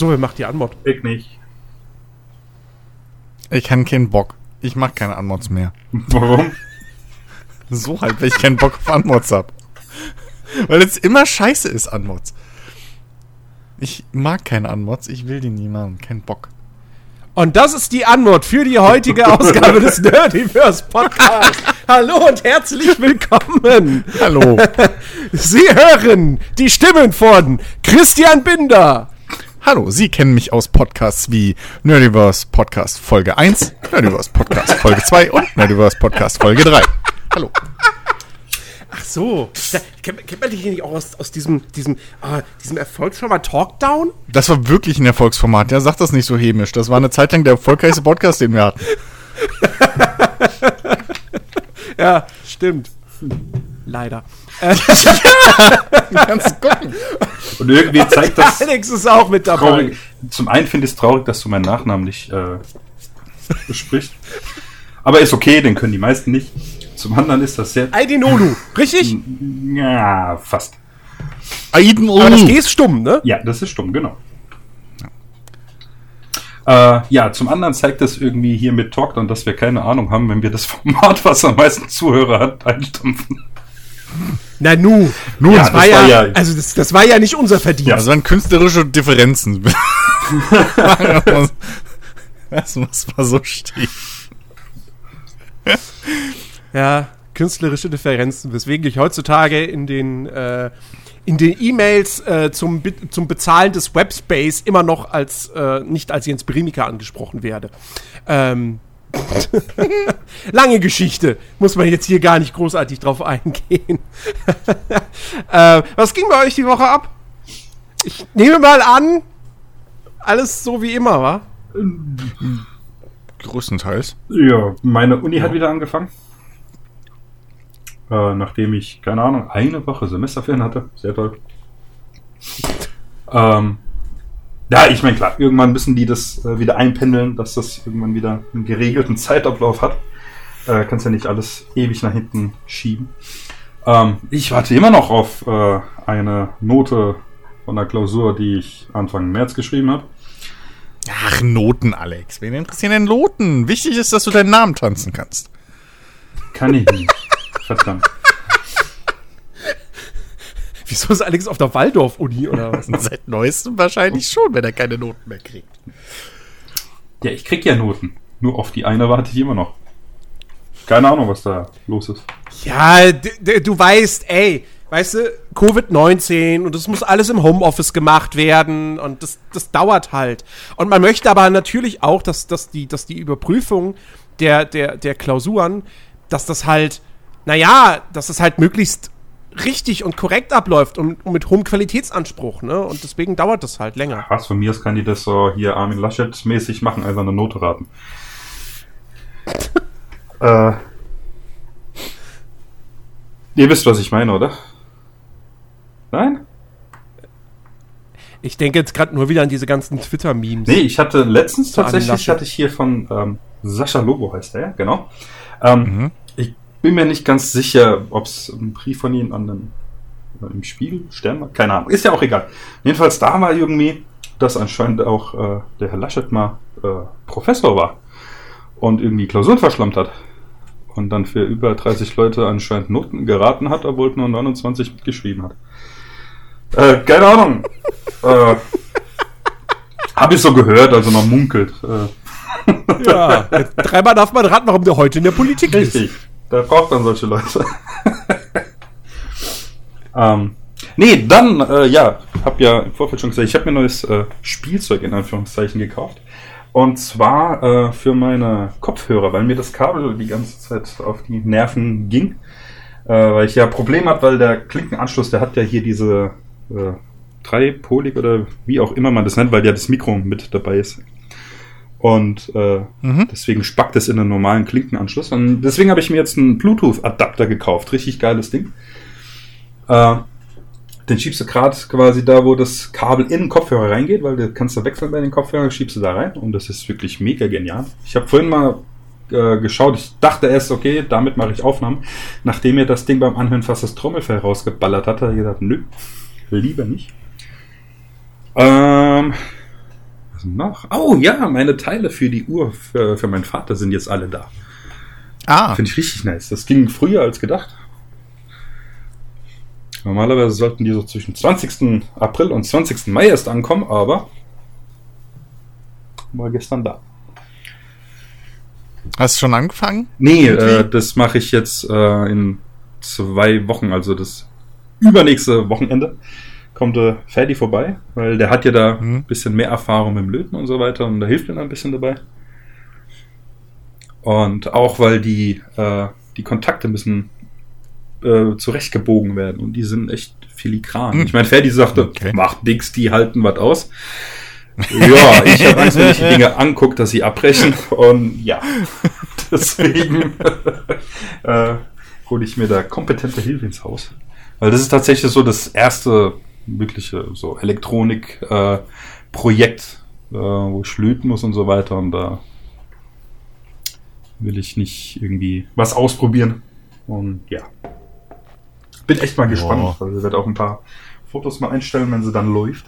Achso, wer macht die Anmod? Ich nicht. Ich kann keinen Bock. Ich mach keine Anmods mehr. Warum? So halt, weil ich keinen Bock auf Anmods hab. Weil es immer scheiße ist, Anmods. Ich mag keine Anmods, ich will die nie machen. Kein Bock. Und das ist die Antwort für die heutige Ausgabe des Nerdiverse Podcasts. Hallo und herzlich willkommen. Hallo. Sie hören die Stimmen von Christian Binder, Hallo, Sie kennen mich aus Podcasts wie Nerdiverse Podcast Folge 1, Nerdiverse Podcast Folge 2 und Nerdiverse Podcast Folge 3. Hallo. Ach so, da, kennt, kennt man dich nicht auch aus, aus diesem, diesem, ah, diesem Erfolgsformat Talkdown? Das war wirklich ein Erfolgsformat. Ja, sag das nicht so hämisch. Das war eine Zeit lang der erfolgreichste Podcast, den wir hatten. Ja, stimmt. Leider. Kannst gucken. Und irgendwie zeigt das Alex ist auch mit dabei. traurig. Zum einen finde ich es traurig, dass du meinen Nachnamen nicht äh, besprichst. Aber ist okay, den können die meisten nicht. Zum anderen ist das sehr. Aidinolu, richtig? Ja, fast. Aiden Aber das Olu. G ist stumm, ne? Ja, das ist stumm, genau. Äh, ja, zum anderen zeigt das irgendwie hier mit Talkdown, dass wir keine Ahnung haben, wenn wir das Format, was am meisten Zuhörer hat, einstampfen. Na nu. Nun, Ja, Das war ja, also das, das war ja nicht unser Verdienst. Ja. das waren künstlerische Differenzen. das muss mal so stehen. Ja, künstlerische Differenzen, weswegen ich heutzutage in den äh, in den E-Mails äh, zum, Be- zum Bezahlen des Webspace immer noch als äh, nicht als Jens Bremiker angesprochen werde. Ähm, lange Geschichte, muss man jetzt hier gar nicht großartig drauf eingehen. äh, was ging bei euch die Woche ab? Ich nehme mal an, alles so wie immer, wa? Größtenteils. Ja, meine Uni hat wieder angefangen. Äh, nachdem ich, keine Ahnung, eine Woche Semesterferien hatte. Sehr toll. ähm, ja, ich meine, klar, irgendwann müssen die das äh, wieder einpendeln, dass das irgendwann wieder einen geregelten Zeitablauf hat. Äh, kannst ja nicht alles ewig nach hinten schieben. Ähm, ich warte immer noch auf äh, eine Note von der Klausur, die ich Anfang März geschrieben habe. Ach, Noten, Alex. Wen interessieren denn Noten? Wichtig ist, dass du deinen Namen tanzen kannst. Kann ich nicht. Verdammt. Wieso ist Alex auf der Waldorf-Uni oder was? Seit neuestem wahrscheinlich schon, wenn er keine Noten mehr kriegt. Ja, ich krieg ja Noten. Nur auf die eine warte ich immer noch. Keine Ahnung, was da los ist. Ja, du weißt, ey, weißt du, Covid-19 und das muss alles im Homeoffice gemacht werden und das, das dauert halt. Und man möchte aber natürlich auch, dass, dass, die, dass die Überprüfung der, der, der Klausuren, dass das halt, naja, dass das halt möglichst richtig und korrekt abläuft und, und mit hohem Qualitätsanspruch, ne? Und deswegen dauert das halt länger. Was, von mir aus kann die das so hier Armin Laschet mäßig machen, einfach eine Note raten. äh. Ihr wisst, was ich meine, oder? Nein? Ich denke jetzt gerade nur wieder an diese ganzen Twitter-Memes. Nee, ich hatte letztens tatsächlich, hatte ich hier von ähm, Sascha Lobo heißt er, ja, genau. Ähm, Ich bin mir nicht ganz sicher, ob es ein Brief von ihm an den im Spiegel, Stern, war, keine Ahnung, ist ja auch egal. Jedenfalls da war irgendwie, dass anscheinend auch äh, der Herr Laschet mal äh, Professor war und irgendwie Klausuren verschlammt hat. Und dann für über 30 Leute anscheinend Noten geraten hat, obwohl nur 29 mitgeschrieben hat. Äh, keine Ahnung. äh, Habe ich so gehört, also man munkelt. Äh, Ja, dreimal darf man raten, warum der heute in der Politik ist. Richtig. Da braucht man solche Leute. ähm, nee, dann, äh, ja, hab ja im Vorfeld schon gesagt, ich habe mir neues äh, Spielzeug in Anführungszeichen gekauft. Und zwar äh, für meine Kopfhörer, weil mir das Kabel die ganze Zeit auf die Nerven ging. Äh, weil ich ja Problem habe, weil der Klinkenanschluss, der hat ja hier diese äh, dreipolig oder wie auch immer man das nennt, weil ja das Mikro mit dabei ist. Und äh, deswegen spackt es in den normalen Klinkenanschluss. Und deswegen habe ich mir jetzt einen Bluetooth-Adapter gekauft. Richtig geiles Ding. Äh, den schiebst du gerade quasi da, wo das Kabel in den Kopfhörer reingeht, weil du kannst du wechseln bei den Kopfhörern, schiebst du da rein. Und das ist wirklich mega genial. Ich habe vorhin mal äh, geschaut, ich dachte erst, okay, damit mache ich Aufnahmen. Nachdem mir das Ding beim Anhören fast das Trommelfell rausgeballert hat, habe ich gesagt, nö, lieber nicht. Ähm, Was noch? Oh ja, meine Teile für die Uhr für, für meinen Vater sind jetzt alle da. Ah, Finde ich richtig nice. Das ging früher als gedacht. Normalerweise sollten die so zwischen 20. April und 20. Mai erst ankommen, aber war gestern da. hast du schon angefangen? Nee, äh, das mache ich jetzt äh, in zwei Wochen, also das übernächste Wochenende kommt äh, Ferdi vorbei, weil der hat ja da ein Mhm. bisschen mehr Erfahrung mit dem Löten und so weiter und da hilft mir ein bisschen dabei. Und auch weil die, äh, die Kontakte müssen äh, zurechtgebogen werden und die sind echt filigran. Hm. Ich meine, Ferdi sagte, Okay. macht nix, die halten was aus. Ja, ich habe Angst, wenn ich die Dinge angucke, dass sie abbrechen. Und ja, deswegen äh, hole ich mir da kompetente Hilfe ins Haus. Weil das ist tatsächlich so das erste wirkliche so Elektronik-Projekt, äh, äh, wo ich löten muss und so weiter. Und da will ich nicht irgendwie was ausprobieren. Und ja. Bin echt mal gespannt. Ja. Also ich werde auch ein paar Fotos mal einstellen, wenn sie dann läuft.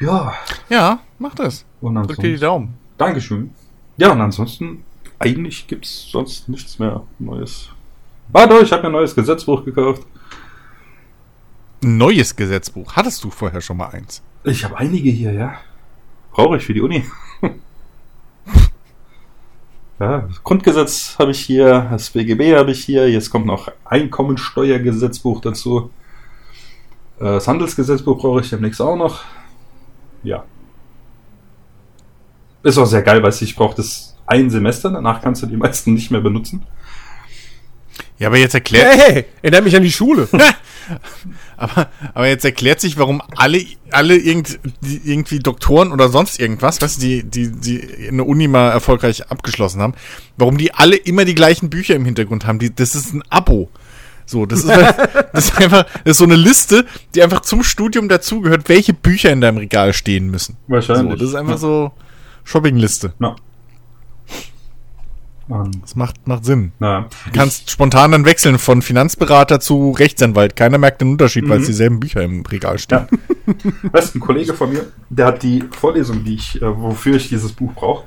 Ja, Ja, mach das. und Drück dir die. Daumen. Dankeschön. Ja, und ansonsten, eigentlich gibt's sonst nichts mehr Neues. Doch, ich habe mir ein neues Gesetzbuch gekauft. Ein neues Gesetzbuch. Hattest du vorher schon mal eins? Ich habe einige hier, ja. Brauche ich für die Uni. ja, das Grundgesetz habe ich hier, das BGB habe ich hier, jetzt kommt noch Einkommensteuergesetzbuch dazu. Äh, Das Handelsgesetzbuch brauche ich demnächst auch noch. Ja. Ist auch sehr geil, weil ich brauche das ein Semester, danach kannst du die meisten nicht mehr benutzen. Ja, aber jetzt erklärt, Hey, erinnert mich an die Schule. aber, aber jetzt erklärt sich, warum alle, alle irgend, die, irgendwie Doktoren oder sonst irgendwas, du, die, die, die eine Uni mal erfolgreich abgeschlossen haben, warum die alle immer die gleichen Bücher im Hintergrund haben. Die, das ist ein Abo. So, das ist, das ist einfach, das ist so eine Liste, die einfach zum Studium dazugehört, welche Bücher in deinem Regal stehen müssen. Wahrscheinlich. So, das ist einfach so Shoppingliste. Na. Das macht, macht Sinn. na, Du kannst spontan dann wechseln von Finanzberater zu Rechtsanwalt. Keiner merkt den Unterschied, weil es dieselben Bücher im Regal stehen. Ja. Weißt du, ein Kollege von mir, der hat die Vorlesung, die ich, äh, wofür ich dieses Buch brauche,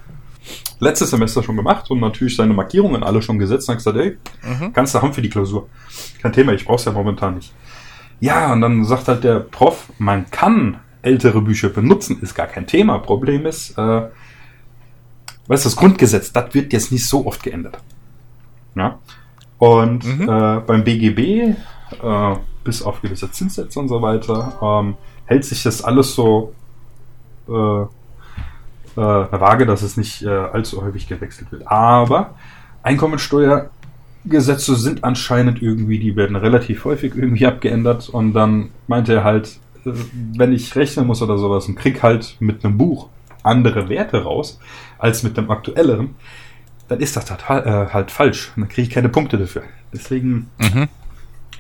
letztes Semester schon gemacht und natürlich seine Markierungen alle schon gesetzt und gesagt, ey, kannst du haben für die Klausur. Kein Thema, ich brauch's ja momentan nicht. Ja, und dann sagt halt der Prof, man kann ältere Bücher benutzen, ist gar kein Thema. Problem ist, äh, weißt du, das Grundgesetz, das wird jetzt nicht so oft geändert. Ja. Und Mhm. äh, beim BGB, äh, bis auf gewisse Zinssätze und so weiter, ähm, hält sich das alles so äh, äh, eine Waage, dass es nicht äh, allzu häufig gewechselt wird. Aber Einkommensteuergesetze sind anscheinend irgendwie, die werden relativ häufig irgendwie abgeändert und dann meinte er halt, äh, wenn ich rechnen muss oder sowas und krieg halt mit einem Buch andere Werte raus als mit dem aktuelleren, dann ist das total, äh, halt falsch. Dann kriege ich keine Punkte dafür. Deswegen Mhm.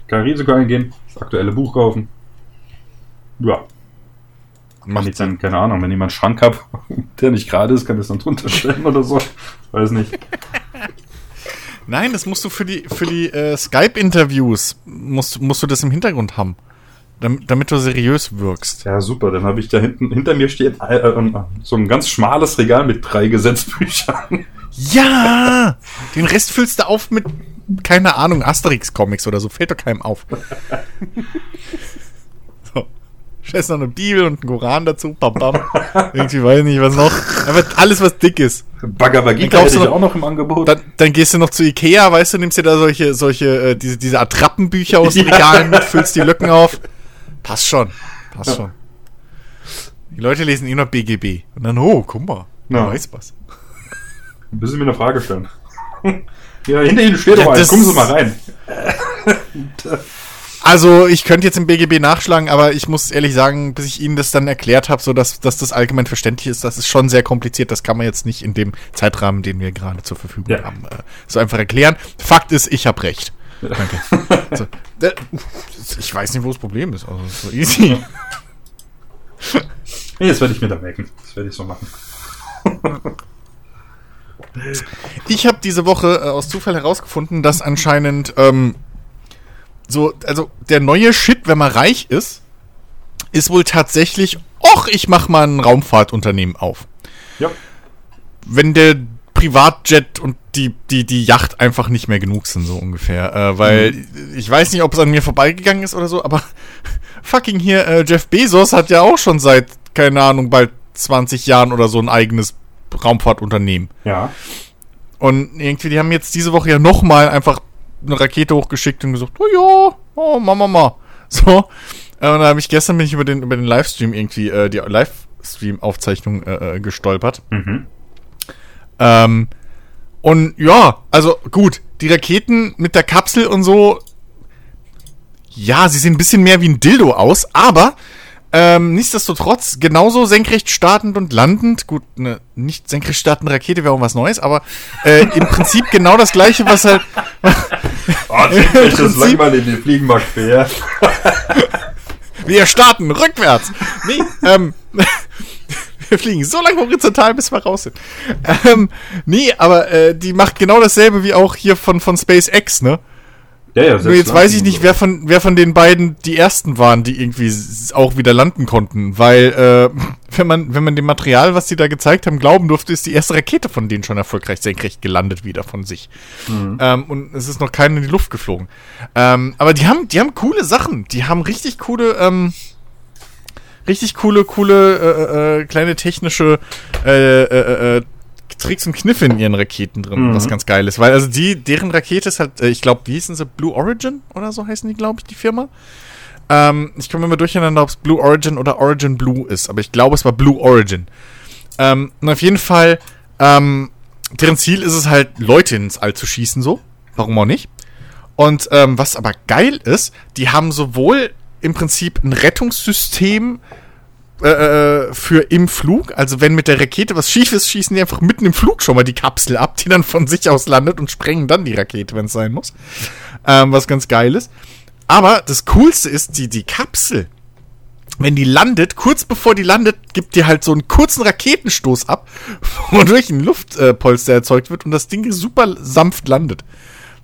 kein Risiko eingehen, das aktuelle Buch kaufen. Ja, Macht ich dann, keine Ahnung, wenn jemand einen Schrank hat, der nicht gerade ist, kann ich es dann drunter stellen oder so. Weiß nicht. Nein, das musst du für die, für die äh, Skype-Interviews, musst, musst du das im Hintergrund haben. Damit, damit du seriös wirkst. Ja, super. Dann habe ich da hinten, hinter mir steht äh, äh, so ein ganz schmales Regal mit drei Gesetzbüchern. Ja! Den Rest füllst du auf mit, keine Ahnung, Asterix-Comics oder so. Fällt doch keinem auf. so. Scheiß noch eine Bibel und einen Koran dazu. Bam, bam. Irgendwie weiß ich nicht, was noch. Einfach alles, was dick ist. Bhagavad Gita Dann kaufst hätte ich noch- auch noch im Angebot. Dann, dann gehst du noch zu Ikea, weißt du, nimmst dir da solche, solche, äh, diese, diese Attrappenbücher aus den Ja. Regalen mit, füllst die Lücken auf. Passt schon. Passt Ja. schon. Die Leute lesen eh noch BGB. Und dann, oh, guck mal. Ja. weiß was. Müssen mir eine Frage stellen. ja, hinter Ihnen steht Ja, doch eins. Kommen Sie mal rein. Also, ich könnte jetzt im BGB nachschlagen, aber ich muss ehrlich sagen, bis ich Ihnen das dann erklärt habe, so dass, dass das allgemein verständlich ist, das ist schon sehr kompliziert. Das kann man jetzt nicht in dem Zeitrahmen, den wir gerade zur Verfügung Ja. haben, äh, so einfach erklären. Fakt ist, ich habe recht. Danke. so, ich weiß nicht, wo das Problem ist. Also, so easy. Nee, das werde ich mir da merken. Das werde ich so machen. Ich habe diese Woche äh, aus Zufall herausgefunden, dass anscheinend ähm, so, also der neue Shit, wenn man reich ist, ist wohl tatsächlich ach, ich mach mal ein Raumfahrtunternehmen auf. Ja. Wenn der Privatjet und die, die, die Yacht einfach nicht mehr genug sind, so ungefähr. Äh, weil ich weiß nicht, ob es an mir vorbeigegangen ist oder so, aber fucking hier, äh, Jeff Bezos hat ja auch schon seit, keine Ahnung, bald 20 Jahren oder so ein eigenes Raumfahrtunternehmen. Ja. Und irgendwie, die haben jetzt diese Woche ja nochmal einfach eine Rakete hochgeschickt und gesagt, oh ja, oh, Mama, Mama. So. Äh, und da habe ich gestern bin ich über den, über den Livestream irgendwie, äh, die Livestream-Aufzeichnung äh, äh, gestolpert. Mhm. Ähm, und ja, also gut, die Raketen mit der Kapsel und so, ja, sie sehen ein bisschen mehr wie ein Dildo aus, aber ähm, nichtsdestotrotz genauso senkrecht startend und landend. Gut, eine nicht senkrecht startende Rakete wäre auch was Neues, aber äh, im Prinzip genau das gleiche, was halt. Oh, das ist langweilig, wir fliegen mal quer. Wir starten rückwärts. Nee, ähm, wir fliegen so lange horizontal, bis wir raus sind. Ähm, nee, aber äh, die macht genau dasselbe wie auch hier von, von SpaceX, ne? Ja, ja, Nur jetzt weiß ich nicht, wer von, wer von den beiden die ersten waren, die irgendwie auch wieder landen konnten. Weil, äh, wenn man, wenn man dem Material, was die da gezeigt haben, glauben durfte, ist die erste Rakete von denen schon erfolgreich senkrecht gelandet wieder von sich. Ähm, und es ist noch keine in die Luft geflogen. Ähm, aber die haben, die haben coole Sachen. Die haben richtig coole, ähm, richtig coole, coole, äh, äh, kleine technische, äh, äh, äh, Tricks und Kniffe in ihren Raketen drin, Mhm. was ganz geil ist. Weil also die, deren Rakete ist halt, äh, ich glaube, wie hießen sie? Blue Origin oder so heißen die, glaube ich, die Firma. Ähm, ich komme immer durcheinander, ob es Blue Origin oder Origin Blue ist, aber ich glaube, es war Blue Origin. Ähm, und auf jeden Fall, ähm, deren Ziel ist es halt, Leute ins All zu schießen, so. Warum auch nicht? Und ähm, was aber geil ist, die haben sowohl im Prinzip ein Rettungssystem äh, äh, für im Flug. Also wenn mit der Rakete was schief ist, schießen die einfach mitten im Flug schon mal die Kapsel ab, die dann von sich aus landet und sprengen dann die Rakete, wenn es sein muss. Ähm, was ganz geil ist. Aber das Coolste ist, die, die Kapsel, wenn die landet, kurz bevor die landet, gibt die halt so einen kurzen Raketenstoß ab, wodurch ein Luftpolster erzeugt wird und das Ding super sanft landet.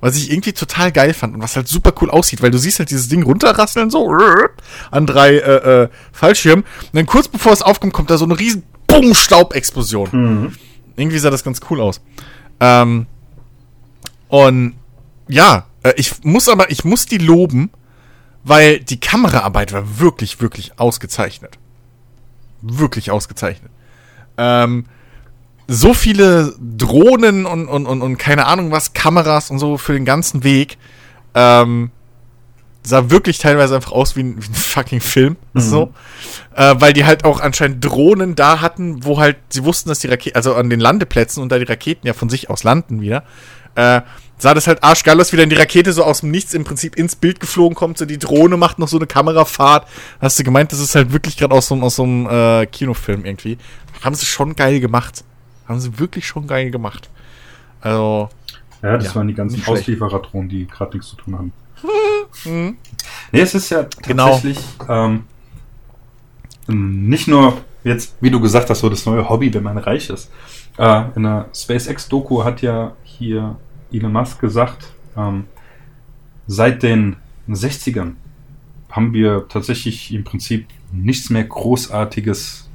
Was ich irgendwie total geil fand und was halt super cool aussieht, weil du siehst halt dieses Ding runterrasseln so an drei äh, äh, Fallschirmen. Und dann kurz bevor es aufkommt, kommt da so eine riesen Bumm Staubexplosion. Irgendwie sah das ganz cool aus. Ähm, und ja, äh, ich muss aber, ich muss die loben, weil die Kameraarbeit war wirklich, wirklich ausgezeichnet. Wirklich ausgezeichnet. Ähm, so viele Drohnen und, und, und, und keine Ahnung was, Kameras und so für den ganzen Weg. Ähm, sah wirklich teilweise einfach aus wie ein, wie ein fucking Film. So. Äh, weil die halt auch anscheinend Drohnen da hatten, wo halt, sie wussten, dass die Raketen, also an den Landeplätzen und da die Raketen ja von sich aus landen wieder, äh, sah das halt arschgeil aus, wie dann die Rakete so aus dem Nichts im Prinzip ins Bild geflogen kommt, so die Drohne macht noch so eine Kamerafahrt. Hast du gemeint, das ist halt wirklich gerade aus so, einem- aus so einem äh, Kinofilm irgendwie. Haben sie schon geil gemacht. Haben sie wirklich schon geil gemacht. Also, Ja, das Ja, waren die ganzen. Ausliefererdrohnen, die gerade nichts zu tun haben. Nee, es ist ja Genau. tatsächlich ähm, nicht nur jetzt, wie du gesagt hast, so das neue Hobby, wenn man reich ist. Äh, in der SpaceX-Doku hat ja hier Elon Musk gesagt, ähm, seit den 60ern haben wir tatsächlich im Prinzip nichts mehr Großartiges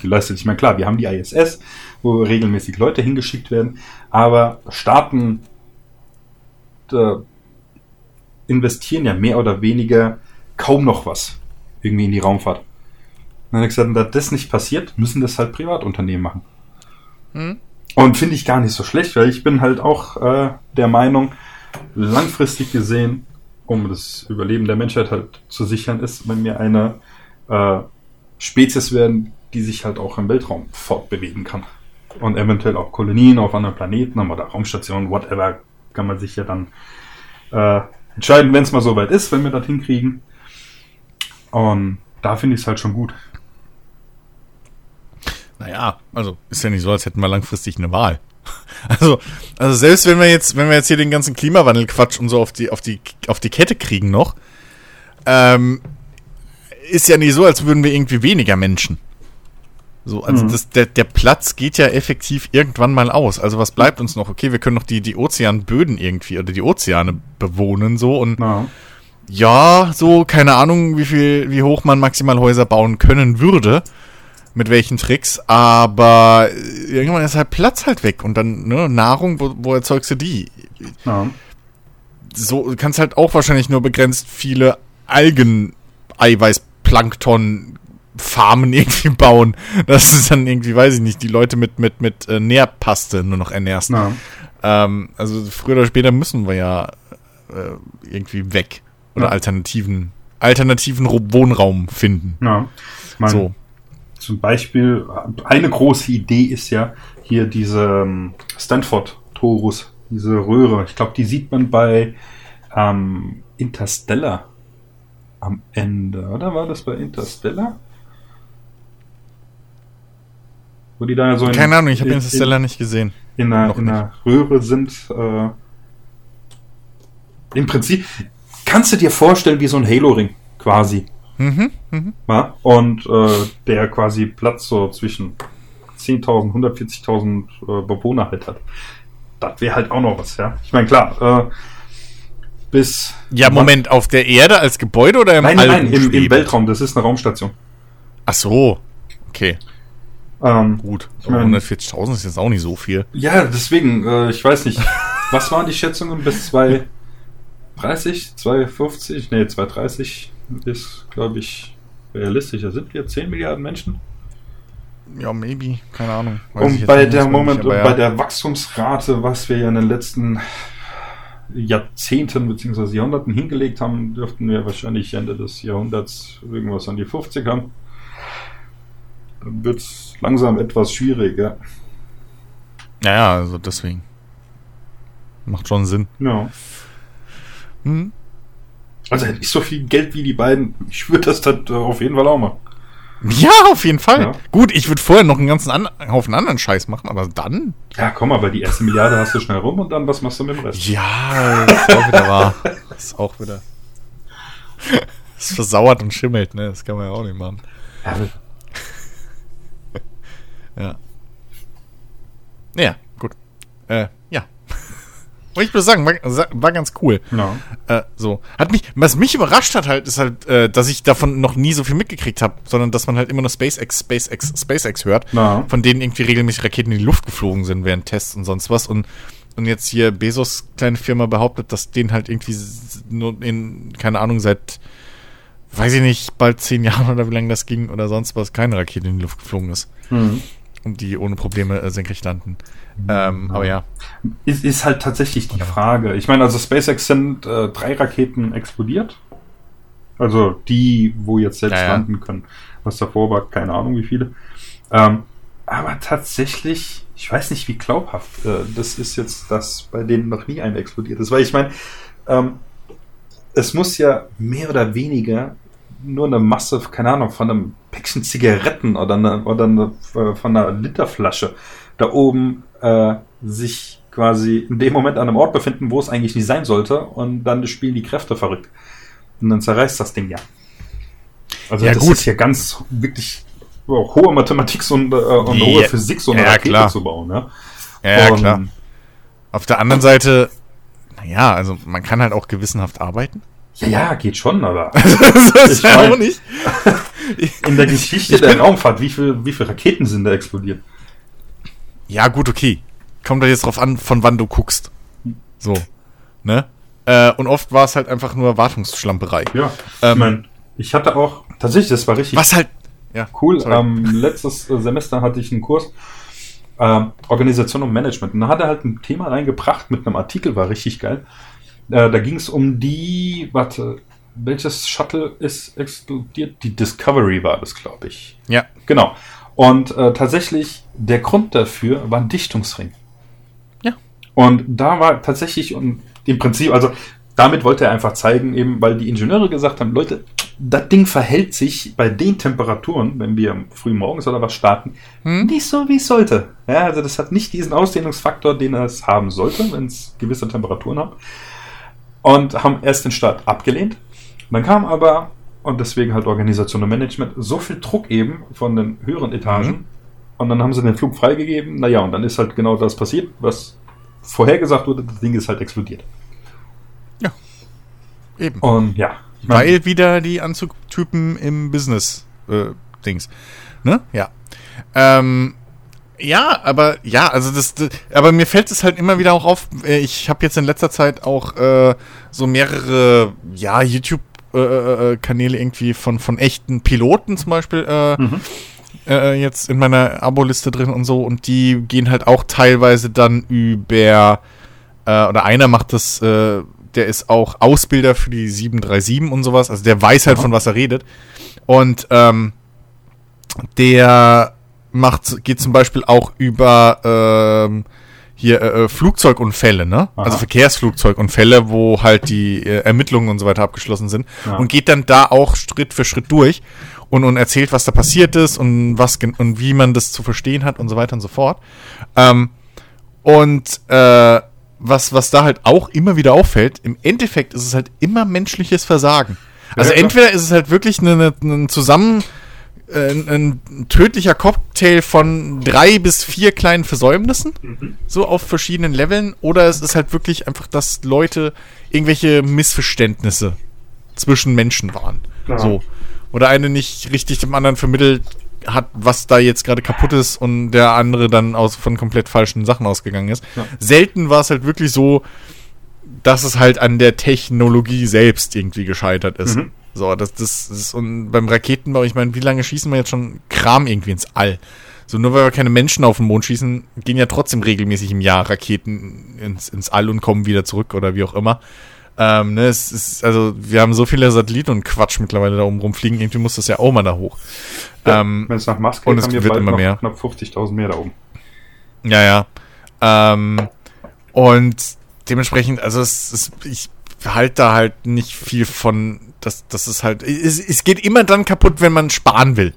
geleistet. Ich meine, klar, wir haben die ISS, wo regelmäßig Leute hingeschickt werden, aber Staaten äh, investieren ja mehr oder weniger kaum noch was irgendwie in die Raumfahrt. Und dann gesagt, da das nicht passiert, müssen das halt Privatunternehmen machen. Hm. Und finde ich gar nicht so schlecht, weil ich bin halt auch äh, der Meinung, langfristig gesehen, um das Überleben der Menschheit halt zu sichern, ist, wenn wir eine äh, Spezies werden, die sich halt auch im Weltraum fortbewegen kann. Und eventuell auch Kolonien auf anderen Planeten oder Raumstationen, whatever, kann man sich ja dann äh, entscheiden, wenn es mal soweit ist, wenn wir das hinkriegen. Und da finde ich es halt schon gut. Naja, also ist ja nicht so, als hätten wir langfristig eine Wahl. Also, also selbst wenn wir jetzt, wenn wir jetzt hier den ganzen Klimawandelquatsch und so auf die, auf die, auf die Kette kriegen noch, ähm, ist ja nicht so, als würden wir irgendwie weniger Menschen. So, also Mhm. das, der, der Platz geht ja effektiv irgendwann mal aus. Also was bleibt uns noch? Okay, wir können noch die, die Ozeanböden irgendwie oder die Ozeane bewohnen so und Ja. ja, so, keine Ahnung, wie viel, wie hoch man maximal Häuser bauen können würde. mit welchen Tricks, aber irgendwann ist halt Platz halt weg und dann, ne, Nahrung, wo, wo erzeugst du die? Ja. So, du kannst halt auch wahrscheinlich nur begrenzt viele Algen, Eiweiß, Plankton, Farmen irgendwie bauen. Das ist dann irgendwie, weiß ich nicht, die Leute mit, mit, mit äh, Nährpaste nur noch ernährst. Ja. Ähm, also früher oder später müssen wir ja äh, irgendwie weg. Oder Ja. alternativen, alternativen Wohnraum finden. ja. Ich mein, So. Zum Beispiel, eine große Idee ist ja hier diese ähm, Stanford-Torus, diese Röhre. Ich glaube, die sieht man bei ähm, Interstellar am Ende, oder? War das bei Interstellar? Wo die da so in, Keine Ahnung, ich habe in, Interstellar nicht gesehen. in, einer, in einer Röhre sind. Äh, Im Prinzip kannst du dir vorstellen wie so ein Halo-Ring, quasi. Mhm, mhm. Ja? Und äh, der quasi Platz so zwischen 10.000, 140.000 äh, Bewohner halt hat. Das wäre halt auch noch was, ja. Ich meine, klar, äh, bis. Ja, Moment, auf der Erde als Gebäude oder im Nein, nein, nein, im, im? Weltraum, das ist eine Raumstation. Ach so. Okay, Ähm, gut. Ich mein- 140.000 ist jetzt auch nicht so viel. ja, deswegen, äh, ich weiß nicht, was waren die Schätzungen bis 230, 250? Nee, 230 ist, glaube ich, realistischer. Sind wir 10 Milliarden Menschen? Ja, maybe. Keine Ahnung. Weiß Und bei nicht der Moment, aber ja. bei der Wachstumsrate, was wir ja in den letzten Jahrzehnten bzw. Jahrhunderten hingelegt haben, dürften wir wahrscheinlich Ende des Jahrhunderts irgendwas an die 50 haben. Dann wird es langsam etwas schwieriger. Naja, also deswegen. Macht schon Sinn. Ja. Hm? Also hätte ich so viel Geld wie die beiden, ich würde das dann äh, auf jeden Fall auch machen. Ja, auf jeden Fall. Ja. Gut, ich würde vorher noch einen ganzen an Haufen anderen Scheiß machen, aber dann? Ja, komm, aber die erste Milliarde hast du schnell rum und dann was machst du mit dem Rest? Ja, das ist auch wieder wahr. Das ist auch wieder. Das versauert und schimmelt, ne? Das kann man ja auch nicht machen. Ja, Ja. Ja, gut. Äh, ja. Wollte ich bloß sagen, war, war ganz cool. ja. Äh, so. Hat mich, was mich überrascht hat halt, ist halt, äh, dass ich davon noch nie so viel mitgekriegt habe, sondern dass man halt immer nur SpaceX, SpaceX, SpaceX hört, Na. von denen irgendwie regelmäßig Raketen in die Luft geflogen sind während Tests und sonst was. Und, und jetzt hier Bezos kleine Firma behauptet, dass denen halt irgendwie nur in, keine Ahnung, seit, weiß ich nicht, bald zehn Jahren oder wie lange das ging oder sonst was, keine Rakete in die Luft geflogen ist. Mhm. Und die ohne Probleme äh, senkrecht landen. Ähm, aber ja. Ist, ist halt tatsächlich die Frage. Ich meine, also SpaceX sind äh, drei Raketen explodiert. Also die, wo jetzt selbst Ja, ja. landen können. Was davor war, keine Ahnung wie viele. Ähm, aber tatsächlich, ich weiß nicht, wie glaubhaft äh, das ist jetzt, dass bei denen noch nie eine explodiert ist. Weil ich meine, ähm, es muss ja mehr oder weniger nur eine Masse, keine Ahnung, von einem Päckchen Zigaretten oder, eine, oder eine, äh, von einer Literflasche da oben äh, sich quasi in dem Moment an einem Ort befinden, wo es eigentlich nicht sein sollte und dann spielen die Kräfte verrückt. Und dann zerreißt das Ding ja. Also Ja, das gut. ist ja ganz wirklich äh, hohe Mathematik und, äh, und Ja, hohe Physik, so eine ja, Rakete klar. zu bauen. Ne? Ja, ja Und- klar. Auf der anderen Seite, naja, also man kann halt auch gewissenhaft arbeiten. Ja, ja, geht schon, aber das ist Ich ja auch nicht. in der Geschichte Ich der Raumfahrt, wie viel, wie viele Raketen sind da explodiert? Ja, gut, okay. Kommt da jetzt drauf an, von wann du guckst. So. Ne? Äh, und oft war es halt einfach nur Wartungsschlamperei. Ja, Ähm, ich meine, ich hatte auch, tatsächlich, das war richtig Was halt. Ja, cool. Ähm, letztes äh, Semester hatte ich einen Kurs ähm, Organisation und Management. Und da hat er halt ein Thema reingebracht mit einem Artikel, war richtig geil. Äh, da ging es um die, warte, welches Shuttle ist explodiert? Die Discovery war das, glaube ich. Ja. Genau. Und äh, tatsächlich, der Grund dafür war ein Dichtungsring. Ja. Und da war tatsächlich, und im Prinzip, also damit wollte er einfach zeigen, eben, weil die Ingenieure gesagt haben, Leute, das Ding verhält sich bei den Temperaturen, wenn wir früh morgens oder was starten, Hm? nicht so, wie es sollte. Ja, also das hat nicht diesen Ausdehnungsfaktor, den es haben sollte, wenn es gewisse Temperaturen hat. Und haben erst den Start abgelehnt. Dann kam aber, und deswegen halt Organisation und Management, so viel Druck eben von den höheren Etagen. Mhm. Und dann haben sie den Flug freigegeben. Naja, und dann ist halt genau das passiert, was vorhergesagt wurde, das Ding ist halt explodiert. Eben. Und ja, Weil wieder die Anzugtypen im Business äh. Ne? Ja. Ähm, ja, aber ja, also das, das, aber mir fällt es halt immer wieder auch auf. äh, Ich habe jetzt in letzter Zeit auch äh, so mehrere, ja, YouTube äh, äh, Kanäle irgendwie von von echten Piloten zum Beispiel äh, äh, jetzt in meiner Abo-Liste drin und so und die gehen halt auch teilweise dann über äh, oder einer macht das, äh, der ist auch Ausbilder für die 737 und sowas, also der weiß halt von was er redet und ähm, der macht, geht zum Beispiel auch über ähm, hier äh, äh, Flugzeugunfälle, ne? Aha. Also Verkehrsflugzeugunfälle, wo halt die äh, Ermittlungen und so weiter abgeschlossen sind Ja. und geht dann da auch Schritt für Schritt durch und, und erzählt, was da passiert ist und was und wie man das zu verstehen hat und so weiter und so fort. Ähm, und äh, was, was da halt auch immer wieder auffällt, im Endeffekt ist es halt immer menschliches Versagen. Also entweder ist es halt wirklich eine, eine, ein zusammen ein, ein tödlicher Cocktail von drei bis vier kleinen Versäumnissen, so auf verschiedenen Leveln, oder es ist halt wirklich einfach, dass Leute irgendwelche Missverständnisse zwischen Menschen waren. Klar. So. Oder eine nicht richtig dem anderen vermittelt hat, was da jetzt gerade kaputt ist und der andere dann aus von komplett falschen Sachen ausgegangen ist. Ja. Selten war es halt wirklich so, dass es halt an der Technologie selbst irgendwie gescheitert ist. Mhm. So, das, das ist, und beim Raketenbau, ich meine, wie lange schießen wir jetzt schon Kram irgendwie ins All? So, nur weil wir keine Menschen auf den Mond schießen, gehen ja trotzdem regelmäßig im Jahr Raketen ins, ins All und kommen wieder zurück oder wie auch immer. Ähm, ne, es ist, also, wir haben so viele Satelliten und Quatsch mittlerweile da oben rumfliegen, irgendwie muss das ja auch mal da hoch. Ähm, Wenn es nach Musk und geht, es haben wir wird bald immer noch mehr. knapp 50.000 mehr da oben. Ja, ja. Ähm, und dementsprechend, also es, es, ich halte da halt nicht viel von, dass das ist halt, es, es geht immer dann kaputt, wenn man sparen will.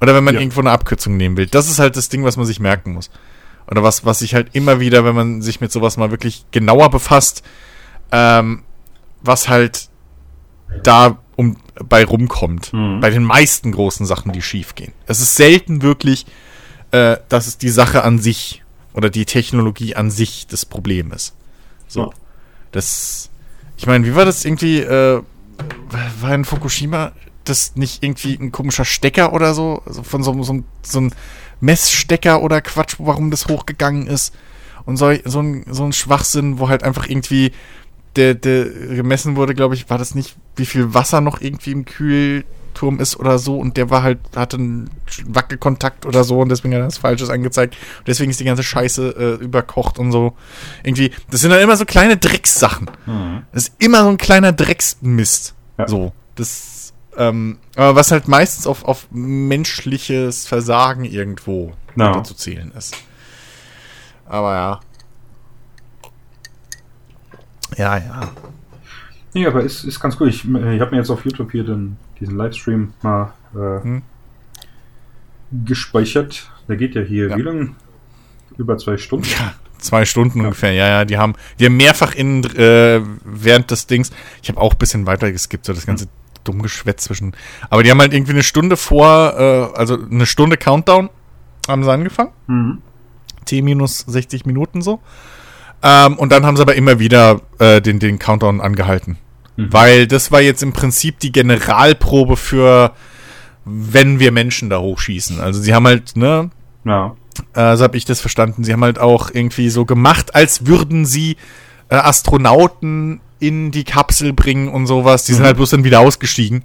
Oder wenn man Ja. irgendwo eine Abkürzung nehmen will. Das ist halt das Ding, was man sich merken muss. Oder was, was sich halt immer wieder, wenn man sich mit sowas mal wirklich genauer befasst, ähm, was halt da um, bei rumkommt. Mhm. Bei den meisten großen Sachen, die schief gehen. Es ist selten wirklich, äh, dass es die Sache an sich oder die Technologie an sich das Problem ist. So. Ja. Das, ich meine, wie war das irgendwie, äh, war in Fukushima das nicht irgendwie ein komischer Stecker oder so? Also von so, so, so ein Messstecker oder Quatsch, warum das hochgegangen ist? Und so, so, ein, so ein Schwachsinn, wo halt einfach irgendwie der, der gemessen wurde, glaube ich, war das nicht, wie viel Wasser noch irgendwie im Kühlturm ist oder so und der war halt, hatte einen Wackelkontakt oder so und deswegen hat er das Falsches angezeigt. Und deswegen ist die ganze Scheiße äh, überkocht und so. Irgendwie, das sind dann immer so kleine Dreckssachen. Das ist immer so ein kleiner Drecksmist. Ja. So. Das, ähm, aber was halt meistens auf, auf menschliches Versagen irgendwo Ja. zu zählen ist. Aber ja. Ja, ja. Nee, aber ist, ist ganz gut. Ich, ich habe mir jetzt auf YouTube hier den, diesen Livestream mal äh, Hm. gespeichert. Der geht ja hier Ja. wie lang? Über zwei Stunden. Ja, zwei Stunden ungefähr, ja, ja. Die haben, die haben mehrfach in, äh, während des Dings, ich habe auch ein bisschen weiter geskippt, so das ganze dumm Geschwätz zwischen. Aber die haben halt irgendwie eine Stunde vor, äh, also eine Stunde Countdown haben sie angefangen. Mhm. T minus 60 Minuten so. Ähm, und dann haben sie aber immer wieder äh, den, den Countdown angehalten. Mhm. Weil das war jetzt im Prinzip die Generalprobe für, wenn wir Menschen da hochschießen. Also sie haben halt, ne, Ja. äh, so habe ich das verstanden. Sie haben halt auch irgendwie so gemacht, als würden sie äh, Astronauten in die Kapsel bringen und sowas. Die sind Mhm. halt bloß dann wieder ausgestiegen.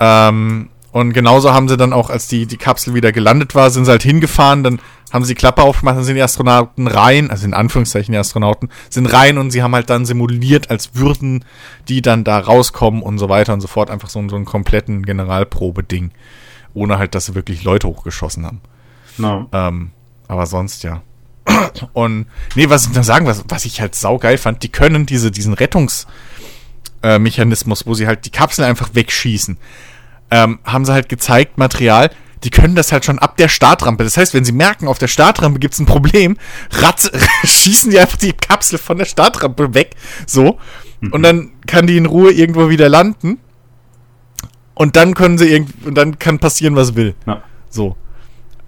Ähm, und genauso haben sie dann auch, als die, die Kapsel wieder gelandet war, sind sie halt hingefahren, dann haben sie die Klappe aufgemacht, dann sind die Astronauten rein, also in Anführungszeichen die Astronauten, sind rein und sie haben halt dann simuliert, als würden die dann da rauskommen und so weiter und so fort. Einfach so, so einen kompletten Generalprobe-Ding. Ohne halt, dass sie wirklich Leute hochgeschossen haben. No. Ähm, aber sonst ja. Und nee, was ich noch sagen, was, was ich halt saugeil fand, die können diese, diesen Rettungsmechanismus, äh, wo sie halt die Kapsel einfach wegschießen, ähm, haben sie halt gezeigt, Material, die können das halt schon ab der Startrampe. Das heißt, wenn sie merken, auf der Startrampe gibt's ein Problem, ratz, schießen die einfach die Kapsel von der Startrampe weg, so. Und dann kann die in Ruhe irgendwo wieder landen. Und dann können sie irgendwie, und dann kann passieren, was will. Ja. So.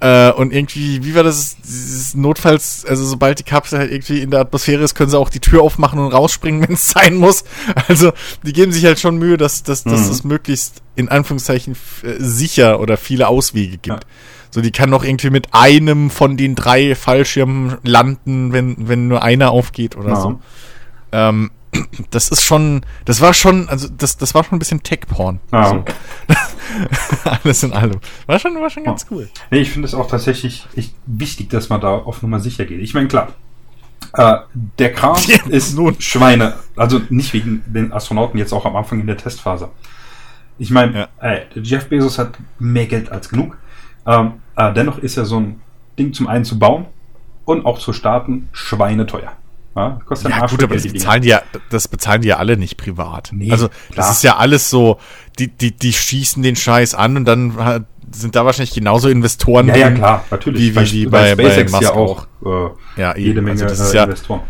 Äh, und irgendwie, wie war das, dieses Notfalls, also sobald die Kapsel halt irgendwie in der Atmosphäre ist, können sie auch die Tür aufmachen und rausspringen, wenn es sein muss. Also die geben sich halt schon Mühe, dass, dass, dass Mhm. das möglichst in Anführungszeichen äh, sicher oder viele Auswege gibt. Ja. So, die kann noch irgendwie mit einem von den drei Fallschirmen landen, wenn, wenn nur einer aufgeht oder Ja. so. Ähm, das ist schon, das war schon, also das, das war schon ein bisschen Tech-Porn. Ja. So. Alles in allem. War schon, war schon ganz cool. Nee, ich finde es auch tatsächlich wichtig, dass man da auf Nummer sicher geht. Ich meine, klar, äh, der Kram Ja, ist nun. Schweine. Also nicht wegen den Astronauten jetzt auch am Anfang in der Testphase. Ich meine, Ja. Jeff Bezos hat mehr Geld als genug. Ähm, äh, dennoch ist ja so ein Ding zum einen zu bauen und auch zu starten schweineteuer. Ja, kostet Ja, gut, aber das bezahlen die ja, das bezahlen die ja alle nicht privat. Nee, also, klar. das ist ja alles so, die, die, die schießen den Scheiß an und dann sind da wahrscheinlich genauso Investoren. Ja, ja, klar, natürlich. Wie- wie- Bei- wie bei, bei- SpaceX bei ja auch äh, Ja, eben. jede Menge Also das ist äh, ja- Investoren.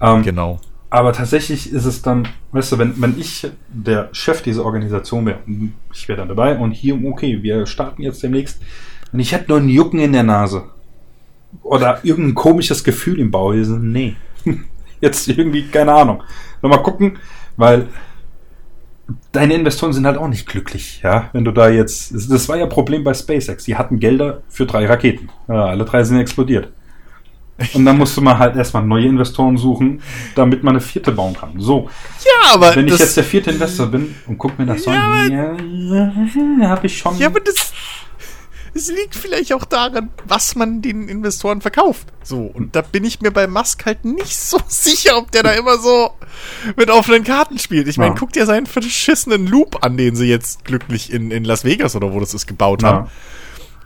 Ähm, Genau. Aber tatsächlich ist es dann, weißt du, wenn, wenn ich der Chef dieser Organisation wäre, ich wäre dann dabei und hier, okay, wir starten jetzt demnächst und ich hätte nur einen Jucken in der Nase oder irgendein komisches Gefühl im Bauch, nee, jetzt irgendwie, keine Ahnung. Nochmal gucken, weil deine Investoren sind halt auch nicht glücklich, ja, wenn du da jetzt, das war ja Problem bei SpaceX, die hatten Gelder für drei Raketen, ja, alle drei sind explodiert. Und dann musste man halt erstmal neue Investoren suchen, damit man eine vierte bauen kann. So, Ja, aber wenn ich jetzt der vierte Investor bin und guck mir das Ja, an, ja, ja, habe ich schon. ja, aber das, es liegt vielleicht auch daran, was man den Investoren verkauft. So, und da bin ich mir bei Musk halt nicht so sicher, ob der da immer so mit offenen Karten spielt. Ich meine, Ja. guck dir seinen verschissenen Loop an, den sie jetzt glücklich in, in Las Vegas oder wo das ist gebaut haben. ja.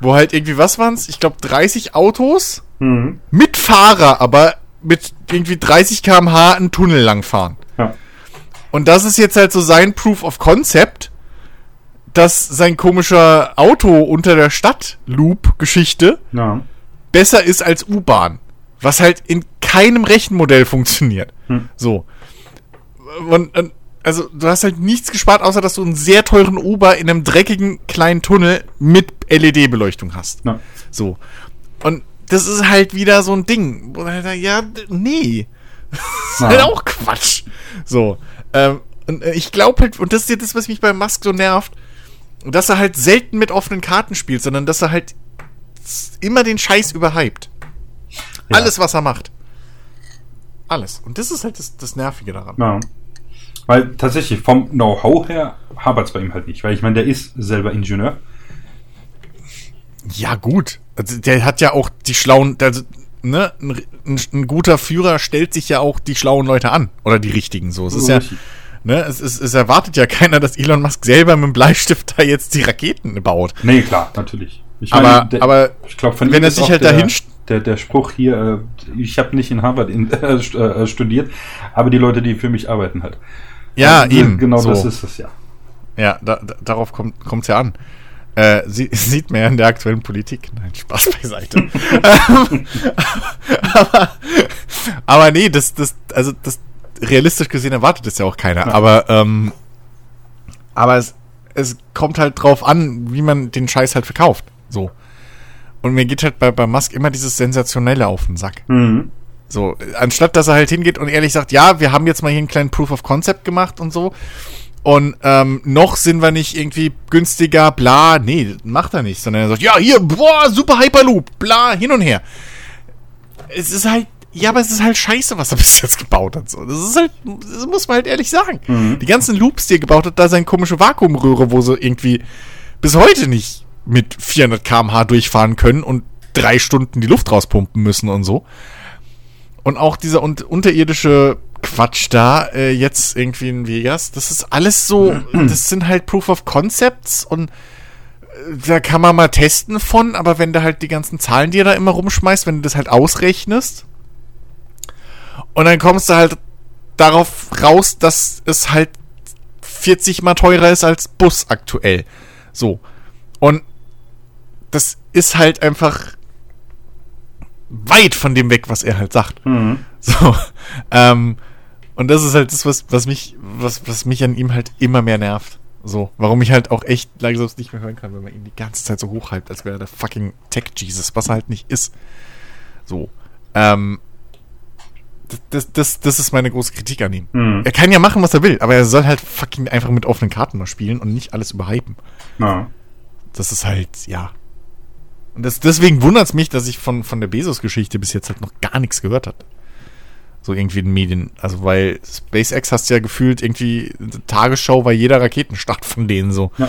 Wo halt irgendwie, was waren's? Ich glaube 30 Autos Mhm. mit Fahrer, aber mit irgendwie 30 km/h einen Tunnel langfahren. ja. Und das ist jetzt halt so sein Proof of Concept, dass sein komischer Auto unter der Stadt-Loop-Geschichte ja. besser ist als U-Bahn. Was halt in keinem Rechenmodell funktioniert. Hm. So. Und, also, du hast halt nichts gespart, außer dass du einen sehr teuren Uber in einem dreckigen kleinen Tunnel mit LED-Beleuchtung hast. ja. So. Und das ist halt wieder so ein Ding. Halt, ja, nee. Das ist Ja. halt auch Quatsch. So. Ähm, und äh, ich glaube halt, und das ist ja das, was mich bei Musk so nervt, dass er halt selten mit offenen Karten spielt, sondern dass er halt immer den Scheiß überhypt. Ja. Alles, was er macht. Alles. Und das ist halt das, das Nervige daran. Ja. Weil tatsächlich vom Know-how her hapert es bei ihm halt nicht. Weil ich meine, der ist selber Ingenieur. Ja, gut. Also, der hat ja auch die schlauen, also, ne, ein, ein, ein guter Führer stellt sich ja auch die schlauen Leute an. Oder die richtigen, so. Es ist ja, Richtig. Ne, es, ist, es erwartet ja keiner, dass Elon Musk selber mit dem Bleistift da jetzt die Raketen baut. Nee, klar, natürlich. Ich Aber- der- aber ich glaube, von wenn er sich halt dahin der, der Spruch hier, äh, ich habe nicht in Harvard in, äh, äh, studiert, aber die Leute, die für mich arbeiten halt. Ja, Also, eben. Genau so. das ist es ja. Ja, da, da, darauf kommt es ja an. Äh, sie, sieht man ja in der aktuellen Politik. Nein, Spaß beiseite. Aber, aber nee, das, das, also das realistisch gesehen erwartet es ja auch keiner. Ja. Aber, ähm, aber es, es kommt halt drauf an, wie man den Scheiß halt verkauft. So. Und mir geht halt bei, bei Musk immer dieses Sensationelle auf den Sack. Mhm. So, anstatt dass er halt hingeht und ehrlich sagt, ja, wir haben jetzt mal hier einen kleinen Proof of Concept gemacht und so. Und ähm, noch sind wir nicht irgendwie günstiger, bla. Nee, macht er nicht, sondern er sagt, ja, hier, boah, super Hyperloop, bla, hin und her. Es ist halt, ja, aber es ist halt scheiße, was er bis jetzt gebaut hat. So. Das ist halt, das muss man halt ehrlich sagen. Mhm. Die ganzen Loops, die er gebaut hat, da seine komische Vakuumröhre, wo sie irgendwie bis heute nicht mit 400 km/h durchfahren können und drei Stunden die Luft rauspumpen müssen und so. Und auch dieser un unterirdische Quatsch da, äh, jetzt irgendwie in Vegas, das ist alles so, das sind halt Proof of Concepts und äh, da kann man mal testen von, aber wenn du halt die ganzen Zahlen, die er da immer rumschmeißt, wenn du das halt ausrechnest und dann kommst du halt darauf raus, dass es halt 40 mal teurer ist als Bus aktuell. So. Und das ist halt einfach weit von dem weg, was er halt sagt. Mhm. So. Ähm, und das ist halt das, was, was mich, was, was mich an ihm halt immer mehr nervt. So, warum ich halt auch echt langsam nicht mehr hören kann, wenn man ihn die ganze Zeit so hochhypt, als wäre er der fucking Tech-Jesus, was er halt nicht ist. So. Ähm, das, das, das ist meine große Kritik an ihm. Hm. Er kann ja machen, was er will, aber er soll halt fucking einfach mit offenen Karten mal spielen und nicht alles überhypen. Ja. Das ist halt, ja. Und das, deswegen wundert es mich, dass ich von, von der Bezos-Geschichte bis jetzt halt noch gar nichts gehört habe. So irgendwie in den Medien. Also, weil SpaceX hast du ja gefühlt irgendwie Tagesschau bei jeder Raketenstart von denen so. Ja.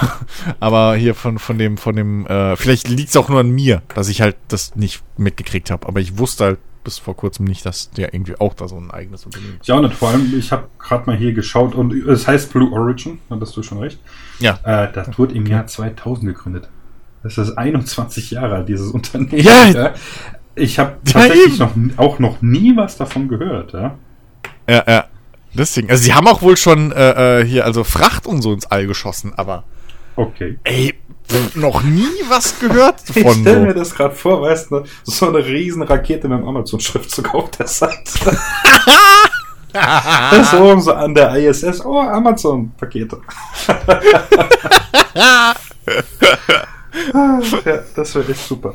aber hier von, von dem, von dem, äh, vielleicht liegt es auch nur an mir, dass ich halt das nicht mitgekriegt habe. Aber ich wusste halt bis vor kurzem nicht, dass der irgendwie auch da so ein eigenes Unternehmen ist. Auch nicht. Vor allem, ich habe gerade mal hier geschaut und es heißt Blue Origin, da hast du schon recht. Ja. Äh, das wurde im Jahr 2000 gegründet. Das ist 21 Jahre alt, dieses Unternehmen. Ja. Ich habe Ja, tatsächlich eben. noch, auch noch nie was davon gehört. Ja? Ja, ja. Deswegen. Also, sie haben auch wohl schon äh, äh, hier also Fracht und so ins All geschossen, aber Okay. ey, noch nie was gehört Ich von stelle mir das gerade vor, weißt du, so eine riesen Rakete mit dem Amazon-Schriftzug auf der Seite. oben so an der ISS. Oh, Amazon-Pakete. Ah, ja, das wäre echt super.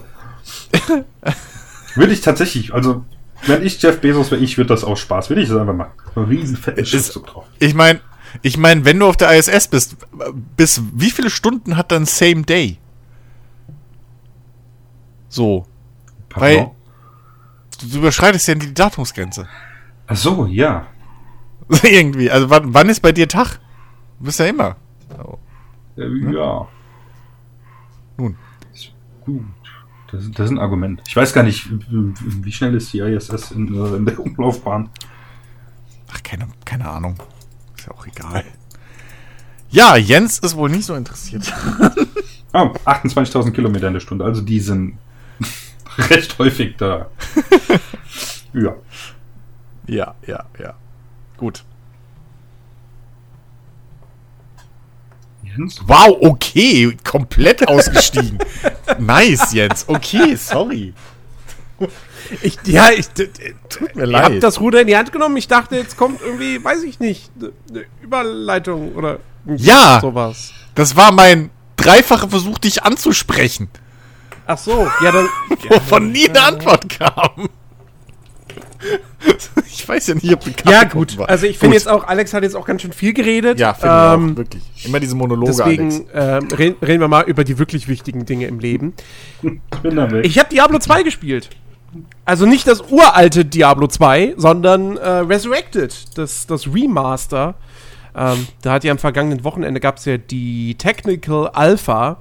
Würde ich tatsächlich, also, wenn ich Jeff Bezos wäre, ich würde das aus Spaß, würde ich das einfach machen. Einen riesen fetten Schriftzug drauf. Ich meine, ich meine, wenn du auf der ISS bist, bis wie viele Stunden hat dann Same Day? So. Weil Pardon? du, du überschreitest ja die Datumsgrenze. Ach so, ja. Irgendwie. Also wann, wann ist bei dir Tag? Du bist ja immer. Äh, Ja. Nun. Gut. Das, das ist ein Argument. Ich weiß gar nicht, wie wie schnell ist die ISS in, äh, in der Umlaufbahn? Ach, keine, keine Ahnung. Ja auch egal. Ja, Jens ist wohl nicht so interessiert. Ah, 28.000 Kilometer in der Stunde, also die sind recht häufig da. ja. ja, ja, ja. Gut. Jens? Wow, okay. Komplett ausgestiegen. nice, Jens. Okay, sorry. Ich, ja, ich, Tut mir ich leid. hab das Ruder in die Hand genommen. Ich dachte, jetzt kommt irgendwie, weiß ich nicht, eine Überleitung oder Ja. sowas. Das war mein dreifacher Versuch, dich anzusprechen, Ach so, ja dann. wovon nie eine Antwort kam. Ich weiß ja nicht, ob du Ja gut, war. also ich finde jetzt auch, Alex hat jetzt auch ganz schön viel geredet. Ja, finde ich ähm, auch, wirklich. Immer diese Monologe, Alex. Deswegen ähm, reden, reden wir mal über die wirklich wichtigen Dinge im Leben. Ich bin da weg. Ich habe Diablo 2 gespielt. Also nicht das uralte Diablo 2, sondern äh, Resurrected, das, das Remaster. Ähm, da hat ja am vergangenen Wochenende gab es ja die Technical Alpha.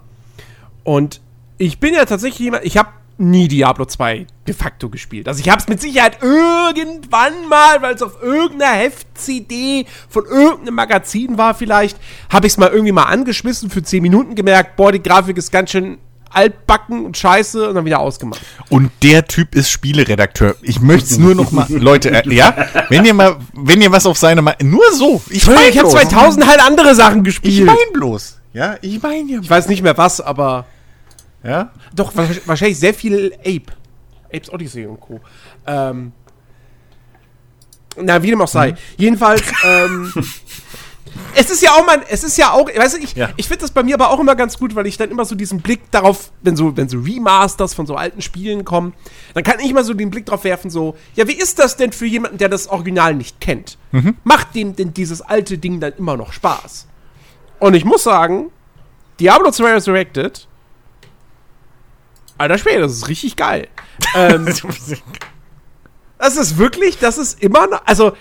Und ich bin ja tatsächlich jemand, ich habe nie Diablo 2 de facto gespielt. Also ich habe es mit Sicherheit irgendwann mal, weil es auf irgendeiner Heft-CD von irgendeinem Magazin war vielleicht, habe ich es mal irgendwie mal angeschmissen für 10 Minuten gemerkt, boah, die Grafik ist ganz schön altbacken und scheiße und dann wieder ausgemacht. Und der Typ ist Spieleredakteur. Ich möchte es nur noch mal, Leute, äh, ja, wenn ihr mal, wenn ihr was auf seine, Ma nur so. Ich mein Ich habe bloß. 2000 halt andere Sachen Ich gespielt. mein bloß. Ja, ich mein ja. Ich weiß nicht mehr was, aber Ja. doch wa- wahrscheinlich sehr viel Ape. Apes Odyssey und Co. Ähm, na, wie dem auch sei. Jedenfalls, ähm, es ist ja auch mal, es ist ja auch, weißt du, ich, Ja. ich finde das bei mir aber auch immer ganz gut, weil ich dann immer so diesen Blick darauf, wenn so, wenn so Remasters von so alten Spielen kommen, dann kann ich mal so den Blick drauf werfen, so, ja, wie ist das denn für jemanden, der das Original nicht kennt? Macht dem denn dieses alte Ding dann immer noch Spaß? Und ich muss sagen, Diablo 2 Resurrected, alter Schwede, das ist richtig geil. ähm, das ist wirklich, das ist immer noch, also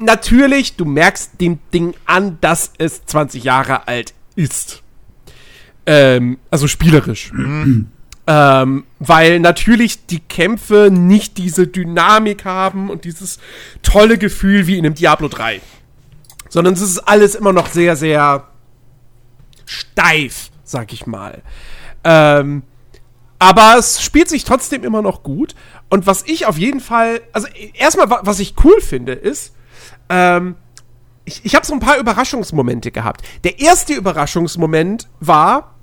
natürlich, du merkst dem Ding an, dass es 20 Jahre alt ist. Ähm, also spielerisch. ähm, weil natürlich die Kämpfe nicht diese Dynamik haben und dieses tolle Gefühl wie in einem Diablo 3. Sondern es ist alles immer noch sehr, sehr steif, sag ich mal. Ähm, aber es spielt sich trotzdem immer noch gut. Und was ich auf jeden Fall, also erstmal, wa- was ich cool finde, ist, ähm, ich, ich habe so ein paar Überraschungsmomente gehabt. Der erste Überraschungsmoment war,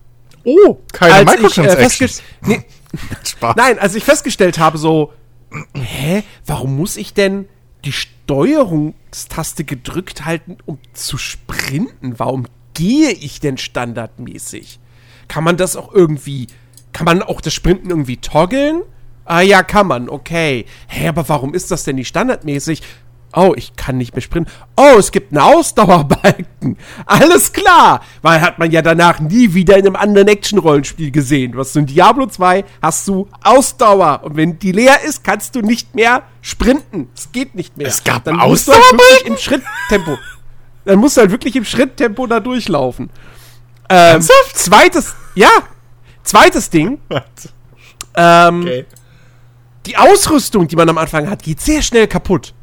Oh, keine äh, Microtransactions. festgest- nee, Spaß. Nein, als ich festgestellt habe, so, hä, warum muss ich denn die Steuerung X-Taste gedrückt halten, um zu sprinten? Warum gehe ich denn standardmäßig? Kann man das auch irgendwie, kann man auch das Sprinten irgendwie toggeln? Ah ja, kann man, okay. Hä, aber warum ist das denn nicht standardmäßig? Oh, ich kann nicht mehr sprinten. Oh, es gibt einen Ausdauerbalken. Alles klar. Weil hat man ja danach nie wieder in einem anderen Action-Rollenspiel gesehen. Du hast du in Diablo 2 hast du Ausdauer. Und wenn die leer ist, kannst du nicht mehr sprinten. Es geht nicht mehr. Es gab Dann du halt wirklich im Schritttempo. Dann musst du halt wirklich im Schritttempo da durchlaufen. Ähm, zweites, ja, zweites Ding. Ähm, Okay. die Ausrüstung, die man am Anfang hat, geht sehr schnell kaputt.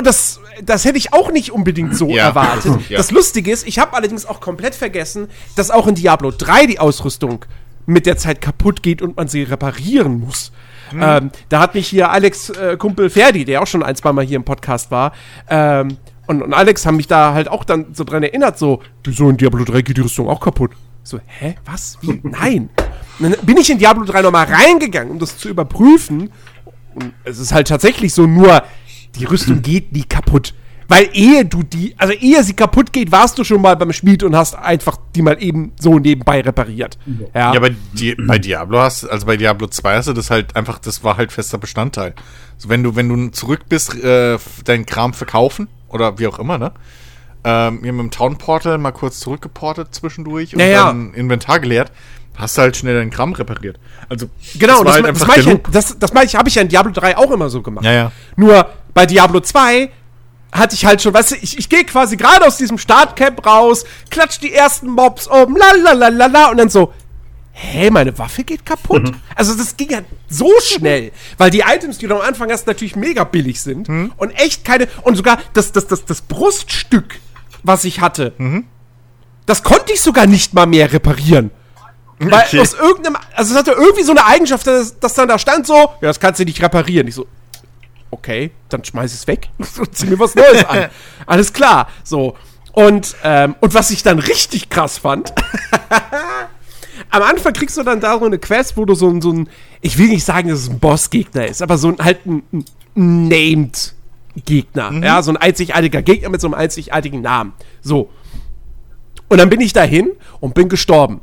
Und das, das hätte ich auch nicht unbedingt so Ja. erwartet. Ja. Das Lustige ist, ich habe allerdings auch komplett vergessen, dass auch in Diablo 3 die Ausrüstung mit der Zeit kaputt geht und man sie reparieren muss. Ähm, da hat mich hier Alex äh, Kumpel Ferdi, der auch schon ein, zwei Mal hier im Podcast war, ähm, und, und Alex haben mich da halt auch dann so dran erinnert, so, wieso in Diablo 3 geht die Rüstung auch kaputt? So, hä, was? Wie? Nein. Dann bin ich in Diablo 3 nochmal reingegangen, um das zu überprüfen. Und es ist halt tatsächlich so, nur die Rüstung geht nie kaputt. Weil ehe du die, also ehe sie kaputt geht, warst du schon mal beim Schmied und hast einfach die mal eben so nebenbei repariert. Ja, Ja, bei, Di bei Diablo hast, also bei Diablo 2 hast du das halt einfach, das war halt fester Bestandteil. So, wenn du, wenn du zurück bist, äh, deinen Kram verkaufen oder wie auch immer, ne? Ähm, wir haben im Town Portal mal kurz zurückgeportet zwischendurch und Ja, ja. dann Inventar geleert, hast du halt schnell deinen Kram repariert. Also, genau, das, das, halt das, ich das, das ich, habe ich ja in Diablo 3 auch immer so gemacht. Ja, ja. Nur bei Diablo 2 hatte ich halt schon, weißt du, ich, ich gehe quasi gerade aus diesem Startcamp raus, klatsch die ersten Mobs um, lalalala, und dann so, hä, meine Waffe geht kaputt? also das ging ja so schnell, weil die Items, die du am Anfang hast, natürlich mega billig sind und echt keine, und sogar das, das, das, das Bruststück, was ich hatte, das konnte ich sogar nicht mal mehr reparieren. Weil Okay. aus irgendeinem, also es hatte irgendwie so eine Eigenschaft, dass, dass dann da stand so, ja, das kannst du nicht reparieren. Ich so, okay, dann schmeiß es weg und zieh mir was Neues an. Alles klar, so. Und, ähm, und was ich dann richtig krass fand, am Anfang kriegst du dann da so eine Quest, wo du so ein, so ein ich will nicht sagen, dass es ein Bossgegner ist, aber so ein halt ein, ein Named Gegner, ja, so ein einzigartiger Gegner mit so einem einzigartigen Namen. So. Und dann bin ich dahin und bin gestorben.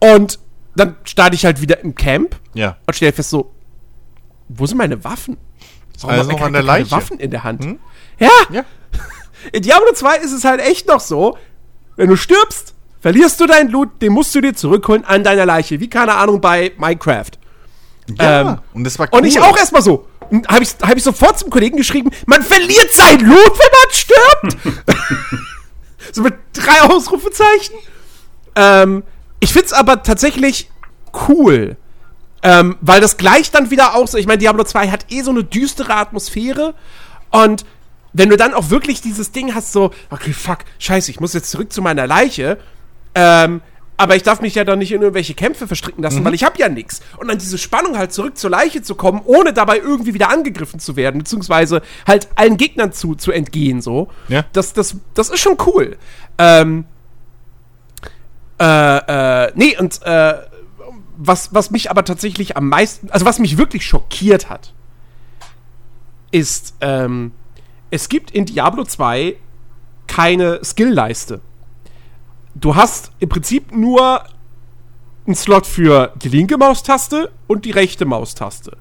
Und dann starte ich halt wieder im Camp Ja. und stelle fest so, wo sind meine Waffen? Warum hat noch an der Leiche. Waffen in der Hand. Ja, Ja. in Diablo 2 ist es halt echt noch so, wenn du stirbst, verlierst du deinen Loot, den musst du dir zurückholen an deiner Leiche. Wie, keine Ahnung, bei Minecraft. Ja. Ähm, und das war cool. Und ich auch erstmal so. Und habe ich, hab ich sofort zum Kollegen geschrieben, man verliert sein Loot, wenn man stirbt. so mit drei Ausrufezeichen. Ähm, ich find's aber tatsächlich cool. Ähm, weil das gleicht dann wieder auch so, ich meine, Diablo 2 hat eh so eine düstere Atmosphäre. Und wenn du dann auch wirklich dieses Ding hast, so, okay, fuck, scheiße, ich muss jetzt zurück zu meiner Leiche. Ähm, aber ich darf mich ja dann nicht in irgendwelche Kämpfe verstricken lassen, weil ich habe ja nichts. Und dann diese Spannung halt zurück zur Leiche zu kommen, ohne dabei irgendwie wieder angegriffen zu werden, beziehungsweise halt allen Gegnern zu, zu entgehen, so. Ja. Das, das, das ist schon cool. Ähm, äh, äh, nee, und äh, was, was mich aber tatsächlich am meisten, also was mich wirklich schockiert hat, ist, ähm, es gibt in Diablo 2 keine Skillleiste. Du hast im Prinzip nur einen Slot für die linke Maustaste und die rechte Maustaste.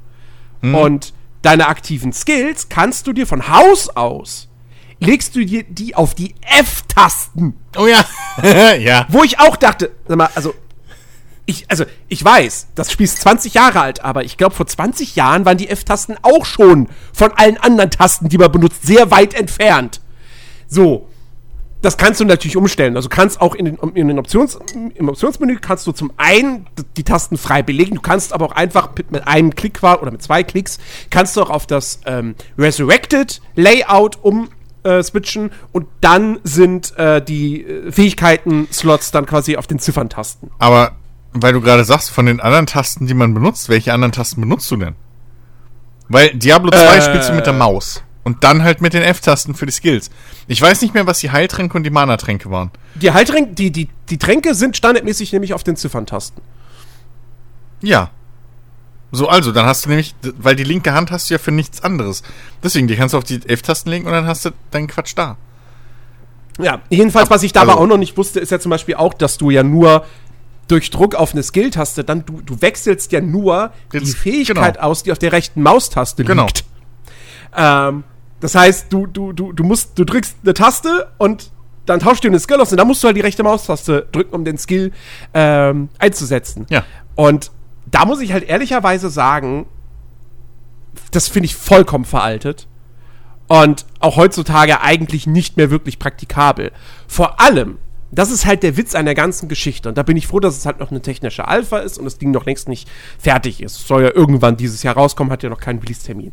Und deine aktiven Skills kannst du dir von Haus aus, legst du dir die auf die F-Tasten Oh ja. ja. wo ich auch dachte, sag mal, also ich, also ich weiß, das Spiel ist 20 Jahre alt, aber ich glaube, vor 20 Jahren waren die F-Tasten auch schon von allen anderen Tasten, die man benutzt, sehr weit entfernt. So. Das kannst du natürlich umstellen. Also kannst auch in den, in den Options, im Optionsmenü kannst du zum einen die Tasten frei belegen. Du kannst aber auch einfach mit, mit einem Klick oder mit zwei Klicks kannst du auch auf das ähm, Resurrected Layout um äh, switchen und dann sind äh, die äh, Fähigkeiten-Slots dann quasi auf den Zifferntasten. Aber weil du gerade sagst, von den anderen Tasten, die man benutzt, welche anderen Tasten benutzt du denn? Weil Diablo 2 Äh. spielst du mit der Maus. Und dann halt mit den F-Tasten für die Skills. Ich weiß nicht mehr, was die Heiltränke und die Mana-Tränke waren. Die Heiltränke, die, die, die Tränke sind standardmäßig nämlich auf den Zifferntasten. Ja. So, also, dann hast du nämlich, weil die linke Hand hast du ja für nichts anderes. Deswegen, die kannst du auf die F-Tasten legen und dann hast du deinen Quatsch da. Ja, jedenfalls, was ich da Also- aber auch noch nicht wusste, ist ja zum Beispiel auch, dass du ja nur durch Druck auf eine Skill-Taste, dann du, du wechselst ja nur die Jetzt- Fähigkeit genau. aus, die auf der rechten Maustaste Genau. liegt. Ähm, das heißt, du, du, du, du musst, du drückst eine Taste und dann tauscht du eine Skill aus und dann musst du halt die rechte Maustaste drücken, um den Skill ähm, einzusetzen. Ja. Und da muss ich halt ehrlicherweise sagen, das finde ich vollkommen veraltet. Und auch heutzutage eigentlich nicht mehr wirklich praktikabel. Vor allem, das ist halt der Witz an der ganzen Geschichte. Und da bin ich froh, dass es halt noch eine technische Alpha ist und das Ding noch längst nicht fertig ist. Soll ja irgendwann dieses Jahr rauskommen, hat ja noch keinen Release-Termin.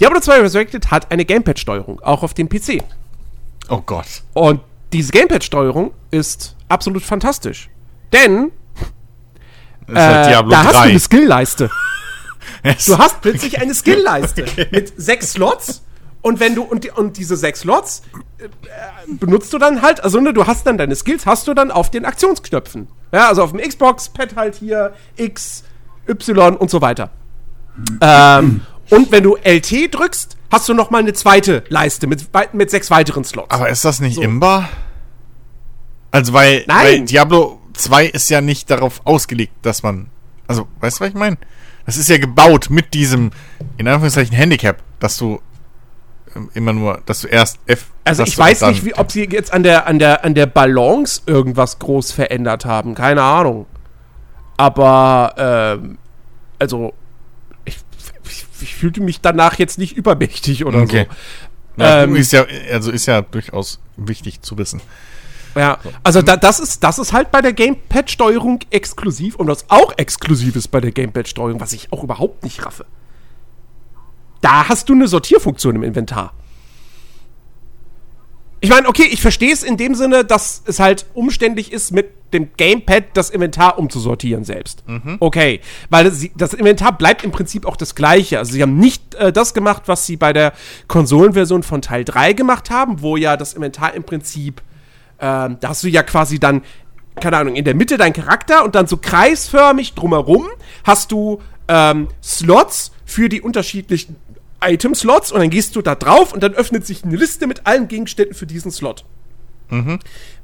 Diablo 2 Resurrected hat eine Gamepad-Steuerung, auch auf dem PC. Oh Gott. Und diese Gamepad-Steuerung ist absolut fantastisch. Denn ist halt äh, da hast du 3. eine Skill-Leiste. Du hast plötzlich eine Skill-Leiste mit sechs Slots. Und wenn du, und, und diese sechs Slots äh, benutzt du dann halt, also ne, du hast dann deine Skills, hast du dann auf den Aktionsknöpfen. Ja, also auf dem Xbox-Pad halt hier X, Y und so weiter. Ähm, und wenn du LT drückst, hast du noch mal eine zweite Leiste mit, mit sechs weiteren Slots. Aber ist das nicht So. imbar? Also, weil, Nein. weil Diablo 2 ist ja nicht darauf ausgelegt, dass man. Also, weißt du, was ich meine? Das ist ja gebaut mit diesem, in Anführungszeichen, Handicap, dass du ähm, immer nur, dass du erst F. Also ich weiß nicht, wie, ob sie jetzt an der, an, der, an der Balance irgendwas groß verändert haben. Keine Ahnung. Aber, ähm, also, ich, ich, ich fühlte mich danach jetzt nicht übermächtig oder Okay. so. Ja, ähm, ist ja, also ist ja durchaus wichtig zu wissen. Ja, also da, das, ist, das ist halt bei der Gamepad-Steuerung exklusiv und was auch exklusiv ist bei der Gamepad-Steuerung, was ich auch überhaupt nicht raffe. Da hast du eine Sortierfunktion im Inventar. Ich meine, okay, ich verstehe es in dem Sinne, dass es halt umständlich ist, mit dem Gamepad das Inventar umzusortieren selbst. Okay, weil das, das Inventar bleibt im Prinzip auch das gleiche. Also sie haben nicht äh, das gemacht, was sie bei der Konsolenversion von Teil 3 gemacht haben, wo ja das Inventar im Prinzip ähm, da hast du ja quasi dann, keine Ahnung, in der Mitte dein Charakter und dann so kreisförmig drumherum hast du ähm, Slots für die unterschiedlichen Item-Slots und dann gehst du da drauf und dann öffnet sich eine Liste mit allen Gegenständen für diesen Slot.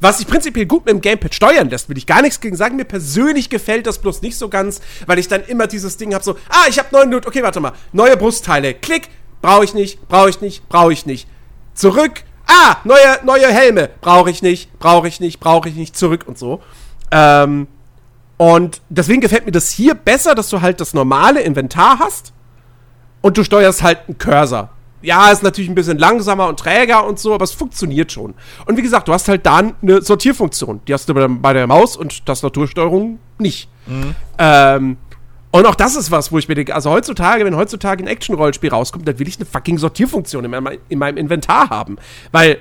Was sich prinzipiell gut mit dem Gamepad steuern lässt, will ich gar nichts gegen sagen. Mir persönlich gefällt das bloß nicht so ganz, weil ich dann immer dieses Ding habe, so, ah, ich habe neuen Loot, okay, warte mal, neue Brustteile, klick, brauche ich nicht, brauche ich nicht, brauche ich nicht. Zurück, ah, neue, neue Helme, brauche ich nicht, brauche ich nicht, brauche ich nicht, zurück und so. Ähm, und deswegen gefällt mir das hier besser, dass du halt das normale Inventar hast und du steuerst halt einen Cursor. Ja, ist natürlich ein bisschen langsamer und träger und so, aber es funktioniert schon. Und wie gesagt, du hast halt da eine Sortierfunktion. Die hast du bei der, Maus- und Tastatursteuerung nicht. Ähm, und auch das ist was, wo ich mir denke, also heutzutage, wenn heutzutage ein Action-Rollenspiel rauskommt, dann will ich eine fucking Sortierfunktion in meinem, in meinem Inventar haben. Weil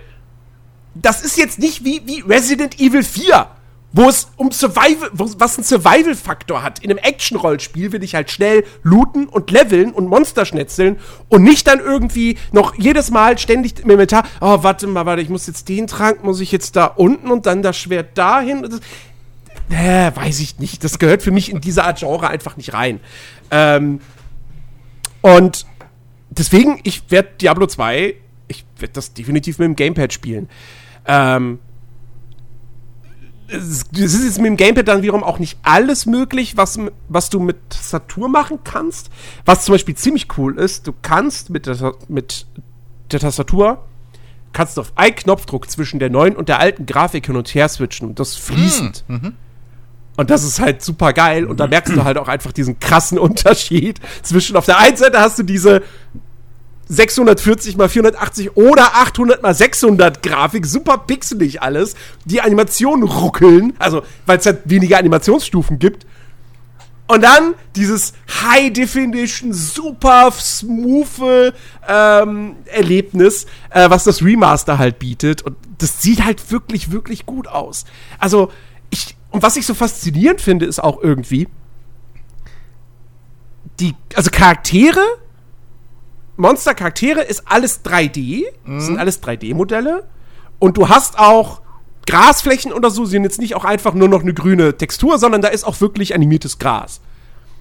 das ist jetzt nicht wie, wie Resident Evil 4, wo es um Survival, was einen Survival-Faktor hat. In einem Action-Rollenspiel will ich halt schnell looten und leveln und Monster schnetzeln und nicht dann irgendwie noch jedes Mal ständig im Inventar, oh, warte mal, warte, ich muss jetzt den Trank, muss ich jetzt da unten und dann das Schwert dahin. Äh, weiß ich nicht. Das gehört für mich in diese Art Genre einfach nicht rein. Ähm, und deswegen, ich werde Diablo 2, ich werde das definitiv mit dem Gamepad spielen. Ähm, es ist jetzt mit dem Gamepad dann wiederum auch nicht alles möglich, was, was du mit Tastatur machen kannst. Was zum Beispiel ziemlich cool ist, du kannst mit der, mit der Tastatur kannst du auf einen Knopfdruck zwischen der neuen und der alten Grafik hin und her switchen und das fließend. Und das ist halt super geil. Und da merkst du halt auch einfach diesen krassen Unterschied zwischen auf der einen Seite hast du diese 640 mal 480 oder 800 mal 600 Grafik, super pixelig alles. Die Animationen ruckeln, also weil es halt weniger Animationsstufen gibt. Und dann dieses High Definition, super smooth ähm, Erlebnis, äh, was das Remaster halt bietet. Und das sieht halt wirklich, wirklich gut aus. Also, und was ich so faszinierend finde, ist auch irgendwie, die, also Charaktere, Monster-Charaktere ist alles 3D, sind alles 3D-Modelle. Und du hast auch Grasflächen oder so, sind jetzt nicht auch einfach nur noch eine grüne Textur, sondern da ist auch wirklich animiertes Gras.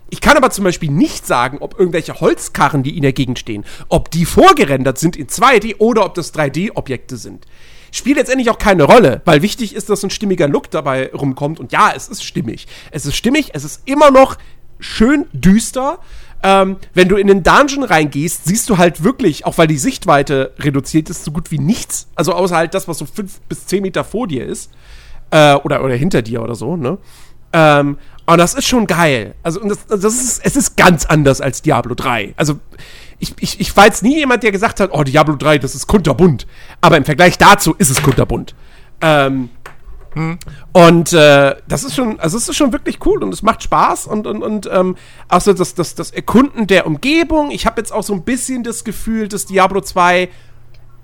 Ich kann aber zum Beispiel nicht sagen, ob irgendwelche Holzkarren, die in der Gegend stehen, ob die vorgerendert sind in 2D oder ob das 3D-Objekte sind. Spielt letztendlich auch keine Rolle, weil wichtig ist, dass ein stimmiger Look dabei rumkommt. Und ja, es ist stimmig. Es ist stimmig, es ist immer noch schön düster. Ähm, wenn du in den Dungeon reingehst, siehst du halt wirklich, auch weil die Sichtweite reduziert ist, so gut wie nichts. Also außer halt das, was so fünf bis zehn Meter vor dir ist. Äh, oder, oder hinter dir oder so, ne? Ähm, und das ist schon geil. Also, das, das ist, es ist ganz anders als Diablo 3. Also, ich, ich, ich war jetzt nie jemand, der gesagt hat, oh, Diablo 3, das ist kunterbunt. Aber im Vergleich dazu ist es kunterbunt. Ähm, hm. Und äh, das ist schon, also es ist schon wirklich cool und es macht Spaß und, und, und ähm, auch so das, das, das Erkunden der Umgebung. Ich habe jetzt auch so ein bisschen das Gefühl, dass Diablo 2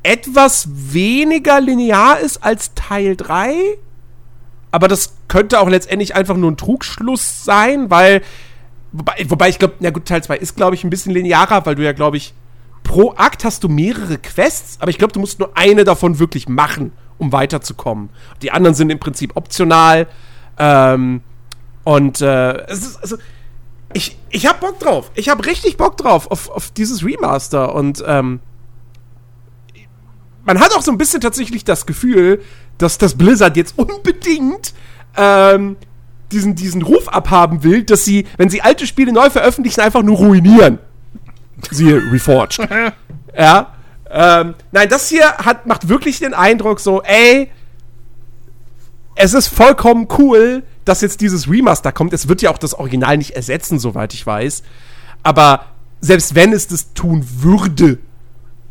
etwas weniger linear ist als Teil 3 aber das könnte auch letztendlich einfach nur ein Trugschluss sein, weil, wobei, wobei ich glaube, na gut, Teil 2 ist, glaube ich, ein bisschen linearer, weil du ja, glaube ich, pro Akt hast du mehrere Quests, aber ich glaube, du musst nur eine davon wirklich machen, um weiterzukommen. Die anderen sind im Prinzip optional. Ähm, und äh, es ist, also, ich, ich hab Bock drauf. Ich hab richtig Bock drauf auf, auf dieses Remaster. Und ähm, man hat auch so ein bisschen tatsächlich das Gefühl, dass das Blizzard jetzt unbedingt ähm, diesen, diesen Ruf abhaben will, dass sie, wenn sie alte Spiele neu veröffentlichen, einfach nur ruinieren. Siehe Reforged. ja. Ähm, nein, das hier hat, macht wirklich den Eindruck so, ey, es ist vollkommen cool, dass jetzt dieses Remaster kommt. Es wird ja auch das Original nicht ersetzen, soweit ich weiß. Aber selbst wenn es das tun würde,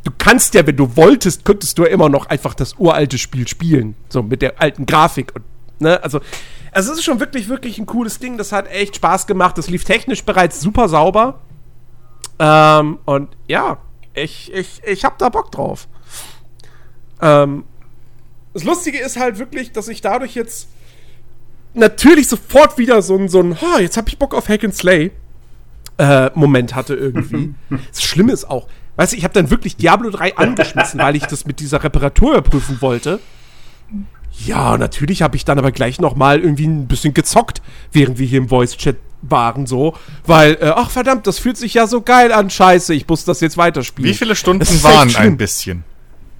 du kannst ja, wenn du wolltest, könntest du ja immer noch einfach das uralte Spiel spielen. So mit der alten Grafik. Und, ne? Also, also es ist schon wirklich, wirklich ein cooles Ding. Das hat echt Spaß gemacht. Das lief technisch bereits super sauber. Ähm, und ja, ich, ich, ich hab da Bock drauf. Ähm, das Lustige ist halt wirklich, dass ich dadurch jetzt natürlich sofort wieder so ein, so ein oh, jetzt hab ich Bock auf Hack and Slay äh, Moment hatte irgendwie. das Schlimme ist auch, Weißt du, ich habe dann wirklich Diablo 3 angeschmissen, weil ich das mit dieser Reparatur überprüfen wollte. Ja, natürlich habe ich dann aber gleich noch mal irgendwie ein bisschen gezockt, während wir hier im Voice-Chat waren, so. Weil, äh, ach verdammt, das fühlt sich ja so geil an, scheiße, ich muss das jetzt weiterspielen. Wie viele Stunden waren ein bisschen?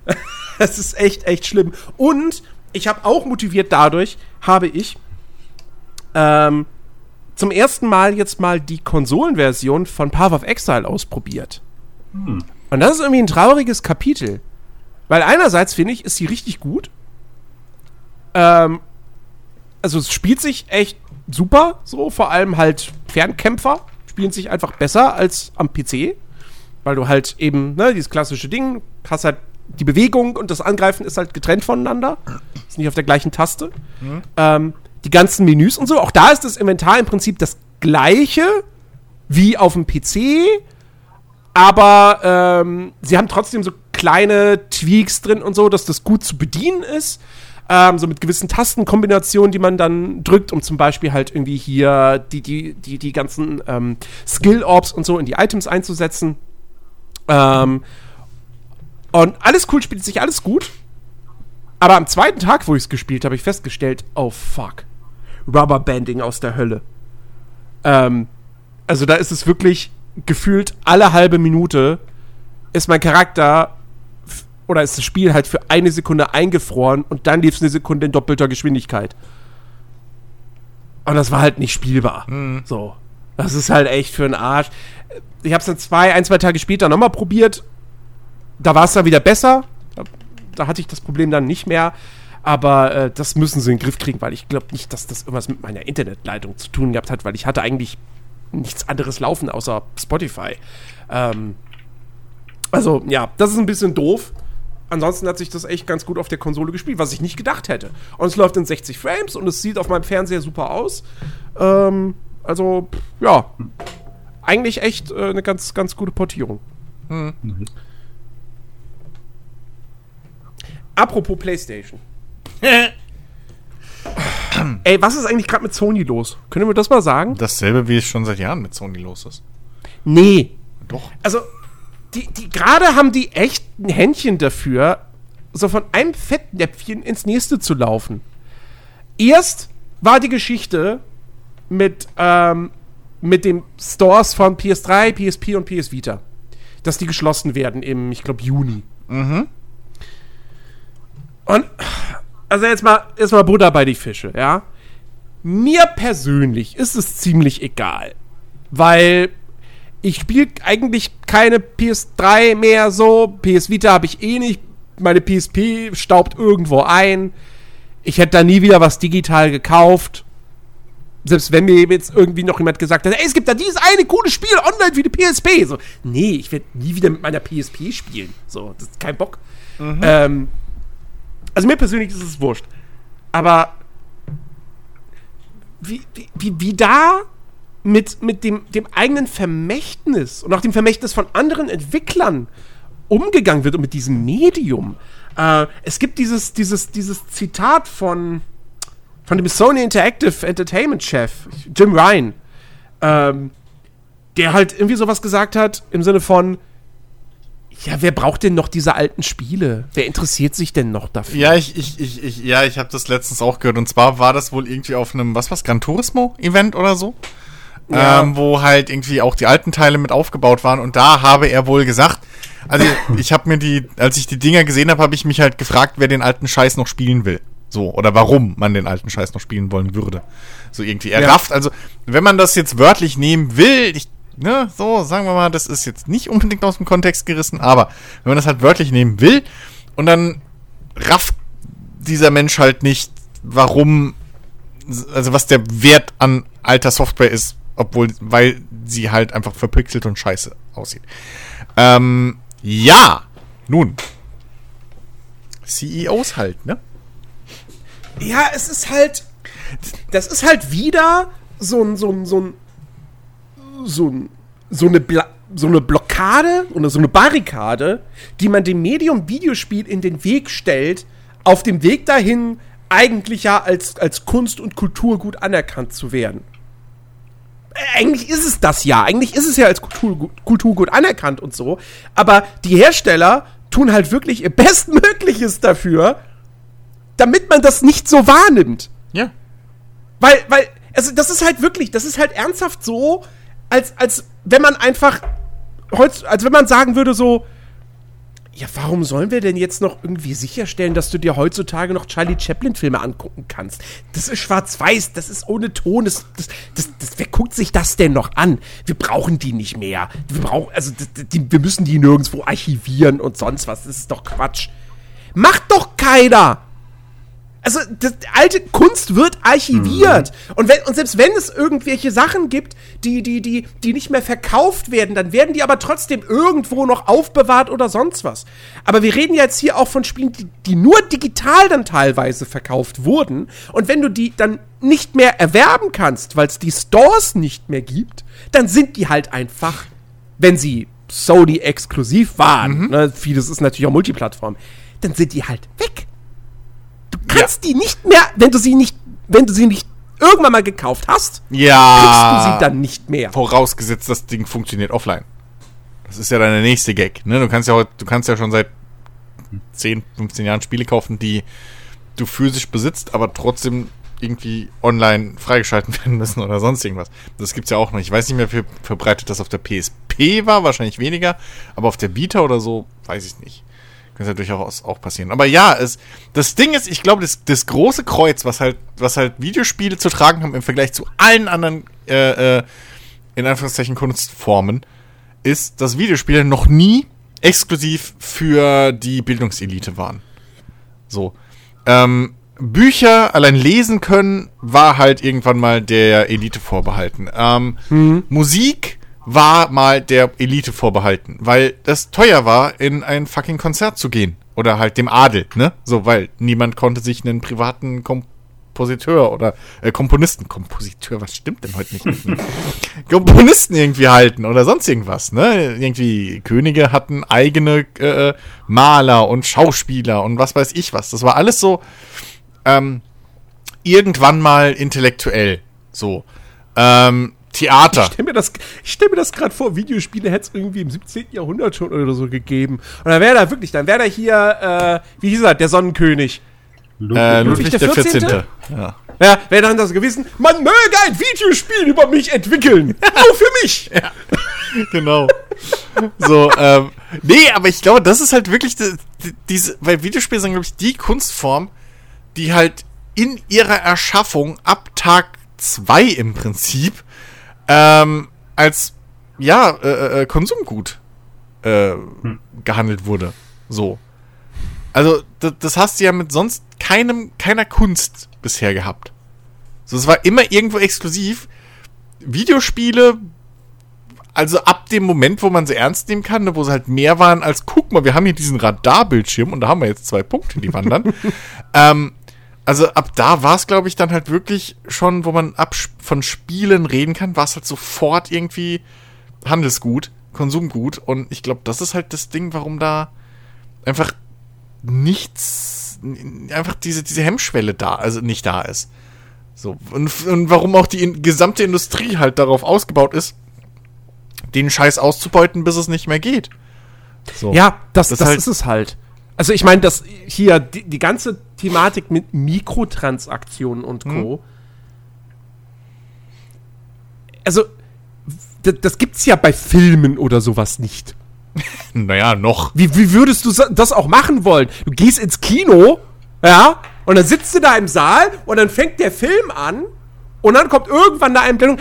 Es ist echt, echt schlimm. Und ich habe auch motiviert dadurch, habe ich ähm, zum ersten Mal jetzt mal die Konsolenversion von Path of Exile ausprobiert. Hm. Und das ist irgendwie ein trauriges Kapitel. Weil einerseits finde ich, ist sie richtig gut. Ähm, also es spielt sich echt super, so vor allem halt Fernkämpfer spielen sich einfach besser als am PC, weil du halt eben, ne, dieses klassische Ding, hast halt die Bewegung und das Angreifen ist halt getrennt voneinander, ist nicht auf der gleichen Taste. Mhm. Ähm, die ganzen Menüs und so, auch da ist das Inventar im Prinzip das gleiche wie auf dem PC, aber ähm, sie haben trotzdem so kleine Tweaks drin und so, dass das gut zu bedienen ist. Ähm, so mit gewissen Tastenkombinationen, die man dann drückt, um zum Beispiel halt irgendwie hier die, die, die, die ganzen ähm, Skill-Orbs und so in die Items einzusetzen. Ähm, und alles cool, spielt sich alles gut. Aber am zweiten Tag, wo ich es gespielt habe, ich festgestellt, oh fuck. Rubberbanding aus der Hölle. Ähm, also da ist es wirklich gefühlt alle halbe Minute ist mein Charakter oder ist das Spiel halt für eine Sekunde eingefroren und dann lief es eine Sekunde in doppelter Geschwindigkeit. Und das war halt nicht spielbar. Mhm. So. Das ist halt echt für einen Arsch. Ich habe es dann zwei, ein, zwei Tage später nochmal probiert. Da war es dann wieder besser. Da, da, hatte ich das Problem dann nicht mehr. Aber äh, das müssen sie in den Griff kriegen, weil ich glaube nicht, dass das irgendwas mit meiner Internetleitung zu tun gehabt hat, weil ich hatte eigentlich nichts anderes laufen außer Spotify. Ähm, also, ja, das ist ein bisschen doof. Ansonsten hat sich das echt ganz gut auf der Konsole gespielt, was ich nicht gedacht hätte. Und es läuft in 60 Frames und es sieht auf meinem Fernseher super aus. Ähm, also, ja, eigentlich echt äh, eine ganz, ganz gute Portierung. Hm. Mhm. Apropos PlayStation. Ey, was ist eigentlich gerade mit Sony los? Können wir das mal sagen? Dasselbe, wie es schon seit Jahren mit Sony los ist. Nee. Doch. Also, die, die gerade haben die echt ein Händchen dafür, so von einem Fettnäpfchen ins nächste zu laufen. Erst war die Geschichte mit ähm, mit den Stores von PS3, PSP und PS Vita. Dass die geschlossen werden im, ich glaube, Juni. Mhm. Und, also jetzt mal, jetzt mal Butter bei die Fische, ja. Mir persönlich ist es ziemlich egal. Weil ich spiele eigentlich keine PS3 mehr so. PS Vita habe ich eh nicht. Meine PSP staubt irgendwo ein. Ich hätte da nie wieder was digital gekauft. Selbst wenn mir jetzt irgendwie noch jemand gesagt hat, ey, es gibt da dieses eine coole Spiel online wie die PSP. So, nee, ich werde nie wieder mit meiner PSP spielen. So, das ist kein Bock. Ähm, also mir persönlich ist es wurscht. Aber wie, wie, wie, wie da mit, mit dem, dem eigenen Vermächtnis und auch dem Vermächtnis von anderen Entwicklern umgegangen wird und mit diesem Medium. Äh, es gibt dieses, dieses, dieses Zitat von, von dem Sony Interactive Entertainment Chef, Jim Ryan, ähm, der halt irgendwie sowas gesagt hat im Sinne von, ja, wer braucht denn noch diese alten Spiele? Wer interessiert sich denn noch dafür? Ja, ich, ich, ich, ich ja, ich habe das letztens auch gehört. Und zwar war das wohl irgendwie auf einem, was was, Gran Turismo-Event oder so? Ja. Ähm, wo halt irgendwie auch die alten Teile mit aufgebaut waren. Und da habe er wohl gesagt, also ich habe mir die, als ich die Dinger gesehen habe, habe ich mich halt gefragt, wer den alten Scheiß noch spielen will. So, oder warum man den alten Scheiß noch spielen wollen würde. So irgendwie. Er Ja. rafft, also, wenn man das jetzt wörtlich nehmen will, ich, ne, so, sagen wir mal, das ist jetzt nicht unbedingt aus dem Kontext gerissen, aber wenn man das halt wörtlich nehmen will und dann rafft dieser Mensch halt nicht, warum, also was der Wert an alter Software ist, obwohl, weil sie halt einfach verpixelt und scheiße aussieht. Ähm, ja, nun. CEOs halt, ne? Ja, es ist halt. Das ist halt wieder so ein, so ein, so ein, so ein, so eine, Bla so eine Blockade oder so eine Barrikade, die man dem Medium Videospiel in den Weg stellt, auf dem Weg dahin, eigentlich ja als, als Kunst und Kulturgut anerkannt zu werden. Eigentlich ist es das ja. Eigentlich ist es ja als Kulturgut, Kulturgut anerkannt und so. Aber die Hersteller tun halt wirklich ihr Bestmögliches dafür, damit man das nicht so wahrnimmt. Ja. Weil, weil, also das ist halt wirklich, das ist halt ernsthaft so, als, als wenn man einfach, als wenn man sagen würde so, ja, warum sollen wir denn jetzt noch irgendwie sicherstellen, dass du dir heutzutage noch Charlie Chaplin-Filme angucken kannst? Das ist schwarz-weiß, das ist ohne Ton, das, das, das, das, wer guckt sich das denn noch an? Wir brauchen die nicht mehr. Wir brauchen, also, die, wir müssen die nirgendwo archivieren und sonst was. Das ist doch Quatsch. Macht doch keiner! Also, das, alte Kunst wird archiviert. Und, wenn, und selbst wenn es irgendwelche Sachen gibt, die, die, die, die nicht mehr verkauft werden, dann werden die aber trotzdem irgendwo noch aufbewahrt oder sonst was. Aber wir reden jetzt hier auch von Spielen, die, die nur digital dann teilweise verkauft wurden. Und wenn du die dann nicht mehr erwerben kannst, weil es die Stores nicht mehr gibt, dann sind die halt einfach, wenn sie Sony exklusiv waren, ne, vieles ist natürlich auch Multiplattform, dann sind die halt weg kannst die nicht mehr, wenn du sie nicht, wenn du sie nicht irgendwann mal gekauft hast, kriegst Ja. du sie dann nicht mehr. Vorausgesetzt, das Ding funktioniert offline. Das ist ja deine nächste Gag. Ne? Du kannst ja heute, du kannst ja schon seit 10, 15 Jahren Spiele kaufen, die du physisch besitzt, aber trotzdem irgendwie online freigeschalten werden müssen oder sonst irgendwas. Das gibt's ja auch noch. Ich weiß nicht mehr, wie verbreitet das auf der PSP war, wahrscheinlich weniger, aber auf der Vita oder so, weiß ich nicht. Könnte ja durchaus auch passieren. Aber ja, es, das Ding ist, ich glaube, das, das große Kreuz, was halt, was halt Videospiele zu tragen haben im Vergleich zu allen anderen, äh, äh, in Anführungszeichen Kunstformen, ist, dass Videospiele noch nie exklusiv für die Bildungselite waren. So. Ähm, Bücher allein lesen können, war halt irgendwann mal der Elite vorbehalten. Ähm, Musik war mal der Elite vorbehalten, weil das teuer war, in ein fucking Konzert zu gehen. Oder halt dem Adel, ne? So, weil niemand konnte sich einen privaten Kompositeur oder äh, Komponisten, Kompositeur, was stimmt denn heute nicht? Komponisten irgendwie halten oder sonst irgendwas, ne? Irgendwie Könige hatten eigene äh, Maler und Schauspieler und was weiß ich was. Das war alles so ähm, irgendwann mal intellektuell. So. Ähm, Theater. Ich stell mir das, ich stell mir das gerade vor, Videospiele hätte es irgendwie im 17. Jahrhundert schon oder so gegeben. Und dann wäre da wirklich, dann wäre da hier, äh, wie hieß er, der Sonnenkönig. Äh, Ludwig Ludwig der der 14. 14.? Ja. Ja, wer dann das Gewissen, man möge ein Videospiel über mich entwickeln. Nur für mich. Ja. genau. So, ähm, nee, aber ich glaube, das ist halt wirklich die, die, diese, weil Videospiele sind, glaube ich, die Kunstform, die halt in ihrer Erschaffung ab Tag 2 im Prinzip ähm, als ja, äh, äh, Konsumgut äh, hm. gehandelt wurde. So. Also, das, das hast du ja mit sonst keinem, keiner Kunst bisher gehabt. So, es war immer irgendwo exklusiv. Videospiele, also ab dem Moment, wo man sie ernst nehmen kann, ne, wo sie halt mehr waren als, guck mal, wir haben hier diesen Radarbildschirm und da haben wir jetzt zwei Punkte, die wandern. ähm, also ab da war es, glaube ich, dann halt wirklich schon, wo man ab von Spielen reden kann, war es halt sofort irgendwie Handelsgut, Konsumgut. Und ich glaube, das ist halt das Ding, warum da einfach nichts, einfach diese, diese Hemmschwelle da, also nicht da ist. So, und, und warum auch die in, gesamte Industrie halt darauf ausgebaut ist, den Scheiß auszubeuten, bis es nicht mehr geht. So. Ja, das, das, das halt ist es halt. Also ich meine, dass hier die, die, ganze Thematik mit Mikrotransaktionen und Co. Hm. Also, das, das gibt's ja bei Filmen oder sowas nicht. naja, noch. Wie, wie würdest du das auch machen wollen? Du gehst ins Kino, ja, und dann sitzt du da im Saal und dann fängt der Film an und dann kommt irgendwann da eine Blendung.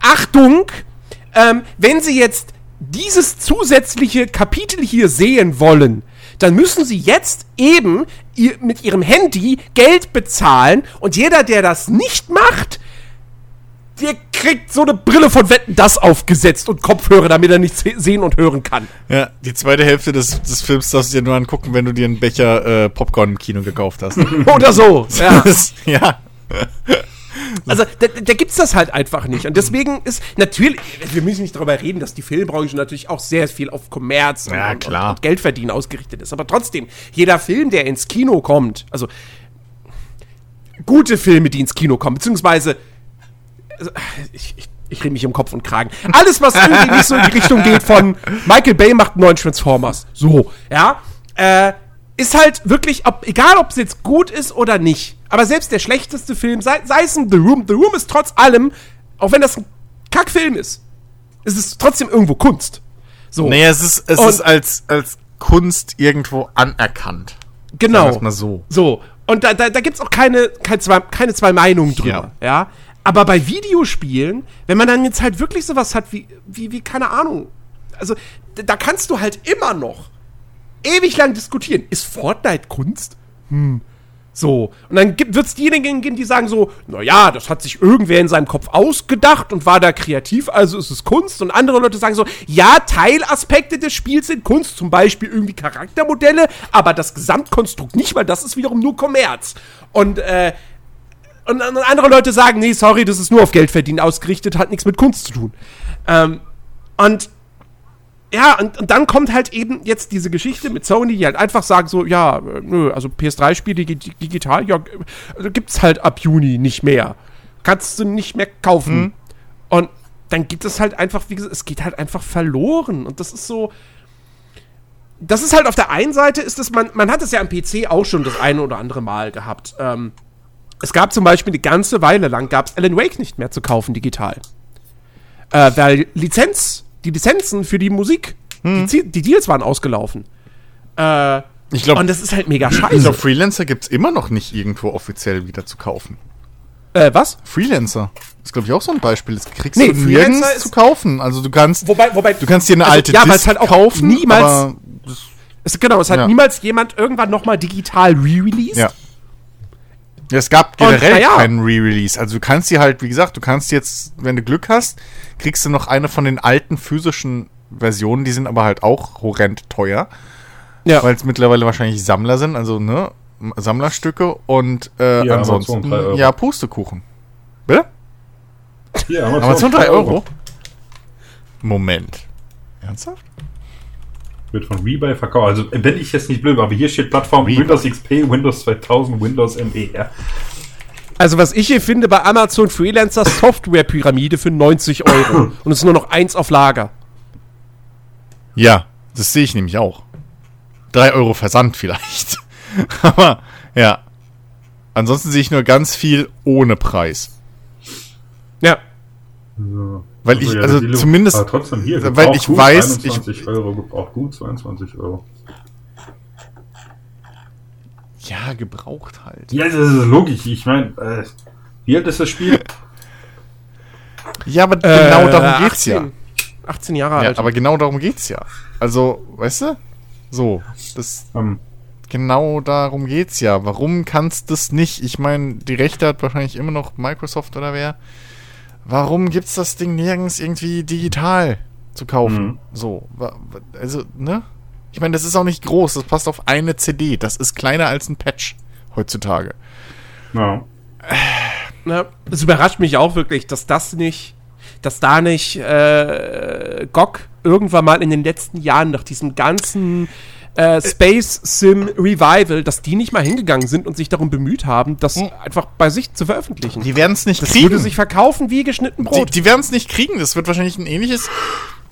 Achtung, ähm, wenn Sie jetzt dieses zusätzliche Kapitel hier sehen wollen, dann müssen Sie jetzt eben ihr, mit Ihrem Handy Geld bezahlen und jeder, der das nicht macht, der kriegt so eine Brille von Wetten das aufgesetzt und Kopfhörer, damit er nichts sehen und hören kann. Ja, die zweite Hälfte des, des Films darfst du dir nur angucken, wenn du dir einen Becher äh, Popcorn im Kino gekauft hast. Oder so. Ja. ja. Also da, da gibt's das halt einfach nicht. Und deswegen ist natürlich, wir müssen nicht darüber reden, dass die Filmbranche natürlich auch sehr viel auf Kommerz ja, und, und, und Geldverdienen ausgerichtet ist. Aber trotzdem, jeder Film, der ins Kino kommt, also gute Filme, die ins Kino kommen, beziehungsweise also, ich, ich, ich rede mich im Kopf und Kragen. Alles, was irgendwie nicht so in die Richtung geht von Michael Bay macht einen neuen Transformers. So, ja. Äh, ist halt wirklich, ob, egal ob es jetzt gut ist oder nicht. Aber selbst der schlechteste Film, sei, sei es ein The Room, The Room ist trotz allem, auch wenn das ein Kackfilm ist, ist es trotzdem irgendwo Kunst. So. Naja, es ist, es ist als, als Kunst irgendwo anerkannt. Genau. Mal so. So. Und da, da, da gibt es auch keine, keine, zwei, keine zwei Meinungen drüber. Ja. ja. Aber bei Videospielen, wenn man dann jetzt halt wirklich sowas hat wie, wie, wie keine Ahnung, also da kannst du halt immer noch ewig lang diskutieren. Ist Fortnite Kunst? Hm. So. Und dann wird es diejenigen geben, die sagen so, naja, das hat sich irgendwer in seinem Kopf ausgedacht und war da kreativ, also ist es Kunst. Und andere Leute sagen so, ja, Teilaspekte des Spiels sind Kunst, zum Beispiel irgendwie Charaktermodelle, aber das Gesamtkonstrukt nicht, weil das ist wiederum nur Kommerz. Und, äh, und, und andere Leute sagen, nee, sorry, das ist nur auf Geld verdienen ausgerichtet, hat nichts mit Kunst zu tun. Ähm, und ja, und, und, dann kommt halt eben jetzt diese Geschichte mit Sony, die halt einfach sagen so, ja, nö, also PS3-Spiele digital, ja, also gibt's halt ab Juni nicht mehr. Kannst du nicht mehr kaufen. Mhm. Und dann gibt es halt einfach, wie gesagt, es geht halt einfach verloren. Und das ist so. Das ist halt auf der einen Seite, ist das, man, man hat es ja am PC auch schon das eine oder andere Mal gehabt. Ähm, es gab zum Beispiel eine ganze Weile lang, gab es Alan Wake nicht mehr zu kaufen digital. Äh, weil Lizenz die Lizenzen für die Musik, hm. die, die, Deals waren ausgelaufen. Äh, ich glaube, und das ist halt mega scheiße. Ich glaube, Freelancer gibt es immer noch nicht irgendwo offiziell wieder zu kaufen. Äh, was? Freelancer. Das ist, glaube ich, auch so ein Beispiel. Das kriegst nee, du nirgends zu kaufen. Also du kannst, wobei, wobei, du kannst dir eine also, alte ja, Disc halt auch kaufen, niemals, es, genau, es hat ja. niemals jemand irgendwann nochmal digital re-released. Ja. Ja, es gab generell und, ja. keinen Re-Release. Also du kannst die halt, wie gesagt, du kannst jetzt, wenn du Glück hast, kriegst du noch eine von den alten physischen Versionen, die sind aber halt auch horrend teuer. Ja. Weil es mittlerweile wahrscheinlich Sammler sind, also ne, Sammlerstücke und äh, ja, ansonsten Amazon, ja Pustekuchen. Bitte? Ja, Amazon, Amazon 3 Euro. Euro. Moment. Ernsthaft? Wird von Rebuy verkauft. Also, wenn ich jetzt nicht blöd aber hier steht Plattform Rebuy. Windows XP, Windows 2000, Windows ME. Also, was ich hier finde bei Amazon Freelancer Software-Pyramide für 90 Euro. Und es ist nur noch eins auf Lager. Ja, das sehe ich nämlich auch. 3 Euro Versand vielleicht. aber, ja. Ansonsten sehe ich nur ganz viel ohne Preis. Ja. Ja. Weil ich- der also Dilo- zumindest- aber trotzdem hier, weil gebraucht ich gut, weiß, ich- 21 Euro, gebraucht gut, 22 Euro. Ja, gebraucht halt. Ja, das ist logisch. Ich meine, äh, wie alt ist das Spiel? Ja, aber genau darum Äh, geht's ja. 18 Jahre Ja, alt. aber genau darum geht's ja. Also, weißt du? So, das Ähm, genau darum geht's ja. Warum kannst du das nicht? Ich meine, die Rechte hat wahrscheinlich immer noch Microsoft oder wer. Warum gibt's das Ding nirgends irgendwie digital zu kaufen? Mhm. So, also, ne? Ich meine, das ist auch nicht groß, das passt auf eine CD. Das ist kleiner als ein Patch heutzutage. ja. Na, es überrascht mich auch wirklich, dass das nicht, dass da nicht äh, GOG irgendwann mal in den letzten Jahren nach diesem ganzen äh, Space Sim Revival, dass die nicht mal hingegangen sind und sich darum bemüht haben, das Hm. einfach bei sich zu veröffentlichen. Die werden es nicht das kriegen. würde sich verkaufen wie geschnitten Die, Brot. die werden es nicht kriegen. Das wird wahrscheinlich ein ähnliches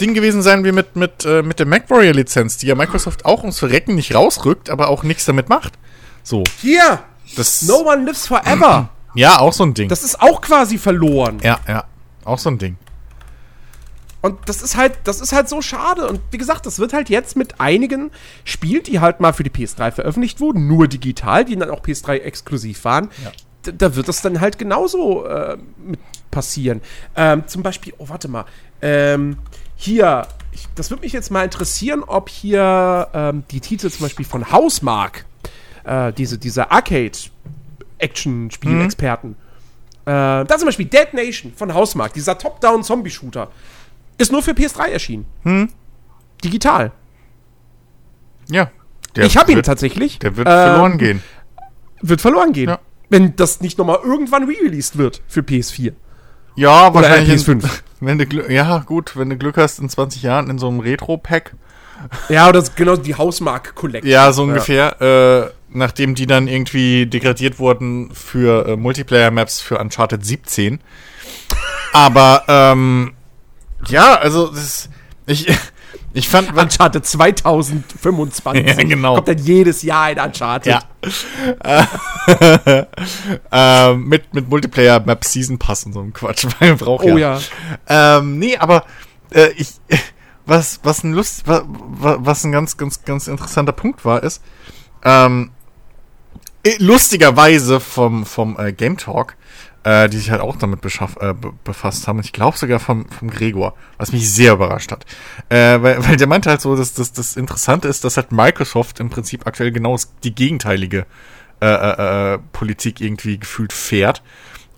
Ding gewesen sein wie mit, mit, äh, mit der MacWarrior-Lizenz, die ja Microsoft auch ums Verrecken nicht rausrückt, aber auch nichts damit macht. So. Hier! Das, No one lives forever! ja, auch so ein Ding. Das ist auch quasi verloren. ja, ja. Auch so ein Ding. Und das ist halt, das ist halt so schade. Und wie gesagt, das wird halt jetzt mit einigen Spielen, die halt mal für die PS3 veröffentlicht wurden, nur digital, die dann auch PS3 exklusiv waren. Da, da wird das dann halt genauso äh, mit passieren. Ähm, zum Beispiel, oh, warte mal. Ähm, hier, ich, das würde mich jetzt mal interessieren, ob hier ähm, die Titel zum Beispiel von Hausmark, äh, diese, diese Arcade-Action-Spiel-Experten, äh, da zum Beispiel Dead Nation von Hausmark, dieser Top-Down-Zombie-Shooter, ist nur für PS3 erschienen. Digital. Ja. Ich habe ihn tatsächlich. Der wird Ähm, verloren gehen. Wird verloren gehen. Ja. Wenn das nicht nochmal irgendwann re-released wird für PS4. Ja, wahrscheinlich. PS5. In, wenn du, Gl- ja, gut, wenn du Glück hast, in 20 Jahren in so einem Retro-Pack. Ja, oder genau die Hausmark Collection. Ja, so ungefähr. Äh, nachdem die dann irgendwie degradiert wurden für äh, Multiplayer-Maps für Uncharted 17. Aber, ähm, ja, also, das, ich, ich fand, Uncharted 2025. Ja, genau. Kommt dann jedes Jahr ein Uncharted. Ja. ähm, mit, mit Multiplayer-Map Season Pass und so ein Quatsch, weil man braucht Oh ja. Ähm, nee, aber äh, ich, was, was ein Lust, was, was ein ganz, ganz, ganz interessanter Punkt war, ist, ähm, äh, lustigerweise vom, vom äh, Game Talk, äh, die sich halt auch damit beschaff, äh, be befasst haben, ich glaube sogar vom, vom Gregor, was mich sehr überrascht hat. Äh, weil, weil der meinte halt so, dass, dass das Interessante ist, dass halt Microsoft im Prinzip aktuell genau die gegenteilige äh, äh, äh, Politik irgendwie gefühlt fährt.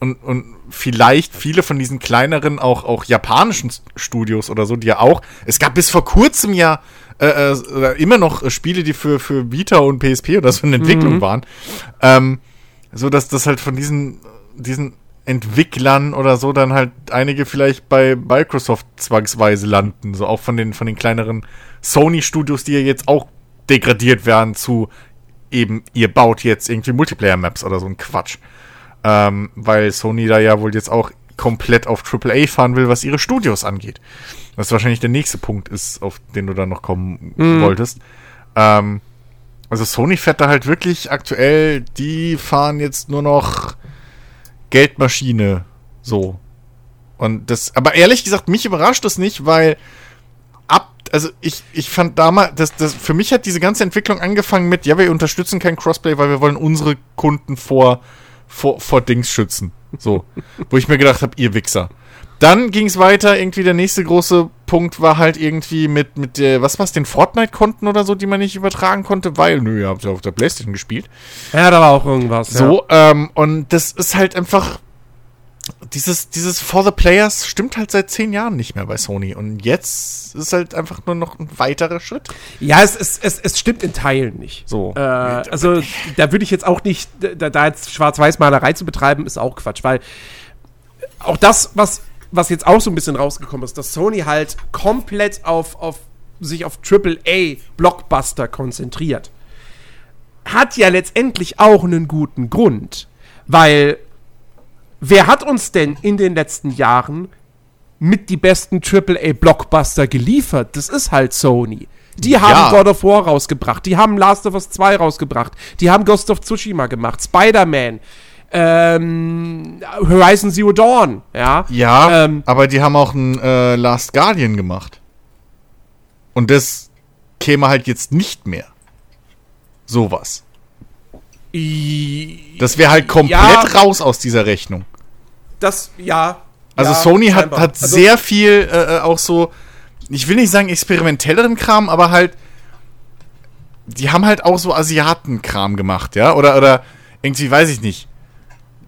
Und, und vielleicht viele von diesen kleineren, auch, auch japanischen Studios oder so, die ja auch, es gab bis vor kurzem ja äh, äh, immer noch äh, Spiele, die für, für Vita und PSP oder so in Entwicklung waren. Ähm, so dass das halt von diesen, diesen Entwicklern oder so dann halt einige vielleicht bei Microsoft zwangsweise landen. So auch von den, von den kleineren Sony-Studios, die ja jetzt auch degradiert werden zu eben, ihr baut jetzt irgendwie Multiplayer-Maps oder so ein Quatsch. Ähm, weil Sony da ja wohl jetzt auch komplett auf AAA fahren will, was ihre Studios angeht. Was wahrscheinlich der nächste Punkt ist, auf den du dann noch kommen wolltest. Ähm, also Sony fährt da halt wirklich aktuell, die fahren jetzt nur noch Geldmaschine so. Und das, aber ehrlich gesagt, mich überrascht das nicht, weil ab, also ich, ich fand damals, das, das, für mich hat diese ganze Entwicklung angefangen mit, ja, wir unterstützen kein Crossplay, weil wir wollen unsere Kunden vor, vor, vor Dings schützen. So. Wo ich mir gedacht habe, ihr Wichser. Dann ging es weiter, irgendwie der nächste große Punkt war halt irgendwie mit, mit der, was war's, den Fortnite-Konten oder so, die man nicht übertragen konnte, weil, nö, ihr habt ja auf der Playstation gespielt. Ja, da war auch irgendwas. So, ähm, und das ist halt einfach, dieses, dieses For the Players stimmt halt seit zehn Jahren nicht mehr bei Sony. Und jetzt ist halt einfach nur noch ein weiterer Schritt. Ja, ja es, es, es, es stimmt in Teilen nicht. So. Äh, also, da würde ich jetzt auch nicht, da, da jetzt Schwarz-Weiß-Malerei zu betreiben, ist auch Quatsch, weil auch das, was, was jetzt auch so ein bisschen rausgekommen ist, dass Sony halt komplett auf, auf sich auf AAA-Blockbuster konzentriert, hat ja letztendlich auch einen guten Grund. Weil, wer hat uns denn in den letzten Jahren mit die besten AAA-Blockbuster geliefert? Das ist halt Sony. Die haben God of War rausgebracht, die haben Last of Us 2 rausgebracht, die haben Ghost of Tsushima gemacht, Spider-Man, ähm, Horizon Zero Dawn, ja. Ja, ähm, aber die haben auch ein äh, Last Guardian gemacht. Und das käme halt jetzt nicht mehr. Sowas. Das wäre halt komplett ja, raus aus dieser Rechnung. Das, ja. Also ja, Sony hat, hat also, sehr viel äh, äh, auch so, ich will nicht sagen experimentelleren Kram, aber halt, die haben halt auch so Asiatenkram gemacht, ja? Oder, oder irgendwie, weiß ich nicht.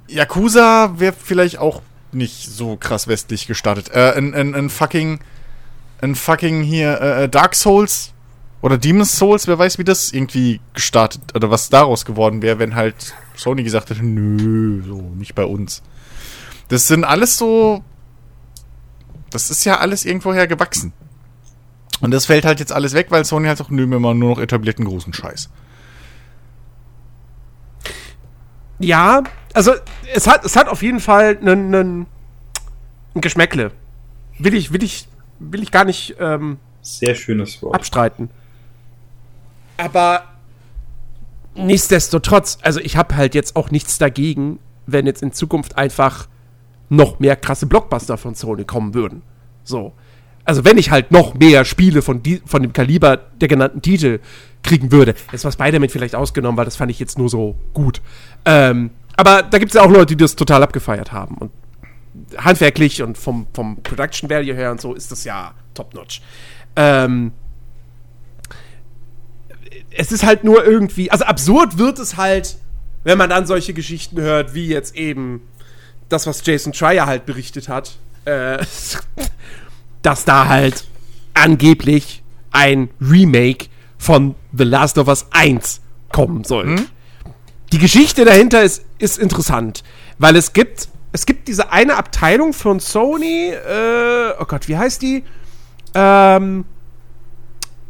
Yakuza wäre vielleicht auch nicht so krass westlich gestartet. Äh, ein, ein, ein fucking, ein fucking hier, äh, äh Dark Souls oder Demon's Souls, wer weiß, wie das irgendwie gestartet oder was daraus geworden wäre, wenn halt Sony gesagt hätte, nö, so, nicht bei uns. Das sind alles so. Das ist ja alles irgendwoher gewachsen. Und das fällt halt jetzt alles weg, weil Sony halt auch, nö, machen nur noch etablierten großen Scheiß. Ja, also es hat, es hat auf jeden Fall einen, einen, ein Geschmäckle. Will ich, will ich, will ich gar nicht ähm, Sehr schönes Wort. abstreiten. Aber nichtsdestotrotz, also ich habe halt jetzt auch nichts dagegen, wenn jetzt in Zukunft einfach noch mehr krasse Blockbuster von Sony kommen würden. So. Also wenn ich halt noch mehr Spiele von, die, von dem Kaliber der genannten Titel kriegen würde. Jetzt war Spider-Man vielleicht ausgenommen, weil das fand ich jetzt nur so gut. Ähm, aber da gibt es ja auch Leute, die das total abgefeiert haben. Und handwerklich und vom, vom Production Value her und so ist das ja top-notch. Ähm, es ist halt nur irgendwie, also absurd wird es halt, wenn man dann solche Geschichten hört, wie jetzt eben das, was Jason Schreier halt berichtet hat, äh, dass da halt angeblich ein Remake von The Last of Us 1 kommen soll. Hm? Die Geschichte dahinter ist, ist interessant, weil es gibt, es gibt diese eine Abteilung von Sony, äh, oh Gott, wie heißt die? Ähm,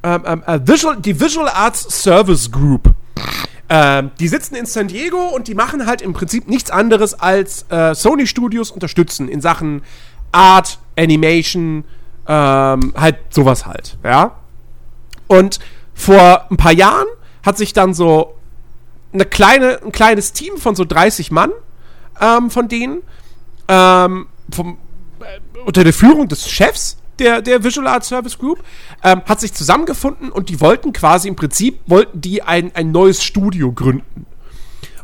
ähm, ähm, äh, Visual, die Visual Arts Service Group. Ähm, die sitzen in San Diego und die machen halt im Prinzip nichts anderes als äh, Sony Studios unterstützen in Sachen Art, Animation, ähm, halt sowas halt, ja. Und vor ein paar Jahren hat sich dann so eine kleine, ein kleines Team von so 30 Mann ähm, von denen ähm, vom, äh, unter der Führung des Chefs der, der Visual Art Service Group, ähm, hat sich zusammengefunden und die wollten quasi im Prinzip, wollten die ein, ein neues Studio gründen.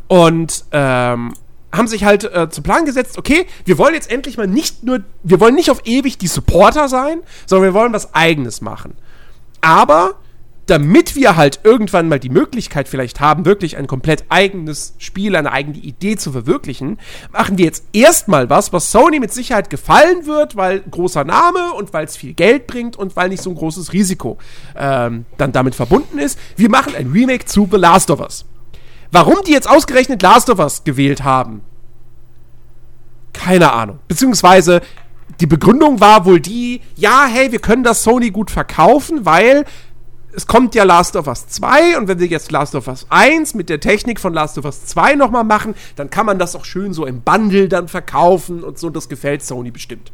Und ähm, haben sich halt äh, zum Plan gesetzt, okay, wir wollen jetzt endlich mal nicht nur, wir wollen nicht auf ewig die Supporter sein, sondern wir wollen was eigenes machen. Aber damit wir halt irgendwann mal die Möglichkeit vielleicht haben, wirklich ein komplett eigenes Spiel, eine eigene Idee zu verwirklichen, machen wir jetzt erstmal was, was Sony mit Sicherheit gefallen wird, weil großer Name und weil es viel Geld bringt und weil nicht so ein großes Risiko ähm, dann damit verbunden ist. Wir machen ein Remake zu The Last of Us. Warum die jetzt ausgerechnet Last of Us gewählt haben, keine Ahnung. Beziehungsweise die Begründung war wohl die, ja, hey, wir können das Sony gut verkaufen, weil es kommt ja Last of Us 2 und wenn wir jetzt Last of Us 1 mit der Technik von Last of Us 2 nochmal machen, dann kann man das auch schön so im Bundle dann verkaufen und so, das gefällt Sony bestimmt.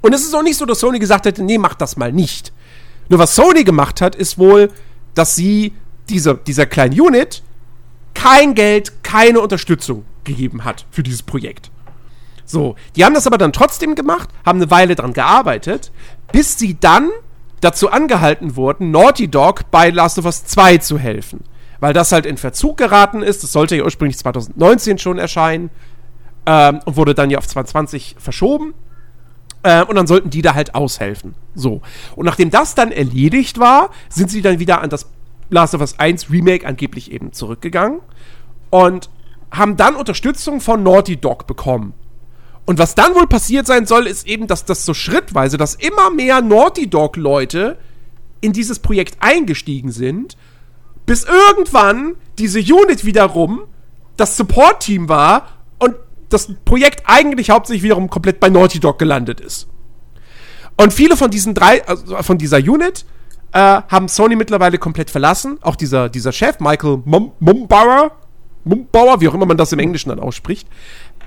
Und es ist auch nicht so, dass Sony gesagt hätte, nee, mach das mal nicht. Nur was Sony gemacht hat, ist wohl, dass sie diese, dieser kleinen Unit kein Geld, keine Unterstützung gegeben hat für dieses Projekt. So, die haben das aber dann trotzdem gemacht, haben eine Weile dran gearbeitet, bis sie dann dazu angehalten wurden, Naughty Dog bei Last of Us 2 zu helfen. Weil das halt in Verzug geraten ist. Das sollte ja ursprünglich 2019 schon erscheinen. Ähm, und wurde dann ja auf 2020 verschoben. Äh, und dann sollten die da halt aushelfen. So. Und nachdem das dann erledigt war, sind sie dann wieder an das Last of Us 1 Remake angeblich eben zurückgegangen. Und haben dann Unterstützung von Naughty Dog bekommen. Und was dann wohl passiert sein soll, ist eben, dass das so schrittweise, dass immer mehr Naughty Dog-Leute in dieses Projekt eingestiegen sind, bis irgendwann diese Unit wiederum das Support-Team war und das Projekt eigentlich hauptsächlich wiederum komplett bei Naughty Dog gelandet ist. Und viele von diesen drei, also von dieser Unit, äh, haben Sony mittlerweile komplett verlassen. Auch dieser, dieser Chef, Michael Mumbauer, Mumbauer, wie auch immer man das im Englischen dann ausspricht,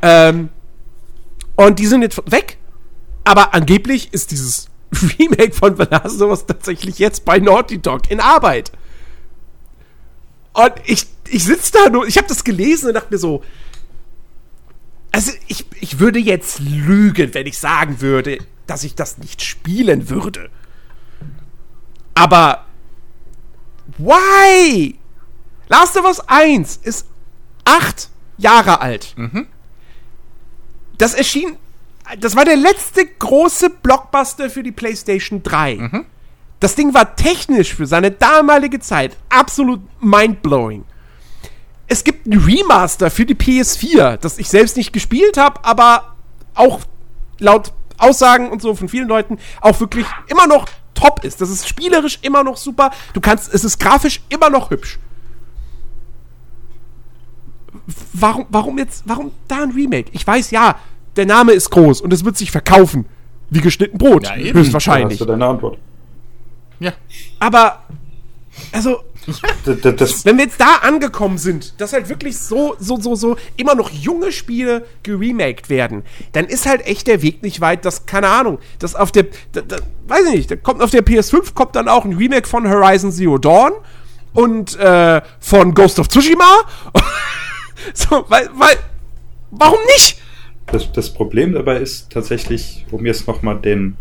ähm, und die sind jetzt weg. Aber angeblich ist dieses Remake von The Last tatsächlich jetzt bei Naughty Dog in Arbeit. Und ich, ich sitze da nur, ich habe das gelesen und dachte mir so, also ich, ich würde jetzt lügen, wenn ich sagen würde, dass ich das nicht spielen würde. Aber why? Last of Us 1 ist acht Jahre alt. Das erschien, das war der letzte große Blockbuster für die PlayStation 3. Das Ding war technisch für seine damalige Zeit absolut mindblowing. Es gibt ein Remaster für die PS4, das ich selbst nicht gespielt habe, aber auch laut Aussagen und so von vielen Leuten auch wirklich immer noch top ist. Das ist spielerisch immer noch super. Du kannst, es ist grafisch immer noch hübsch. Warum, warum jetzt, warum da ein Remake? Ich weiß ja, der Name ist groß und es wird sich verkaufen. Wie geschnitten Brot. Ja, eben. Da höchstwahrscheinlich. hast du deine Antwort. Ja. Aber, also, Das, das, das, wenn wir jetzt da angekommen sind, dass halt wirklich so, so, so, so immer noch junge Spiele geremaked werden, dann ist halt echt der Weg nicht weit, dass, keine Ahnung, dass auf der, da, da, weiß ich nicht, da kommt auf der PS5 kommt dann auch ein Remake von Horizon Zero Dawn und äh, von Ghost of Tsushima. so, weil, weil, warum nicht? das, das Problem dabei ist tatsächlich, um jetzt nochmal den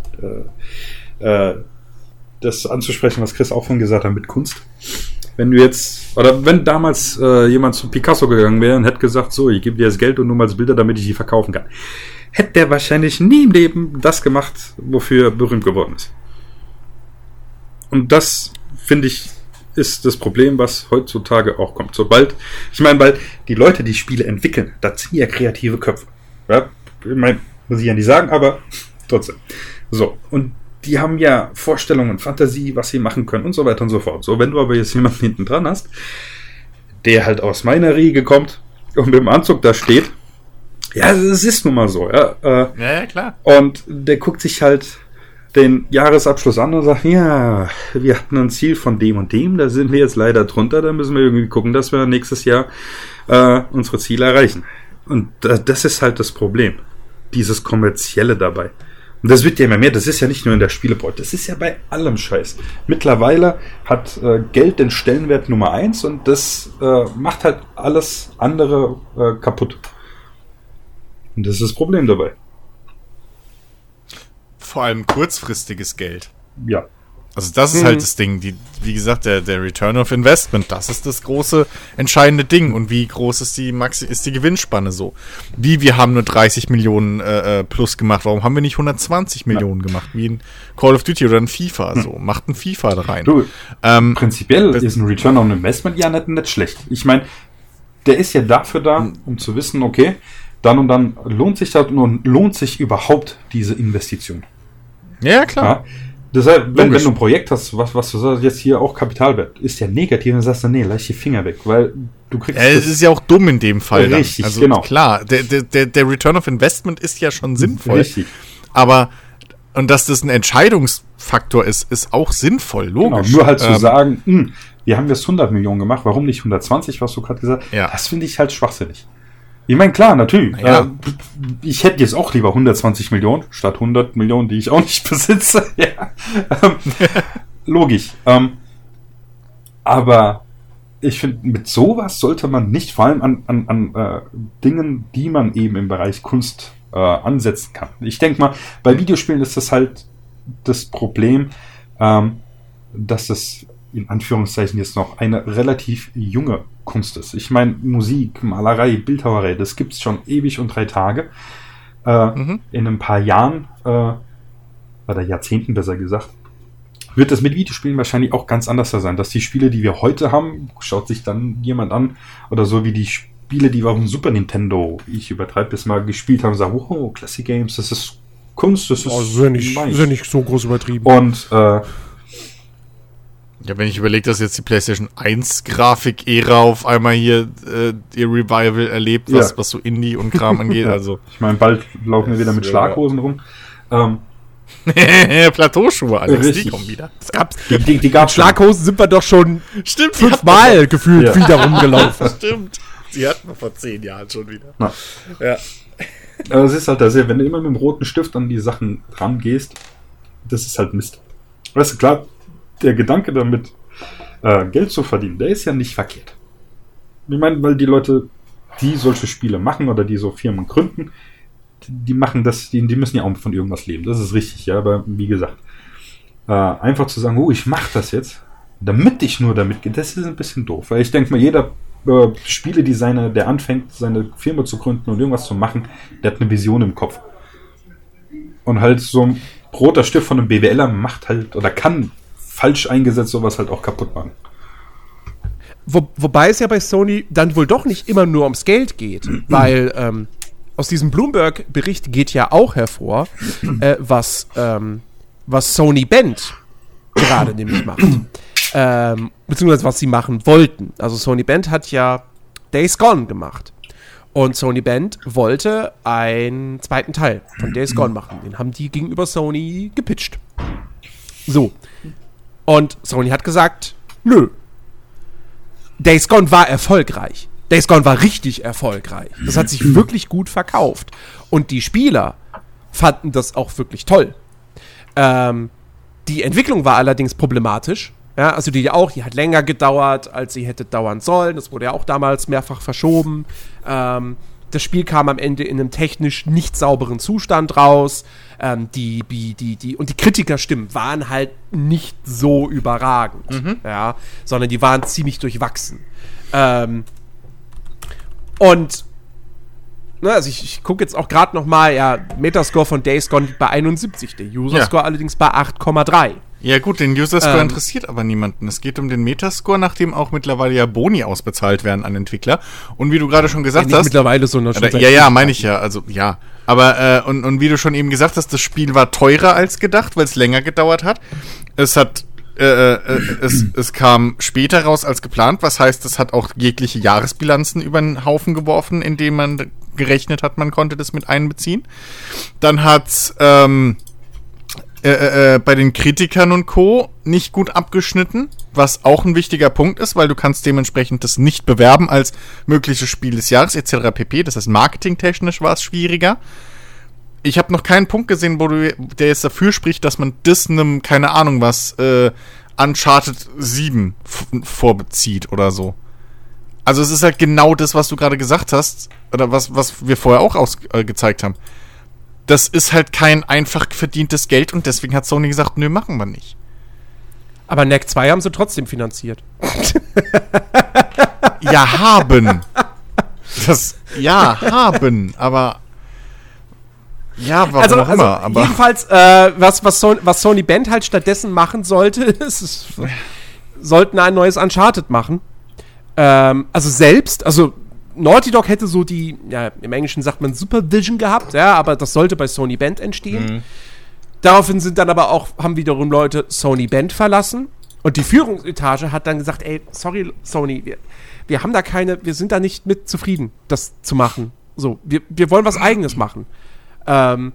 äh, äh, das anzusprechen, was Chris auch von gesagt hat mit Kunst. Wenn du jetzt, oder wenn damals äh, jemand zu Picasso gegangen wäre und hätte gesagt, so, ich gebe dir das Geld und nur mal Bilder, damit ich die verkaufen kann, hätte der wahrscheinlich nie im Leben das gemacht, wofür er berühmt geworden ist. Und das, finde ich, ist das Problem, was heutzutage auch kommt. Sobald, ich meine, weil die Leute, die Spiele entwickeln, das sind ja kreative Köpfe. Ja, ich meine, muss ich ja nicht sagen, aber trotzdem. So, und die haben ja Vorstellungen, Fantasie, was sie machen können und so weiter und so fort. So, wenn du aber jetzt jemanden hinten dran hast, der halt aus meiner Riege kommt und mit dem Anzug da steht, ja, es ist nun mal so, ja. Äh, Ja, ja, klar. und der guckt sich halt den Jahresabschluss an und sagt, ja, wir hatten ein Ziel von dem und dem, da sind wir jetzt leider drunter, da müssen wir irgendwie gucken, dass wir nächstes Jahr äh, unsere Ziele erreichen. Und da, das ist halt das Problem. Dieses Kommerzielle dabei. Und das wird ja immer mehr, das ist ja nicht nur in der Spielebranche, das ist ja bei allem Scheiß. Mittlerweile hat äh, Geld den Stellenwert Nummer eins und das äh, macht halt alles andere äh, kaputt. Und das ist das Problem dabei. Vor allem kurzfristiges Geld. Ja. Also das ist halt das Ding, die, wie gesagt, der, der Return of Investment, das ist das große entscheidende Ding. Und wie groß ist die Maxi ist die Gewinnspanne so? Wie wir haben nur 30 Millionen äh, äh, plus gemacht, warum haben wir nicht 120 Millionen gemacht? Wie in Call of Duty oder in FIFA so. Macht ein FIFA da rein. Du, Ähm, prinzipiell ist ein Return on Investment ja nicht, nicht schlecht. Ich meine, der ist ja dafür da, um zu wissen, okay, dann und dann lohnt sich das und lohnt sich überhaupt diese Investition. ja, klar. Ja? Deshalb, wenn, wenn du ein Projekt hast, was, was du sagst, jetzt hier auch Kapitalwert, ist ja negativ, dann sagst du, nee, lass die Finger weg, weil du kriegst Ja, es ist ja auch dumm in dem Fall. Dann. Richtig, also genau. klar, der, der, der, Return of Investment ist ja schon sinnvoll. Richtig. Aber und dass das ein Entscheidungsfaktor ist, ist auch sinnvoll, Genau, logisch. nur halt zu Ähm, sagen, hm, wir haben jetzt 100 Millionen gemacht, warum nicht 120, was du gerade gesagt hast, Ja. das finde ich halt schwachsinnig. Ich meine, klar, natürlich. Ja. Äh, ich hätte jetzt auch lieber 120 Millionen statt 100 Millionen, die ich auch nicht besitze. ja. ähm, logisch. Ähm, aber ich finde, mit sowas sollte man nicht, vor allem an, an, an äh, Dingen, die man eben im Bereich Kunst äh, ansetzen kann. Ich denke mal, bei Videospielen ist das halt das Problem, ähm, dass es in Anführungszeichen jetzt noch eine relativ junge Kunst ist. Ich meine, Musik, Malerei, Bildhauerei, das gibt's schon ewig und drei Tage. Äh, Mhm. In ein paar Jahren, äh, oder Jahrzehnten besser gesagt, wird es mit Videospielen wahrscheinlich auch ganz anders sein. Dass die Spiele, die wir heute haben, schaut sich dann jemand an, oder so wie die Spiele, die wir auf dem Super Nintendo, ich übertreibe das mal, gespielt haben, sagen, oh, Classic Games, das ist Kunst, das ist Oh, ist ja nicht, nice. ja nicht so groß übertrieben. Und äh, Ja, wenn ich überlege, dass jetzt die PlayStation 1 Grafik-Ära auf einmal hier äh, ihr Revival erlebt, was, Ja. was so Indie und Kram angeht, also ich meine, bald laufen wir wieder mit. Schlaghosen rum. Ähm, Plateauschuhe, Alex, Richtig. die kommen wieder. Es gab's, die, die, die gab's schon. Schlaghosen sind wir doch schon Stimmt, fünfmal gefühlt Ja. wieder rumgelaufen. Stimmt. Die hatten wir vor zehn Jahren schon wieder. Na. Ja. Aber es ist halt das, wenn du immer mit dem roten Stift an die Sachen rangehst, das ist halt Mist. Weißt du, klar, der Gedanke damit, äh, Geld zu verdienen, der ist ja nicht verkehrt. Ich meine, weil die Leute, die solche Spiele machen oder die so Firmen gründen, die, machen das, die, die müssen ja auch von irgendwas leben. Das ist richtig, ja, aber wie gesagt, äh, einfach zu sagen, oh, ich mache das jetzt, damit ich nur damit gehe, das ist ein bisschen doof. Weil ich denke mal, jeder äh, Spieledesigner, der anfängt, seine Firma zu gründen und irgendwas zu machen, der hat eine Vision im Kopf. Und halt so ein roter Stift von einem BWLer macht halt oder kann falsch eingesetzt sowas halt auch kaputt machen. Wo, wobei es ja bei Sony dann wohl doch nicht immer nur ums Geld geht, weil ähm, aus diesem Bloomberg-Bericht geht ja auch hervor, äh, was, ähm, was Sony Bend gerade nämlich macht. Ähm, beziehungsweise was sie machen wollten. Also Sony Bend hat ja Days Gone gemacht. Und Sony Band wollte einen zweiten Teil von Days Gone machen. Den haben die gegenüber Sony gepitcht. So. Und Sony hat gesagt, nö. Days Gone war erfolgreich. Days Gone war richtig erfolgreich. Das hat sich wirklich gut verkauft. Und die Spieler fanden das auch wirklich toll. Ähm, die Entwicklung war allerdings problematisch. Ja, also die auch, die hat länger gedauert, als sie hätte dauern sollen. Das wurde ja auch damals mehrfach verschoben. Ähm, das Spiel kam am Ende in einem technisch nicht sauberen Zustand raus. Ähm, die, die, die, die, und die Kritikerstimmen waren halt nicht so überragend, mhm. ja, sondern die waren ziemlich durchwachsen. Ähm, und ne, also ich, ich gucke jetzt auch gerade noch mal, ja, Metascore von Days Gone liegt bei 71, der User Score ja. allerdings bei 8,3. Ja gut, den User Score ähm, interessiert aber niemanden. Es geht um den Metascore, nachdem auch mittlerweile ja Boni ausbezahlt werden an Entwickler. Und wie du gerade schon gesagt ja, hast, mittlerweile so schon äh, ja ja, meine ich ja, also ja. Aber äh, und, und wie du schon eben gesagt hast, das Spiel war teurer als gedacht, weil es länger gedauert hat. Es hat äh, äh, es, es kam später raus als geplant, was heißt, es hat auch jegliche Jahresbilanzen über den Haufen geworfen, indem man gerechnet hat, man konnte das mit einbeziehen. Dann hat ähm, äh, äh, bei den Kritikern und Co. nicht gut abgeschnitten, was auch ein wichtiger Punkt ist, weil du kannst dementsprechend das nicht bewerben als mögliches Spiel des Jahres etc. pp. Das heißt, marketingtechnisch war es schwieriger. Ich habe noch keinen Punkt gesehen, wo du, der jetzt dafür spricht, dass man das einem, keine Ahnung was, äh, Uncharted 7 vorbezieht oder so. Also es ist halt genau das, was du gerade gesagt hast, oder was, was wir vorher auch ausgezeigt äh, haben das ist halt kein einfach verdientes Geld und deswegen hat Sony gesagt, nö, machen wir nicht. Aber NEC 2 haben sie trotzdem finanziert. ja, haben. Das, ja, haben, aber ja, warum also, auch also immer. Aber jedenfalls, äh, was, was, Sony, was Sony Band halt stattdessen machen sollte, ist, sollten ein neues Uncharted machen. Ähm, also selbst, also Naughty Dog hätte so die, ja, im Englischen sagt man Supervision gehabt, ja, aber das sollte bei Sony Band entstehen. Mhm. Daraufhin sind dann aber auch, haben wiederum Leute Sony Band verlassen. Und die Führungsetage hat dann gesagt, ey, sorry, Sony, wir, wir haben da keine, wir sind da nicht mit zufrieden, das zu machen. So, wir, wir wollen was eigenes machen. Ähm,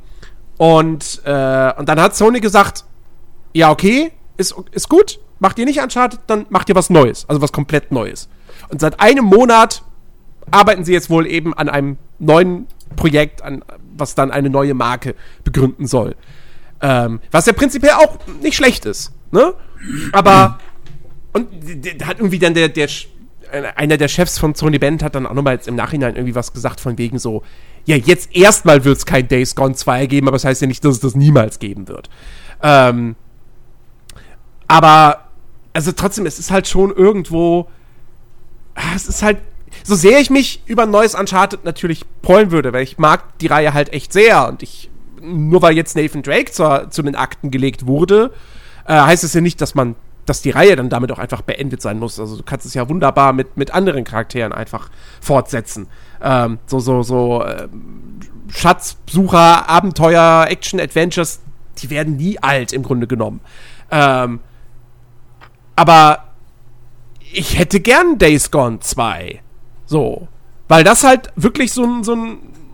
und, äh, und dann hat Sony gesagt, ja, okay, ist, ist gut, macht ihr nicht Uncharted, dann macht ihr was Neues, also was komplett Neues. Und seit einem Monat arbeiten sie jetzt wohl eben an einem neuen Projekt, an, was dann eine neue Marke begründen soll. Ähm, was ja prinzipiell auch nicht schlecht ist. Ne? Aber und hat irgendwie dann der, der einer der Chefs von Sony Band hat dann auch nochmal jetzt im Nachhinein irgendwie was gesagt von wegen so, ja, jetzt erstmal wird es kein Days Gone 2 geben, aber das heißt ja nicht, dass es das niemals geben wird. Ähm, aber, also trotzdem, es ist halt schon irgendwo, ah, es ist halt so sehr ich mich über ein neues Uncharted natürlich freuen würde, weil ich mag die Reihe halt echt sehr und ich, nur weil jetzt Nathan Drake zur, zu den Akten gelegt wurde, äh, heißt es ja nicht, dass man, dass die Reihe dann damit auch einfach beendet sein muss. Also du kannst es ja wunderbar mit, mit anderen Charakteren einfach fortsetzen. Ähm, so, so, so, äh, Schatzsucher, Abenteuer, Action, Adventures, die werden nie alt im Grunde genommen. Ähm, aber ich hätte gern Days Gone 2. So. Weil das halt wirklich so, so,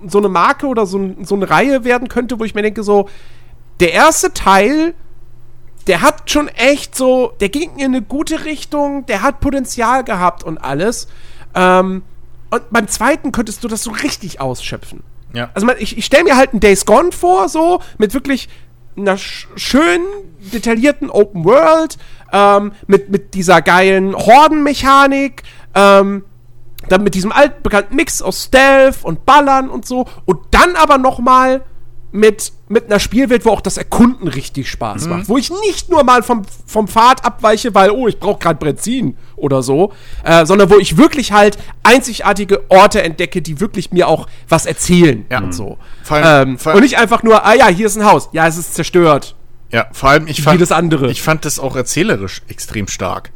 so eine Marke oder so, so eine Reihe werden könnte, wo ich mir denke, so, der erste Teil, der hat schon echt so, der ging in eine gute Richtung, der hat Potenzial gehabt und alles. Ähm, und beim zweiten könntest du das so richtig ausschöpfen. Ja. Also ich, ich stelle mir halt einen Days Gone vor, so, mit wirklich einer sch schönen, detaillierten Open World, ähm, mit, mit dieser geilen Hordenmechanik, ähm, dann mit diesem altbekannten Mix aus Stealth und Ballern und so. Und dann aber noch mal mit, mit einer Spielwelt, wo auch das Erkunden richtig Spaß macht. Wo ich nicht nur mal vom, vom Pfad abweiche, weil, oh, ich brauche gerade Benzin oder so, äh, sondern wo ich wirklich halt einzigartige Orte entdecke, die wirklich mir auch was erzählen Ja. und so. Vor allem- ähm, vor allem- und nicht einfach nur, ah ja, hier ist ein Haus. Ja, es ist zerstört. Ja, vor allem, ich Wie fand, das andere. ich fand das auch erzählerisch extrem stark.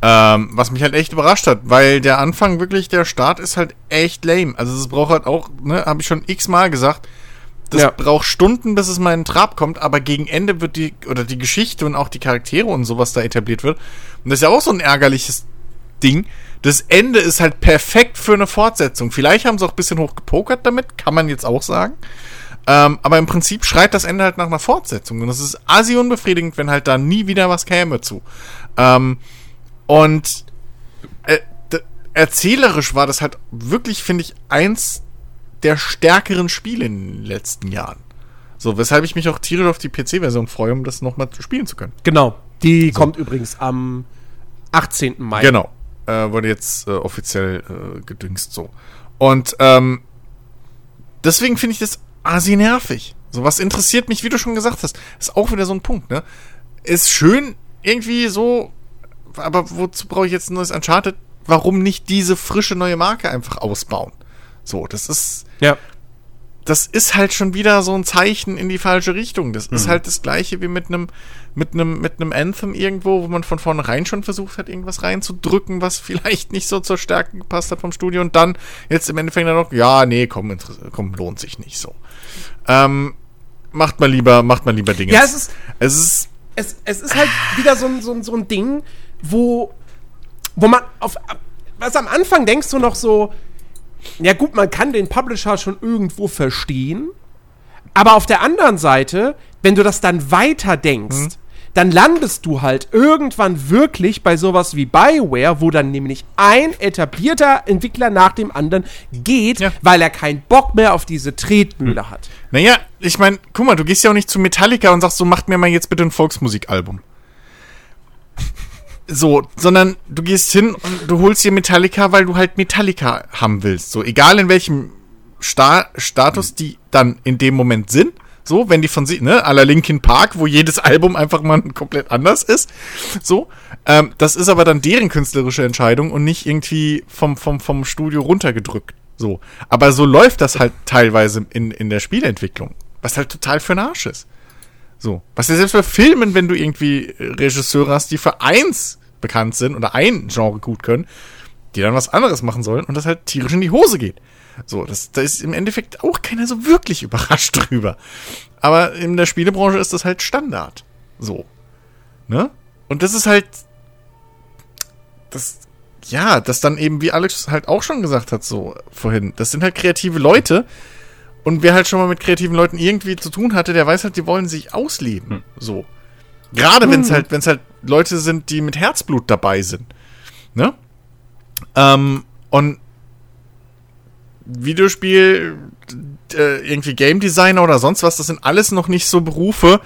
Ähm, was mich halt echt überrascht hat, weil der Anfang wirklich, der Start ist halt echt lame. Also es braucht halt auch, ne, habe ich schon x-mal gesagt, das Ja. braucht Stunden, bis es mal in den Trab kommt, aber gegen Ende wird die, oder die Geschichte und auch die Charaktere und sowas da etabliert wird. Und das ist ja auch so ein ärgerliches Ding. Das Ende ist halt perfekt für eine Fortsetzung. Vielleicht haben sie auch ein bisschen hoch gepokert damit, kann man jetzt auch sagen. Ähm, aber im Prinzip schreit das Ende halt nach einer Fortsetzung. Und das ist assi unbefriedigend, wenn halt da nie wieder was käme zu. Ähm, und äh, erzählerisch war das halt wirklich, finde ich, eins der stärkeren Spiele in den letzten Jahren. So, weshalb ich mich auch tierisch auf die PC-Version freue, um das nochmal spielen zu können. Genau. Die kommt übrigens am 18. Mai. Genau. Äh, wurde jetzt äh, offiziell äh, gedüngst so. Und ähm, deswegen finde ich das asi nervig. So, was interessiert mich, wie du schon gesagt hast, ist auch wieder so ein Punkt, ne? Ist schön, irgendwie so, aber wozu brauche ich jetzt ein neues Uncharted? Warum nicht diese frische neue Marke einfach ausbauen? So, das ist, Ja. das ist halt schon wieder so ein Zeichen in die falsche Richtung. Das Mhm. ist halt das gleiche wie mit einem mit einem mit einem Anthem irgendwo, wo man von vornherein schon versucht hat, irgendwas reinzudrücken, was vielleicht nicht so zur Stärke gepasst hat vom Studio und dann jetzt im Endeffekt dann noch, ja, nee, komm, komm lohnt sich nicht so. Ähm, macht mal lieber, macht mal lieber Dinge. Ja, es ist, es ist es, es ist halt wieder so ein, so, ein, so ein Ding, wo, wo man auf. Was am Anfang denkst du noch so, ja gut, man kann den Publisher schon irgendwo verstehen, aber auf der anderen Seite, wenn du das dann weiter denkst, Mhm. dann landest du halt irgendwann wirklich bei sowas wie Bioware, wo dann nämlich ein etablierter Entwickler nach dem anderen geht, Ja. weil er keinen Bock mehr auf diese Tretmühle hat. Naja, ich meine, guck mal, du gehst ja auch nicht zu Metallica und sagst so, macht mir mal jetzt bitte ein Volksmusikalbum. So, sondern du gehst hin und du holst dir Metallica, weil du halt Metallica haben willst. So, egal in welchem Sta Status die dann in dem Moment sind. So, wenn die von sich, ne, la Linkin Park, wo jedes Album einfach mal komplett anders ist. So, ähm, das ist aber dann deren künstlerische Entscheidung und nicht irgendwie vom, vom, vom Studio runtergedrückt. So. Aber so läuft das halt teilweise in, in der Spielentwicklung. Was halt total für den Arsch ist. So. Was ja selbst bei Filmen, wenn du irgendwie Regisseure hast, die für eins bekannt sind oder ein Genre gut können, die dann was anderes machen sollen und das halt tierisch in die Hose geht. So, das, da ist im Endeffekt auch keiner so wirklich überrascht drüber. Aber in der Spielebranche ist das halt Standard. So. Ne? Und das ist halt. Das. Ja, das dann eben, wie Alex halt auch schon gesagt hat, so vorhin. Das sind halt kreative Leute. Und wer halt schon mal mit kreativen Leuten irgendwie zu tun hatte, der weiß halt, die wollen sich ausleben. So. Gerade wenn es halt, wenn es halt Leute sind, die mit Herzblut dabei sind. Ne? Ähm, und Videospiel, äh, irgendwie Game Designer oder sonst was, das sind alles noch nicht so Berufe,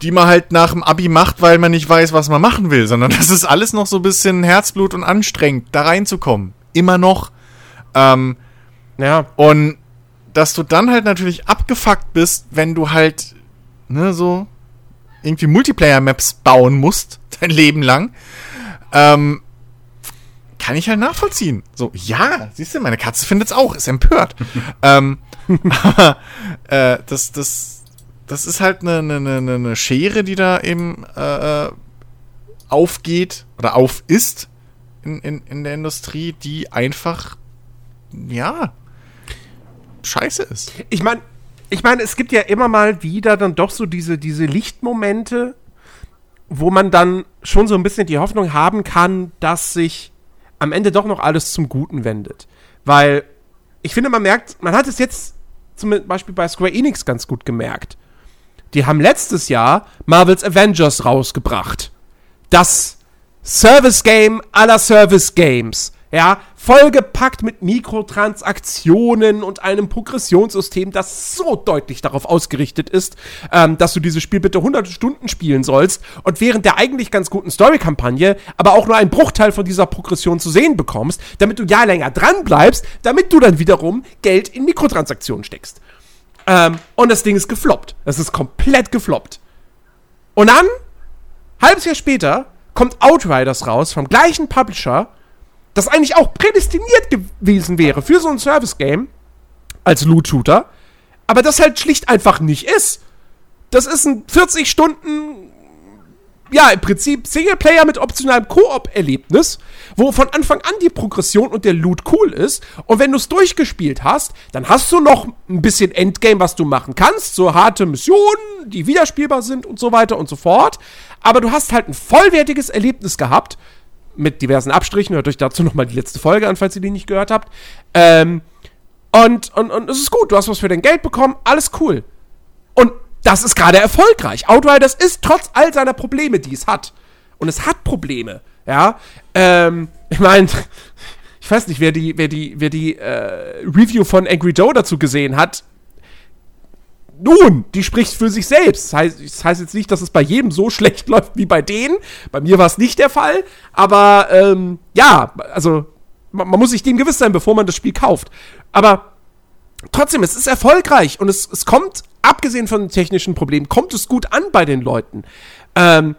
die man halt nach dem Abi macht, weil man nicht weiß, was man machen will, sondern das ist alles noch so ein bisschen Herzblut und anstrengend, da reinzukommen. Immer noch. Ähm, Ja. und dass du dann halt natürlich abgefuckt bist, wenn du halt, ne, so irgendwie Multiplayer-Maps bauen musst, dein Leben lang. Ähm, kann ich halt nachvollziehen. So, ja, siehst du, meine Katze findet's auch, ist empört. ähm, aber äh, das, das, das ist halt eine, eine, eine, eine Schere, die da eben äh, äh, aufgeht oder auf ist in, in, in der Industrie, die einfach, ja, scheiße ist. Ich meine, ich meine, es gibt ja immer mal wieder dann doch so diese, diese Lichtmomente, wo man dann schon so ein bisschen die Hoffnung haben kann, dass sich am Ende doch noch alles zum Guten wendet. Weil ich finde, man merkt, man hat es jetzt zum Beispiel bei Square Enix ganz gut gemerkt. Die haben letztes Jahr Marvel's Avengers rausgebracht. Das Service Game aller Service Games. Ja, vollgepackt mit Mikrotransaktionen und einem Progressionssystem, das so deutlich darauf ausgerichtet ist, ähm, dass du dieses Spiel bitte 100 Stunden spielen sollst und während der eigentlich ganz guten Story-Kampagne aber auch nur einen Bruchteil von dieser Progression zu sehen bekommst, damit du ja länger dran bleibst, damit du dann wiederum Geld in Mikrotransaktionen steckst. Ähm, und das Ding ist gefloppt. Das ist komplett gefloppt. Und dann, halbes Jahr später, kommt Outriders raus vom gleichen Publisher das eigentlich auch prädestiniert gewesen wäre für so ein Service-Game als Loot-Shooter, aber das halt schlicht einfach nicht ist. Das ist ein 40 Stunden, ja, im Prinzip Singleplayer mit optionalem Koop-Erlebnis, wo von Anfang an die Progression und der Loot cool ist. Und wenn du es durchgespielt hast, dann hast du noch ein bisschen Endgame, was du machen kannst, so harte Missionen, die wiederspielbar sind und so weiter und so fort. Aber du hast halt ein vollwertiges Erlebnis gehabt, mit diversen Abstrichen. Hört euch dazu nochmal die letzte Folge an, falls ihr die nicht gehört habt. Ähm, und, und, und es ist gut, du hast was für dein Geld bekommen, alles cool. Und das ist gerade erfolgreich. Outriders ist trotz all seiner Probleme, die es hat. Und es hat Probleme, ja. Ähm, ich meine, ich weiß nicht, wer die, wer die, wer die äh, Review von Angry Joe dazu gesehen hat. Nun, die spricht für sich selbst. Das heißt, das heißt jetzt nicht, dass es bei jedem so schlecht läuft wie bei denen. Bei mir war es nicht der Fall. Aber ähm, ja, also man, man, muss sich dem gewiss sein, bevor man das Spiel kauft. Aber trotzdem, es ist erfolgreich und es, es kommt, abgesehen von technischen Problemen, kommt es gut an bei den Leuten. Ähm,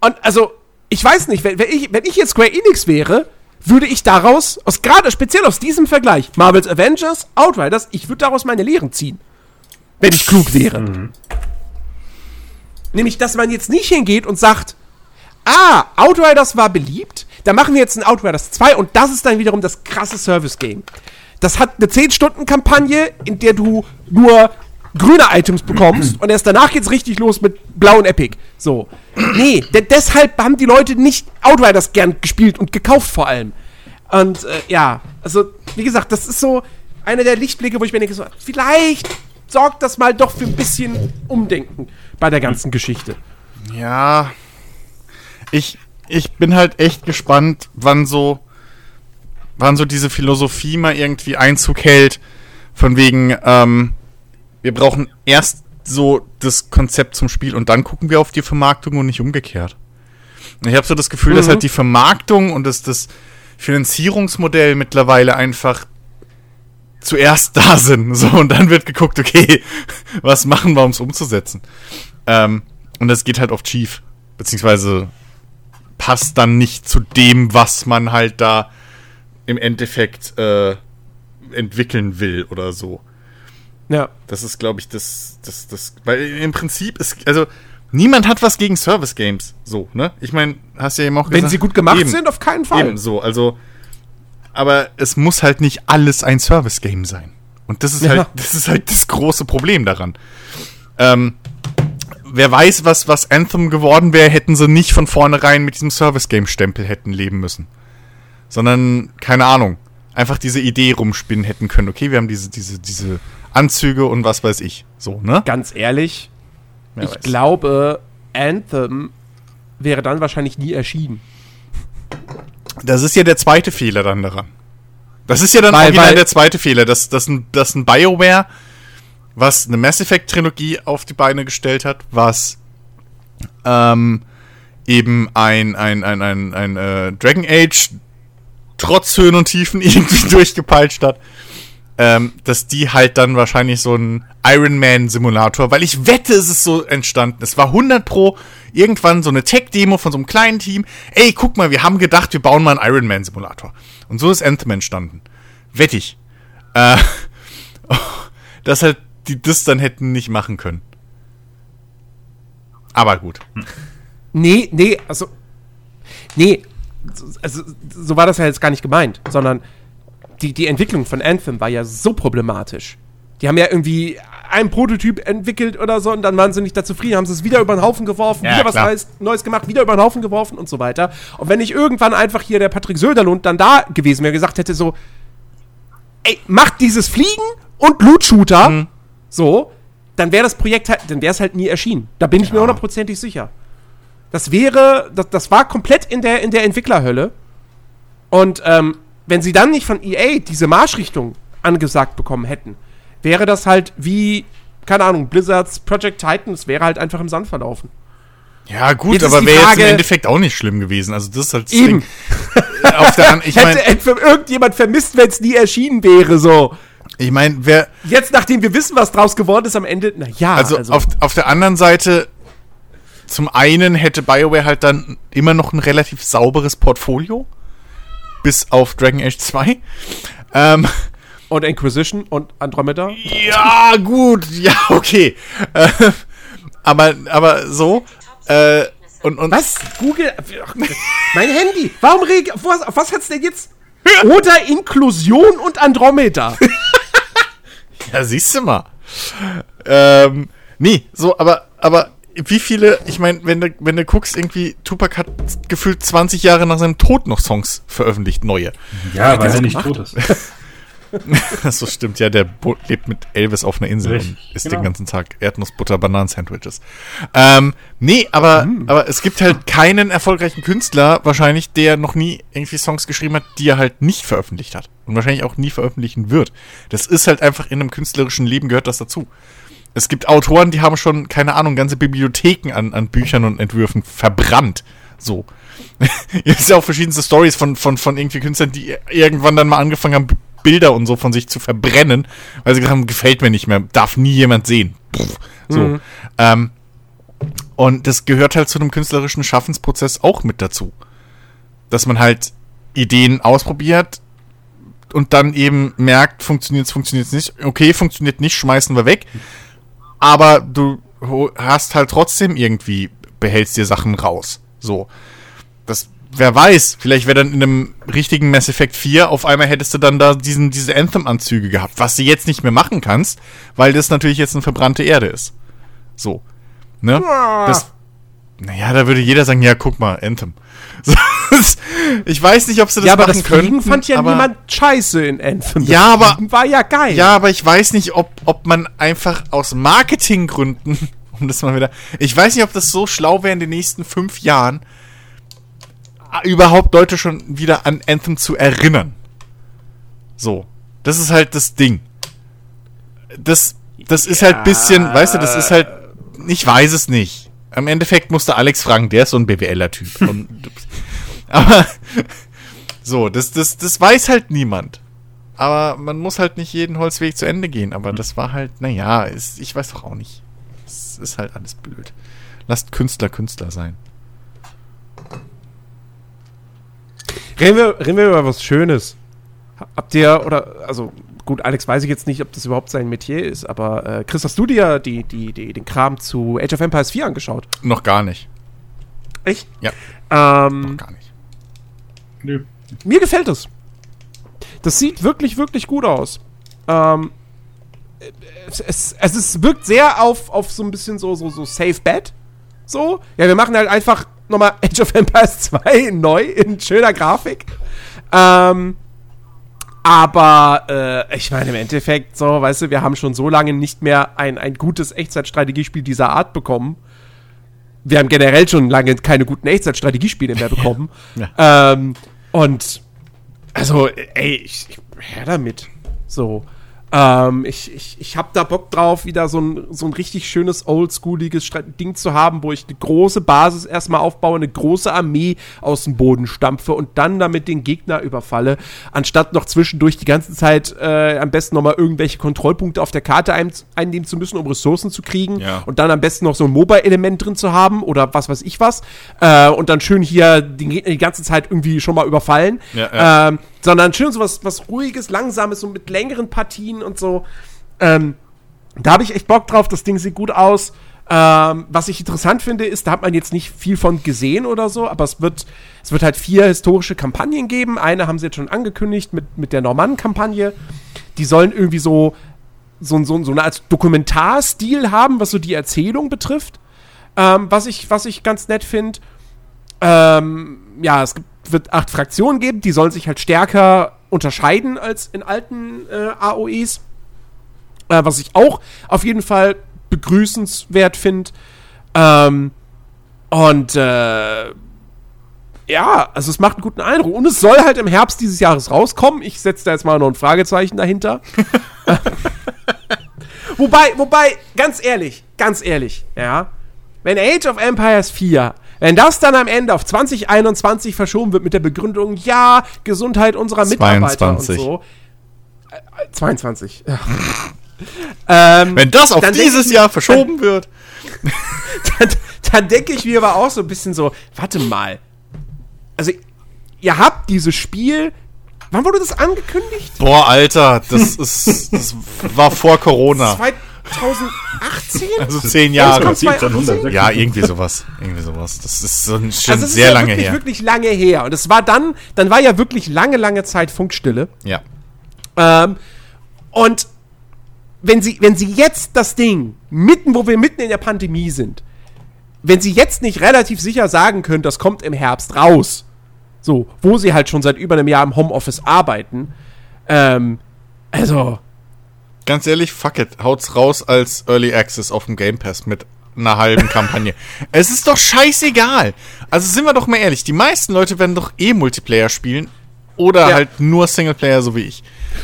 und also, ich weiß nicht, wenn, wenn, ich, wenn ich jetzt Square Enix wäre, würde ich daraus, aus gerade speziell aus diesem Vergleich, Marvel's Avengers, Outriders, ich würde daraus meine Lehren ziehen wenn ich klug wäre. Mhm. Nämlich, dass man jetzt nicht hingeht und sagt, ah, Outriders war beliebt, da machen wir jetzt ein Outriders 2 und das ist dann wiederum das krasse Service-Game. Das hat eine 10-Stunden-Kampagne, in der du nur grüne Items bekommst und erst danach geht's richtig los mit blauen Epic. So. Nee, deshalb haben die Leute nicht Outriders gern gespielt und gekauft vor allem. Und äh, ja, also wie gesagt, das ist so einer der Lichtblicke, wo ich mir denke, so, vielleicht sorgt das mal doch für ein bisschen Umdenken bei der ganzen Geschichte. Ja. Ich, ich bin halt echt gespannt, wann so, wann so diese Philosophie mal irgendwie Einzug hält. Von wegen, ähm, wir brauchen erst so das Konzept zum Spiel und dann gucken wir auf die Vermarktung und nicht umgekehrt. Ich habe so das Gefühl, mhm. dass halt die Vermarktung und das, das Finanzierungsmodell mittlerweile einfach zuerst da sind. So, und dann wird geguckt, okay, was machen wir, um es umzusetzen? Ähm, und das geht halt oft schief. Beziehungsweise passt dann nicht zu dem, was man halt da im Endeffekt äh, entwickeln will oder so. Ja. Das ist, glaube ich, das, das, das, weil im Prinzip ist, also, niemand hat was gegen Service Games, so, ne? Ich meine, hast ja eben auch gesagt. Wenn sie gut gemacht eben, sind, auf keinen Fall. Eben, so, also, aber es muss halt nicht alles ein Service-Game sein. Und das ist ja. halt, das ist halt das große Problem daran. Ähm, wer weiß, was, was Anthem geworden wäre, hätten sie nicht von vornherein mit diesem Service-Game-Stempel hätten leben müssen. Sondern, keine Ahnung, einfach diese Idee rumspinnen hätten können. Okay, wir haben diese, diese, diese Anzüge und was weiß ich. So, ne? Ganz ehrlich, wer ich weiß. glaube, Anthem wäre dann wahrscheinlich nie erschienen. Das ist ja der zweite Fehler dann daran. Das ist ja dann weil, original weil der zweite Fehler, dass, dass, ein, dass ein BioWare, was eine Mass Effect Trilogie auf die Beine gestellt hat, was ähm, eben ein, ein, ein, ein, ein äh, Dragon Age trotz Höhen und Tiefen irgendwie durchgepeitscht hat, ähm, dass die halt dann wahrscheinlich so ein Iron Man Simulator, weil ich wette, es ist so entstanden. Es war 100 pro irgendwann so eine Tech-Demo von so einem kleinen Team. Ey, guck mal, wir haben gedacht, wir bauen mal einen Iron Man Simulator. Und so ist Anthem entstanden. Wettig. Äh, dass halt die das dann hätten nicht machen können. Aber gut. Nee, nee, also. Nee, also, so war das ja jetzt gar nicht gemeint, sondern die, die Entwicklung von Anthem war ja so problematisch. Die haben ja irgendwie einen Prototyp entwickelt oder so und dann waren sie nicht da zufrieden, haben sie es wieder über den Haufen geworfen, ja, wieder was Neues, Neues, gemacht, wieder über den Haufen geworfen und so weiter. Und wenn ich irgendwann einfach hier der Patrick Söderlund dann da gewesen wäre, gesagt hätte so, ey, macht dieses Fliegen und Loot-Shooter, mhm. so, dann wäre das Projekt halt, dann wäre es halt nie erschienen. Da bin ich ja. mir hundertprozentig sicher. Das wäre, das, das war komplett in der, in der Entwicklerhölle. Und ähm, wenn sie dann nicht von EA diese Marschrichtung angesagt bekommen hätten, wäre das halt wie, keine Ahnung, Blizzards Project Titan, es wäre halt einfach im Sand verlaufen. Ja, gut, Jetzt aber wäre jetzt im Endeffekt auch nicht schlimm gewesen. Also das ist halt das Eben. Ding. Auf der Hand, ich Hätte, meine, hätte irgendjemand vermisst, wenn es nie erschienen wäre, so. ich mein, wer, Jetzt, nachdem wir wissen, was draus geworden ist am Ende, na ja, also, Auf, auf der anderen Seite, zum einen hätte BioWare halt dann immer noch ein relativ sauberes Portfolio. Bis auf Dragon Age 2. Ähm, und Inquisition und Andromeda. ja, gut, ja, okay. Äh, aber, aber so. Äh, und, und Was? Google? Ach, mein Handy. Warum reg auf was, auf was hat's denn jetzt? Oder Inklusion und Andromeda. Ja, siehst du mal. Ähm, nee, so, aber, aber wie viele, ich meine, wenn du, wenn du guckst, irgendwie, Tupac hat gefühlt 20 Jahre nach seinem Tod noch Songs veröffentlicht, neue. Ja, weil er nicht tot ist. Das so stimmt, ja, der Bo lebt mit Elvis auf einer Insel Richtig, und isst genau. den ganzen Tag Erdnussbutter, Bananen-Sandwiches. Ähm, nee, aber, aber es gibt halt keinen erfolgreichen Künstler, wahrscheinlich, der noch nie irgendwie Songs geschrieben hat, die er halt nicht veröffentlicht hat. Und wahrscheinlich auch nie veröffentlichen wird. Das ist halt einfach in einem künstlerischen Leben gehört das dazu. Es gibt Autoren, die haben schon, keine Ahnung, ganze Bibliotheken an, an Büchern und Entwürfen verbrannt. So. Es ist ja auch verschiedenste Stories von, von, von irgendwie Künstlern, die irgendwann dann mal angefangen haben, Bilder und so von sich zu verbrennen, weil sie gesagt haben, gefällt mir nicht mehr, darf nie jemand sehen. Pff, so. Ähm, und das gehört halt zu einem künstlerischen Schaffensprozess auch mit dazu. Dass man halt Ideen ausprobiert und dann eben merkt, funktioniert es, funktioniert es nicht. Okay, funktioniert nicht, schmeißen wir weg. Aber du hast halt trotzdem irgendwie, behältst dir Sachen raus. So. Das, wer weiß, vielleicht wäre dann in einem richtigen Mass Effect 4 auf einmal hättest du dann da diesen, diese Anthem-Anzüge gehabt, was du jetzt nicht mehr machen kannst, weil das natürlich jetzt eine verbrannte Erde ist. So. Ne? Das, naja, da würde jeder sagen, ja, guck mal, Anthem. Ich weiß nicht, ob sie das ja, aber machen das Fliegen könnten, fand ja aber, niemand scheiße in Anthem. Das Ja, aber- Fliegen war ja geil. Ja, aber ich weiß nicht, ob, ob man einfach aus Marketinggründen, um das mal wieder, ich weiß nicht, ob das so schlau wäre in den nächsten fünf Jahren, äh, überhaupt Leute schon wieder an Anthem zu erinnern. So. Das ist halt das Ding. Das, das ist halt bisschen, weißt du, das ist halt, ich weiß es nicht. Am Endeffekt musste Alex fragen, der ist so ein BWLer-Typ. Aber, so, das, das, das weiß halt niemand. Aber man muss halt nicht jeden Holzweg zu Ende gehen. Aber das war halt, naja, ist, ich weiß doch auch nicht. Es ist halt alles blöd. Lasst Künstler Künstler sein. Reden wir, reden wir über was Schönes. Habt ihr, oder, also, gut, Alex weiß ich jetzt nicht, ob das überhaupt sein Metier ist, aber äh, Chris, hast du dir die, die, die, den Kram zu Age of Empires 4 angeschaut? Noch gar nicht. Echt? Ja, Ähm, gar nicht. Nö. mir gefällt es. Das sieht wirklich, wirklich gut aus. Ähm, es, es, es wirkt sehr auf, auf so ein bisschen so, so, so Safe Bet. So. Ja, wir machen halt einfach nochmal Age of Empires 2 neu in schöner Grafik. Ähm, aber äh, ich meine, im Endeffekt, so, weißt du, wir haben schon so lange nicht mehr ein, ein gutes Echtzeitstrategiespiel dieser Art bekommen. Wir haben generell schon lange keine guten Echtzeitstrategiespiele mehr bekommen. Ähm, und also, ey, ich, ich her damit. So. Ähm, ich, ich, ich hab da Bock drauf, wieder so ein, so ein richtig schönes, oldschooliges Ding zu haben, wo ich eine große Basis erstmal aufbaue, eine große Armee aus dem Boden stampfe und dann damit den Gegner überfalle, anstatt noch zwischendurch die ganze Zeit äh, am besten nochmal irgendwelche Kontrollpunkte auf der Karte ein, einnehmen zu müssen, um Ressourcen zu kriegen Ja. und dann am besten noch so ein Mobile-Element drin zu haben oder was weiß ich was äh, und dann schön hier Gegner die ganze Zeit irgendwie schon mal überfallen. Ja, ja. Ähm, sondern schön so was, was ruhiges, langsames, so mit längeren Partien und so. Ähm, da habe ich echt Bock drauf, das Ding sieht gut aus. Ähm, was ich interessant finde, ist, da hat man jetzt nicht viel von gesehen oder so, aber es wird, es wird halt vier historische Kampagnen geben. Eine haben sie jetzt schon angekündigt mit, mit der Normannen-Kampagne. Die sollen irgendwie so, so, so, so eine Art Dokumentarstil haben, was so die Erzählung betrifft. Ähm, was, ich, was ich ganz nett finde. Ähm, ja, es gibt, wird acht Fraktionen geben, die sollen sich halt stärker unterscheiden als in alten äh, AOEs. Äh, was ich auch auf jeden Fall begrüßenswert finde. Ähm, und äh, ja, also es macht einen guten Eindruck. Und es soll halt im Herbst dieses Jahres rauskommen. Ich setze da jetzt mal noch ein Fragezeichen dahinter. wobei, wobei, ganz ehrlich, ganz ehrlich, ja, wenn Age of Empires 4, wenn das dann am Ende auf 2021 verschoben wird mit der Begründung, ja, Gesundheit unserer Mitarbeiter 22. und so. Äh, 22. Ja. ähm, Wenn das auf Dann dieses ich- Jahr verschoben wird. dann, dann denke ich mir aber auch so ein bisschen so, warte mal. Also, ihr habt dieses Spiel. Wann wurde das angekündigt? Boah, Alter, das ist, das war vor Corona. 2018? Also zehn Ja, Jahre. das kommt 1700. Ja, irgendwie sowas. Irgendwie sowas. Das ist so ein, schon also es sehr ist ja lange wirklich, her. wirklich lange her. Und es war dann, dann war ja wirklich lange, lange Zeit Funkstille. Ja. Ähm, und wenn sie, wenn sie jetzt das Ding, mitten, wo wir mitten in der Pandemie sind, wenn sie jetzt nicht relativ sicher sagen können, das kommt im Herbst raus, so, wo sie halt schon seit über einem Jahr im Homeoffice arbeiten, ähm, also, Ganz ehrlich, fuck it. Haut's raus als Early Access auf dem Game Pass mit einer halben Kampagne. Es ist doch scheißegal. Also sind wir doch mal ehrlich, die meisten Leute werden doch eh Multiplayer spielen oder Ja. halt nur Singleplayer, so wie ich.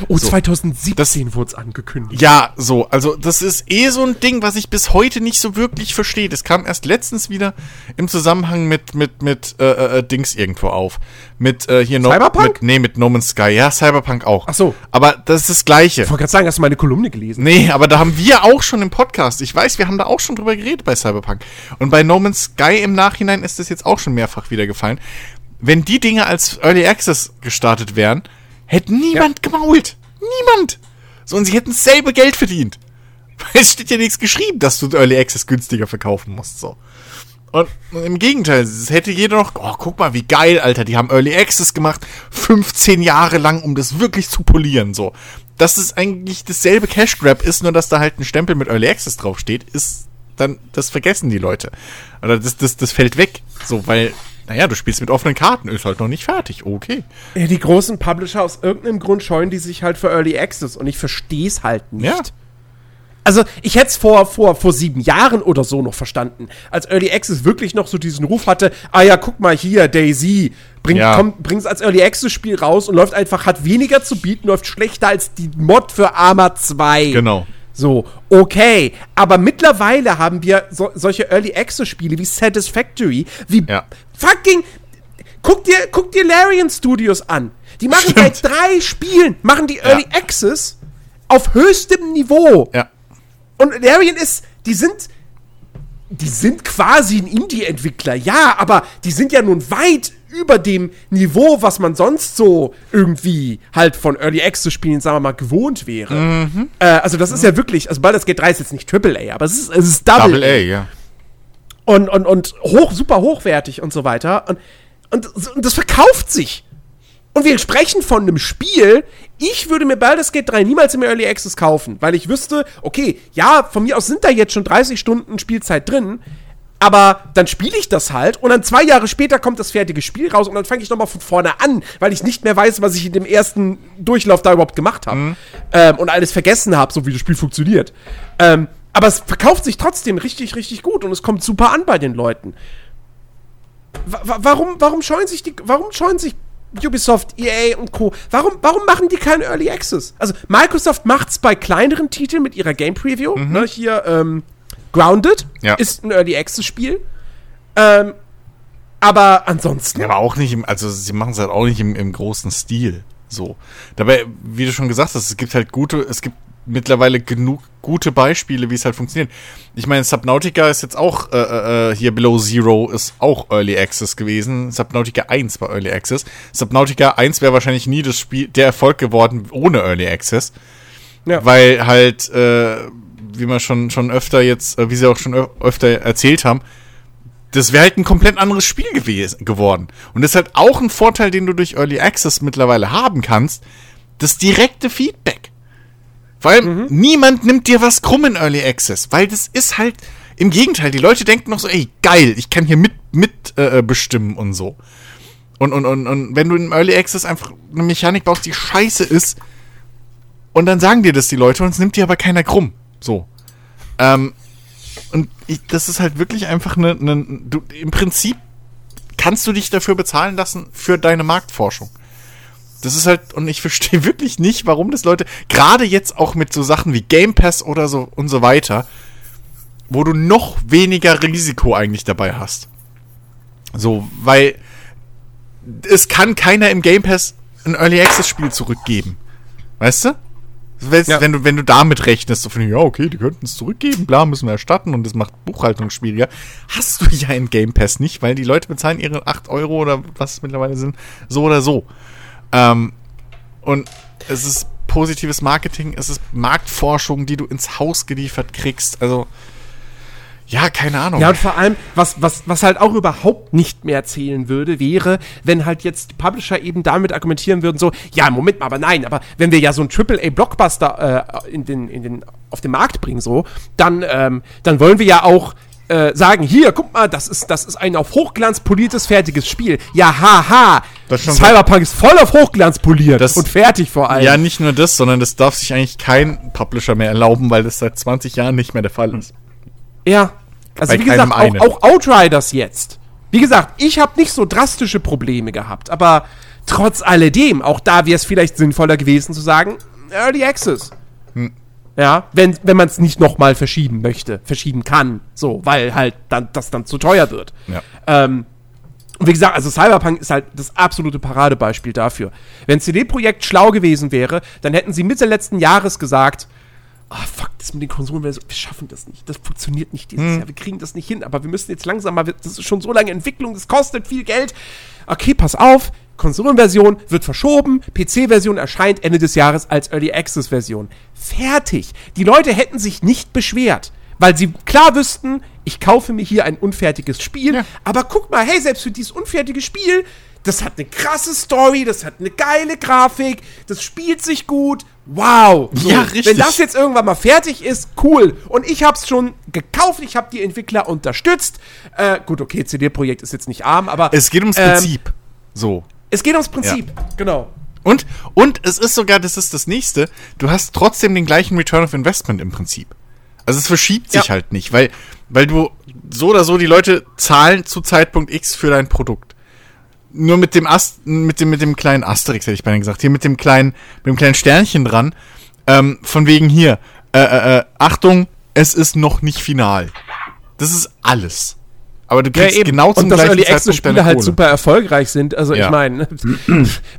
oh, So. 2017 wurde es angekündigt. Ja, so, also das ist eh so ein Ding, was ich bis heute nicht so wirklich verstehe. Das kam erst letztens wieder im Zusammenhang mit mit mit äh, äh, Dings irgendwo auf. Mit äh, hier no, Cyberpunk? Mit, nee, mit No Man's Sky. Ja, Cyberpunk auch. Ach so. Aber das ist das gleiche. Ich wollte gerade sagen, hast du meine Kolumne gelesen? Nee, aber da haben wir auch schon im Podcast. Ich weiß, wir haben da auch schon drüber geredet bei Cyberpunk. Und bei No Man's Sky im Nachhinein ist das jetzt auch schon mehrfach wieder gefallen. Wenn die Dinge als Early Access gestartet wären, hätte niemand gemault. Niemand. So, und sie hätten dasselbe Geld verdient. Weil es steht ja nichts geschrieben, dass du Early Access günstiger verkaufen musst, so. Und im Gegenteil, es hätte jeder noch, oh, guck mal, wie geil, Alter, die haben Early Access gemacht, 15 Jahre lang, um das wirklich zu polieren, so. Dass es eigentlich dasselbe Cash Grab ist, nur dass da halt ein Stempel mit Early Access draufsteht, ist dann, das vergessen die Leute. Oder das, das, das fällt weg, so, weil, naja, du spielst mit offenen Karten, ist halt noch nicht fertig, okay. Ja, die großen Publisher aus irgendeinem Grund scheuen die sich halt für Early Access und ich verstehe es halt nicht. Ja. Also, ich hätte es vor, vor, vor sieben Jahren oder so noch verstanden, als Early Access wirklich noch so diesen Ruf hatte, ah ja, guck mal hier, Daisy, bringt Ja. bringt's als Early Access Spiel raus und läuft einfach, hat weniger zu bieten, läuft schlechter als die Mod für Arma 2. Genau. So, okay. Aber mittlerweile haben wir so, solche Early Access Spiele wie Satisfactory, wie Ja. fucking. Guck dir, guck dir Larian Studios an. Die machen Stimmt. seit drei Spielen, machen die Early Access auf höchstem Niveau. Ja. Und Larian ist, die sind, die sind quasi ein Indie-Entwickler, ja, aber die sind ja nun weit über dem Niveau, was man sonst so irgendwie halt von Early Access Spielen, sagen wir mal, gewohnt wäre. Äh, also das ist ja wirklich, also Baldur's Gate 3 ist jetzt nicht AAA, aber es ist, es ist Double, Double A, ja. und, und, und hoch, super hochwertig und so weiter. Und, und, und das verkauft sich. Und wir sprechen von einem Spiel, ich würde mir Baldur's Gate 3 niemals im Early Access kaufen, weil ich wüsste, okay, ja, von mir aus sind da jetzt schon 30 Stunden Spielzeit drin, aber dann spiele ich das halt und dann zwei Jahre später kommt das fertige Spiel raus und dann fange ich nochmal von vorne an, weil ich nicht mehr weiß, was ich in dem ersten Durchlauf da überhaupt gemacht habe ähm, und alles vergessen habe, so wie das Spiel funktioniert. Ähm, aber es verkauft sich trotzdem richtig, richtig gut und es kommt super an bei den Leuten. Wa- warum, warum scheuen sich die, warum scheuen sich Ubisoft, EA und Co. Warum, warum machen die keinen Early Access? Also Microsoft macht's bei kleineren Titeln mit ihrer Game Preview. Ne, hier ähm, Grounded Ja. ist ein Early Access Spiel. Ähm, aber ansonsten. Ja, aber auch nicht im, also sie machen es halt auch nicht im, im großen Stil. So. Dabei, wie du schon gesagt hast, es gibt halt gute, es gibt mittlerweile genug gute Beispiele, wie es halt funktioniert. Ich meine, Subnautica ist jetzt auch, äh, äh, hier Below Zero ist auch Early Access gewesen. Subnautica 1 war Early Access. Subnautica 1 wäre wahrscheinlich nie das Spiel, der Erfolg geworden ohne Early Access. Ja. Weil halt, äh, wie wir schon, schon öfter jetzt, äh, wie sie auch schon öfter erzählt haben, das wäre halt ein komplett anderes Spiel gewesen, geworden. Und das ist halt auch ein Vorteil, den du durch Early Access mittlerweile haben kannst, das direkte Feedback. Vor allem, niemand nimmt dir was krumm in Early Access, weil das ist halt, im Gegenteil, die Leute denken noch so, ey, geil, ich kann hier mit, mit äh, äh, bestimmen und so. Und, und, und, und wenn du in Early Access einfach eine Mechanik baust, die scheiße ist, und dann sagen dir das die Leute und es nimmt dir aber keiner krumm. So. Ähm, und ich, das ist halt wirklich einfach eine, eine du, im Prinzip kannst du dich dafür bezahlen lassen für deine Marktforschung. Das ist halt, und ich verstehe wirklich nicht, warum das Leute, gerade jetzt auch mit so Sachen wie Game Pass oder so und so weiter, wo du noch weniger Risiko eigentlich dabei hast. So, weil es kann keiner im Game Pass ein Early Access Spiel zurückgeben. Weißt du? Wenn, Ja. wenn du, wenn du damit rechnest, so von, ja, okay, die könnten es zurückgeben, bla, müssen wir erstatten und das macht Buchhaltung schwieriger. Hast du ja im Game Pass nicht, weil die Leute bezahlen ihre 8 Euro oder was es mittlerweile sind, so oder so. Ähm, und es ist positives Marketing, es ist Marktforschung, die du ins Haus geliefert kriegst. Also, ja, keine Ahnung. Ja, und vor allem, was, was, was halt auch überhaupt nicht mehr zählen würde, wäre, wenn halt jetzt die Publisher eben damit argumentieren würden, so, ja, Moment mal, aber nein, aber wenn wir ja so einen AAA-Blockbuster äh, in den, in den, auf den Markt bringen, so, dann, ähm, dann wollen wir ja auch äh, sagen, hier, guck mal, das ist, das ist ein auf Hochglanz poliertes, fertiges Spiel. Ja, haha, Cyberpunk ist voll auf Hochglanz poliert Das- und fertig vor allem. Ja, nicht nur das, sondern das darf sich eigentlich kein Publisher mehr erlauben, weil das seit 20 Jahren nicht mehr der Fall ist. Ja. Also Bei wie gesagt, auch, auch Outriders jetzt. Wie gesagt, ich habe nicht so drastische Probleme gehabt, aber trotz alledem, auch da wäre es vielleicht sinnvoller gewesen zu sagen, Early Access. Hm. Ja, wenn, wenn man es nicht nochmal verschieben möchte, verschieben kann, so, weil halt dann das dann zu teuer wird. Ja. Ähm, und wie gesagt, also Cyberpunk ist halt das absolute Paradebeispiel dafür. Wenn CD-Projekt schlau gewesen wäre, dann hätten sie Mitte letzten Jahres gesagt, ah fuck, das mit den Konsolen, wir schaffen das nicht, das funktioniert nicht dieses Jahr, wir kriegen das nicht hin, aber wir müssen jetzt langsam mal, das ist schon so lange Entwicklung, das kostet viel Geld. Okay, pass auf, Konsolenversion wird verschoben, PC-Version erscheint Ende des Jahres als Early Access-Version. Fertig. Die Leute hätten sich nicht beschwert, weil sie klar wüssten, ich kaufe mir hier ein unfertiges Spiel, Ja. aber guck mal, hey, selbst für dieses unfertige Spiel, das hat eine krasse Story, das hat eine geile Grafik, das spielt sich gut. Wow. So, Ja, richtig. Wenn das jetzt irgendwann mal fertig ist, cool. Und ich hab's schon gekauft, ich habe die Entwickler unterstützt. Äh, gut, okay, CD-Projekt ist jetzt nicht arm, aber Es geht ums ähm, Prinzip. So. Es geht ums Prinzip, genau. Und, und es ist sogar, das ist das nächste, du hast trotzdem den gleichen Return of Investment im Prinzip. Also es verschiebt sich Ja. halt nicht, weil, weil du so oder so die Leute zahlen zu Zeitpunkt X für dein Produkt. Nur mit dem Ast, mit dem, mit dem kleinen Asterix hätte ich beinahe gesagt, hier mit dem kleinen, mit dem kleinen Sternchen dran, ähm, von wegen hier, äh, äh, äh, Achtung, es ist noch nicht final. Das ist alles. Aber du kriegst genau zum und dass Early Access Spiele halt super erfolgreich sind. Also Ja. ich meine,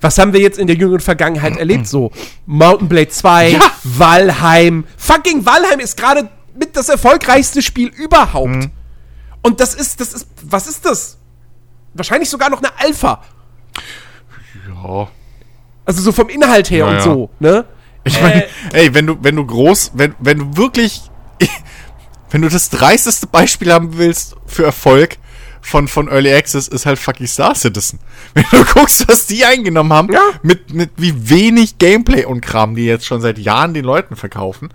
was haben wir jetzt in der jüngeren Vergangenheit erlebt? So Mountain Blade 2, Ja. Valheim. Fucking Valheim ist gerade mit das erfolgreichste Spiel überhaupt. Mhm. Und das ist, das ist, was ist das? Wahrscheinlich sogar noch eine Alpha. Ja. Also so vom Inhalt her Ja, und so, ne? Ich Äh, meine, ey, wenn du, wenn du groß, wenn, wenn du wirklich, wenn du das dreisteste Beispiel haben willst für Erfolg von, von Early Access, ist halt fucking Star Citizen. Wenn du guckst, was die eingenommen haben, Ja. mit, mit wie wenig Gameplay und Kram, die jetzt schon seit Jahren den Leuten verkaufen,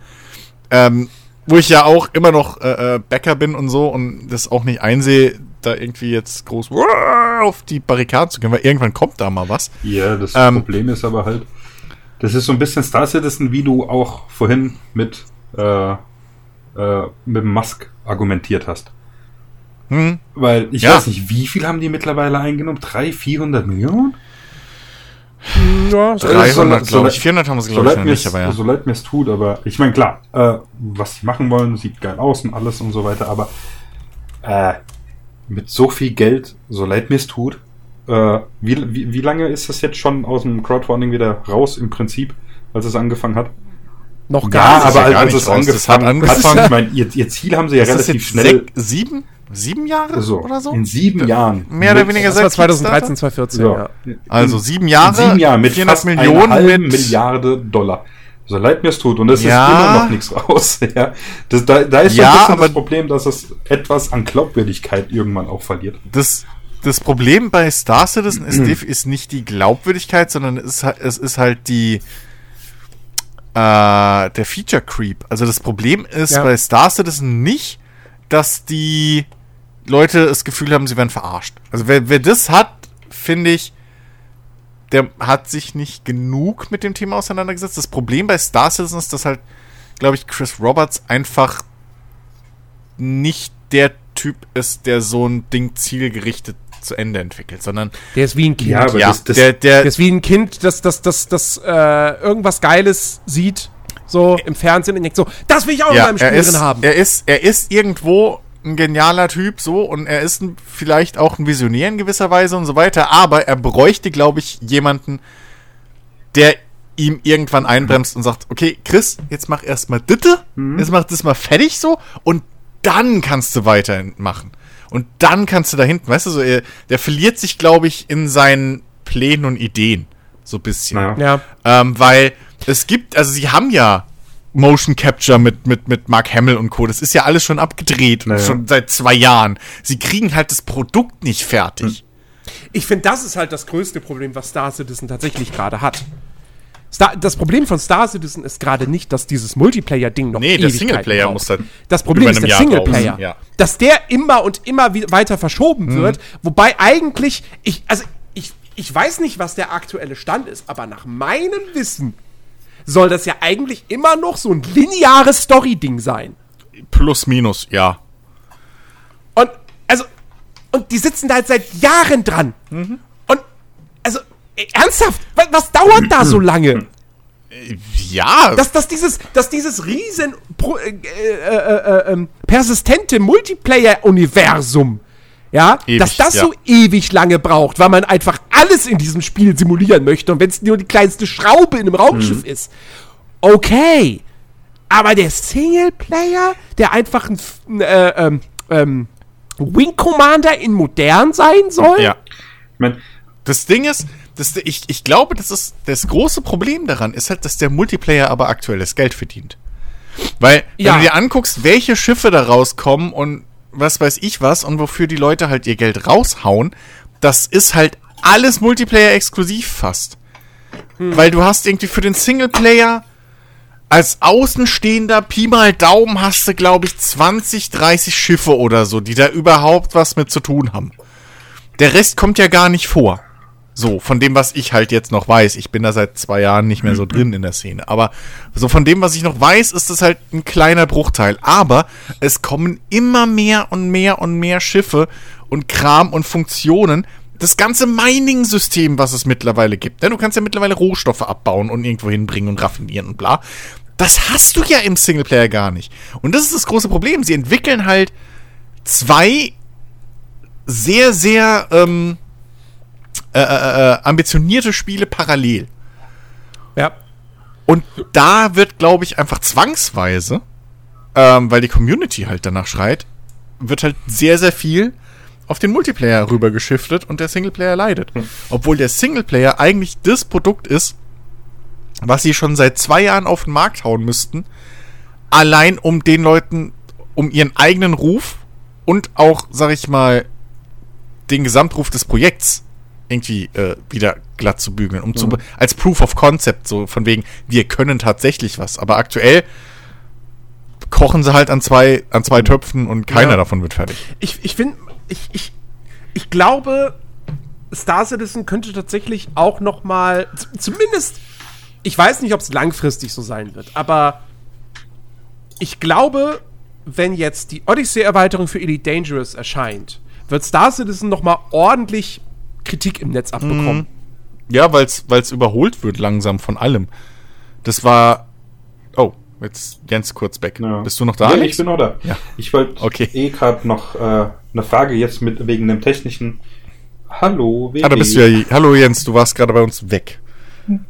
ähm, wo ich ja auch immer noch äh, äh, Bäcker bin und so und das auch nicht einsehe, da irgendwie jetzt groß auf die Barrikaden zu gehen, weil irgendwann kommt da mal was. Ja, das Ähm, Problem ist aber halt, das ist so ein bisschen Star Citizen, wie du auch vorhin mit, äh, äh, mit Musk argumentiert hast. Hm? Weil ich Ja. weiß nicht, wie viel haben die mittlerweile eingenommen? 300, 400 Millionen? Ja, so- 300, so- glaube ich. so- 400 haben sie, So glaube ich, leid noch nicht, aber ja. so leid mir es tut, aber ich meine, klar, äh, was sie machen wollen, sieht geil aus und alles und so weiter, aber äh, mit so viel Geld, so leid mir es tut, äh, wie, wie, wie lange ist das jetzt schon aus dem Crowdfunding wieder raus im Prinzip, als es angefangen hat? noch Ja, gar nicht. aber ja als, gar als nicht es angefangen hat, angefangen- ich meine, ihr, ihr Ziel haben sie ja Ist das relativ jetzt schnell sieben? Sieben Jahre so, oder so? in sieben Jahren. Mehr oder weniger seit 2013, 2014, So, ja. Also sieben Jahre, in sieben Jahren mit 400 fast Millionen einer halben mit- Milliarde Dollar. So leid mir es tut. Und es Ja. ist immer noch nichts raus. Ja. Das, da, da ist so Ja, ein bisschen das Problem, dass es etwas an Glaubwürdigkeit irgendwann auch verliert. Das, das Problem bei Star Citizen ist, Mhm. ist nicht die Glaubwürdigkeit, sondern es ist, halt- es ist halt die äh, der Feature Creep. Also das Problem ist Ja. bei Star Citizen nicht, dass die Leute das Gefühl haben, sie werden verarscht. Also wer, wer das hat, finde ich, der hat sich nicht genug mit dem Thema auseinandergesetzt. Das Problem bei Star Citizen ist, dass halt, glaube ich, Chris Roberts einfach nicht der Typ ist, der so ein Ding zielgerichtet zu Ende entwickelt, sondern Der ist wie ein Kind. Ja, aber ja, das- das- der, der, der ist wie ein Kind, das, das, das, das äh, irgendwas Geiles sieht, so im Fernsehen und denkt so, das will ich auch in ja, meinem Spiel er ist, drin haben. er ist, er ist irgendwo ein genialer Typ, so, und er ist ein, vielleicht auch ein Visionär in gewisser Weise und so weiter, aber er bräuchte, glaube ich, jemanden, der ihm irgendwann einbremst und sagt, okay, Chris, jetzt mach erstmal Ditte, jetzt mach das mal fertig so, und dann kannst du weitermachen. Und dann kannst du da hinten, weißt du, so, er, der verliert sich, glaube ich, in seinen Plänen und Ideen. So ein bisschen. Ja. Ähm, weil es gibt, also sie haben ja Motion Capture mit, mit, mit Mark Hamill und Co. Das ist ja alles schon abgedreht, Naja. schon seit zwei Jahren. Sie kriegen halt das Produkt nicht fertig. Ich finde, das ist halt das größte Problem, was Star Citizen tatsächlich gerade hat. Star, das Problem von Star Citizen ist gerade nicht, dass dieses Multiplayer-Ding noch Nee, der Singleplayer braucht. muss halt Das Problem ist der Jahr Singleplayer. draußen, ja. Dass der immer und immer weiter verschoben Mhm. wird, wobei eigentlich, ich, also ich, ich weiß nicht, was der aktuelle Stand ist, aber nach meinem Wissen soll das ja eigentlich immer noch so ein lineares Story-Ding sein. Plus, minus, ja. Und, also, und die sitzen da jetzt seit Jahren dran. Mhm. Und, also, äh, ernsthaft, was, was dauert da so lange? Ja, Dass, dass dieses, dass dieses riesen pro, äh, äh, äh, ähm, persistente Multiplayer-Universum, ja, Ewig, dass das ja. so ewig lange braucht, weil man einfach alles in diesem Spiel simulieren möchte und wenn es nur die kleinste Schraube in einem Raumschiff Mhm. ist, okay. Aber der Singleplayer, der einfach ein, äh, ähm, ähm, Wing Commander in modern sein soll? ja. Ich mein, Das Ding ist, das, ich, ich glaube, das ist das große Problem daran, ist halt, dass der Multiplayer aber aktuell das Geld verdient. Weil, wenn Ja. du dir anguckst, welche Schiffe da rauskommen und was weiß ich was und wofür die Leute halt ihr Geld raushauen, das ist halt alles Multiplayer-exklusiv fast. Weil du hast irgendwie für den Singleplayer als Außenstehender Pi mal Daumen hast du, glaube ich, 20, 30 Schiffe oder so, die da überhaupt was mit zu tun haben. Der Rest kommt ja gar nicht vor. So, von dem, was ich halt jetzt noch weiß. Ich bin da seit zwei Jahren nicht mehr so drin in der Szene. Aber so von dem, was ich noch weiß, ist es halt ein kleiner Bruchteil. Aber es kommen immer mehr und mehr und mehr Schiffe und Kram und Funktionen. Das ganze Mining-System, was es mittlerweile gibt. Ne? Du kannst ja mittlerweile Rohstoffe abbauen und irgendwo hinbringen und raffinieren und bla. Das hast du ja im Singleplayer gar nicht. Und das ist das große Problem. Sie entwickeln halt zwei sehr, sehr ähm, äh, äh, äh, ambitionierte Spiele parallel. Ja. Und da wird, glaube ich, einfach zwangsweise, ähm, weil die Community halt danach schreit, wird halt sehr, sehr viel auf den Multiplayer rübergeschiftet und der Singleplayer leidet. Obwohl der Singleplayer eigentlich das Produkt ist, was sie schon seit zwei Jahren auf den Markt hauen müssten, allein um den Leuten, um ihren eigenen Ruf und auch, sag ich mal, den Gesamtruf des Projekts irgendwie äh, wieder glatt zu bügeln, um zu, als Proof of Concept, so von wegen, wir können tatsächlich was. Aber aktuell kochen sie halt an zwei, an zwei Töpfen und keiner Ja. davon wird fertig. Ich, ich finde, ich, ich, ich glaube, Star Citizen könnte tatsächlich auch noch mal, zumindest, ich weiß nicht, ob es langfristig so sein wird, aber ich glaube, wenn jetzt die Odyssey-Erweiterung für Elite Dangerous erscheint, wird Star Citizen noch mal ordentlich Kritik im Netz abbekommen. Ja, weil es überholt wird langsam von allem. Das war. Oh, jetzt Jens kurz weg. Ja. Bist du noch da? Ja, Alex? ich bin noch da. Ja. Ich wollte Okay. eh gerade noch äh, eine Frage jetzt mit wegen dem technischen. Hallo, WG. Ah, da bist du ja. Hallo Jens, du warst gerade bei uns weg.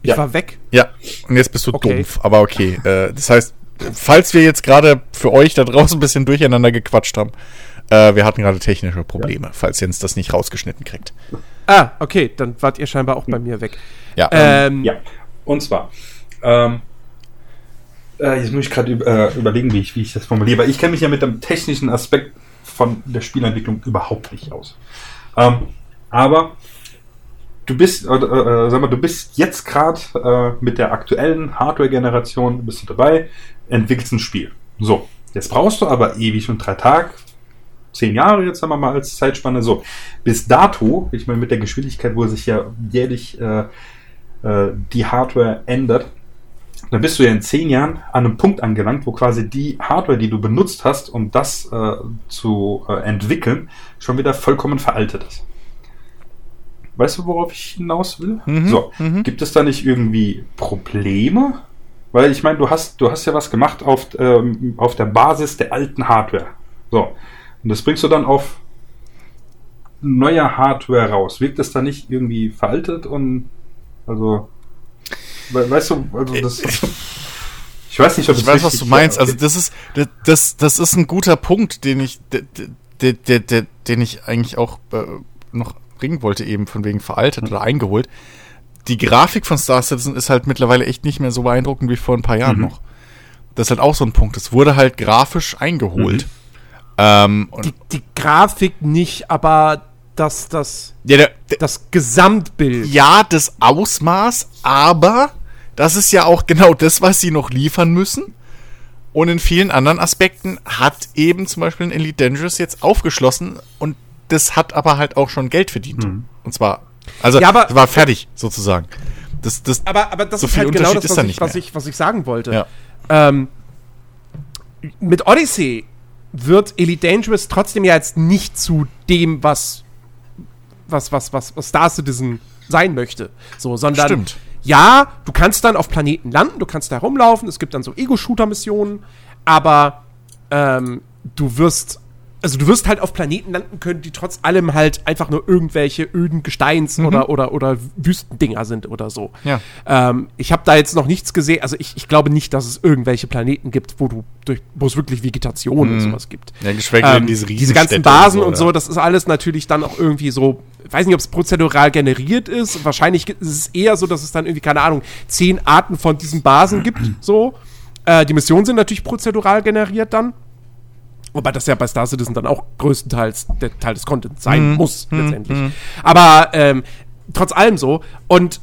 Ich Ja. war weg. Ja, und jetzt bist du Okay. dumpf, aber okay. Äh, das heißt, falls wir jetzt gerade für euch da draußen ein bisschen durcheinander gequatscht haben, äh, wir hatten gerade technische Probleme, falls Jens das nicht rausgeschnitten kriegt. Ah, okay, dann wart ihr scheinbar auch bei mir weg. Ja. Ähm, Ja, und zwar. Ähm, äh, jetzt muss ich gerade über, äh, überlegen, wie ich, wie ich das formuliere, weil ich kenne mich ja mit dem technischen Aspekt von der Spielentwicklung überhaupt nicht aus. Ähm, aber du bist, äh, äh, sag mal, du bist jetzt gerade äh, mit der aktuellen Hardware-Generation bist du dabei, entwickelst ein Spiel. So, jetzt brauchst du aber ewig und drei Tage, zehn Jahre jetzt sagen wir mal als Zeitspanne. So, bis dato, ich meine mit der Geschwindigkeit, wo sich ja jährlich äh, äh, die Hardware ändert, dann bist du ja in zehn Jahren an einem Punkt angelangt, wo quasi die Hardware, die du benutzt hast, um das äh, zu äh, entwickeln, schon wieder vollkommen veraltet ist. weißt du, worauf ich hinaus will? so, gibt es da nicht irgendwie Probleme? Weil ich meine, du hast, du hast ja was gemacht auf, ähm, auf der Basis der alten Hardware. So. Und das bringst du dann auf neuer Hardware raus. Wirkt das da nicht irgendwie veraltet und also we- weißt du, also das ich weiß nicht, ob Ich weiß, was du meinst. Also das ist das- das das ist ein guter Punkt, den ich de- de- de- de- den ich eigentlich auch äh, noch bringen wollte eben von wegen veraltet oder eingeholt. Die Grafik von Star Citizen ist halt mittlerweile echt nicht mehr so beeindruckend wie vor ein paar Jahren Mhm. noch. Das ist halt auch so ein Punkt. Es wurde halt grafisch eingeholt. Mhm. Ähm, Die, die Grafik nicht, aber das, das, ja, der, der, das Gesamtbild. ja, das Ausmaß, aber das ist ja auch genau das, was sie noch liefern müssen. Und in vielen anderen Aspekten hat eben zum Beispiel ein Elite Dangerous jetzt aufgeschlossen und das hat aber halt auch schon Geld verdient. Und zwar, also Ja, aber- war fertig sozusagen. Das, das, Aber, aber das So ist viel halt genau das, was ich, nicht was, ich, was ich sagen wollte. ja. Ähm, mit Odyssey wird Elite Dangerous trotzdem ja jetzt nicht zu dem, was, was, was, was, was Star Citizen sein möchte. So, sondern Stimmt. ja, du kannst dann auf Planeten landen, du kannst da rumlaufen, es gibt dann so Ego-Shooter-Missionen, aber ähm, du wirst, also du wirst halt auf Planeten landen können, die trotz allem halt einfach nur irgendwelche öden Gesteins- oder, oder, oder Wüstendinger sind oder so. Mhm. Ja. Ähm, ich habe da jetzt noch nichts gesehen, also ich, ich glaube nicht, dass es irgendwelche Planeten gibt, wo du durch, wo es wirklich Vegetation und sowas gibt. Mhm. Ja, geschweige denn Ähm, diese diese ganzen Basen und und so, so, das ist alles natürlich dann auch irgendwie so, ich weiß nicht, ob es prozedural generiert ist. Wahrscheinlich ist es eher so, dass es dann irgendwie, keine Ahnung, zehn Arten von diesen Basen gibt. So. Äh, die Missionen sind natürlich prozedural generiert dann. Wobei das ja bei Star Citizen dann auch größtenteils der Teil des Contents sein muss, letztendlich. Aber ähm, trotz allem so. Und,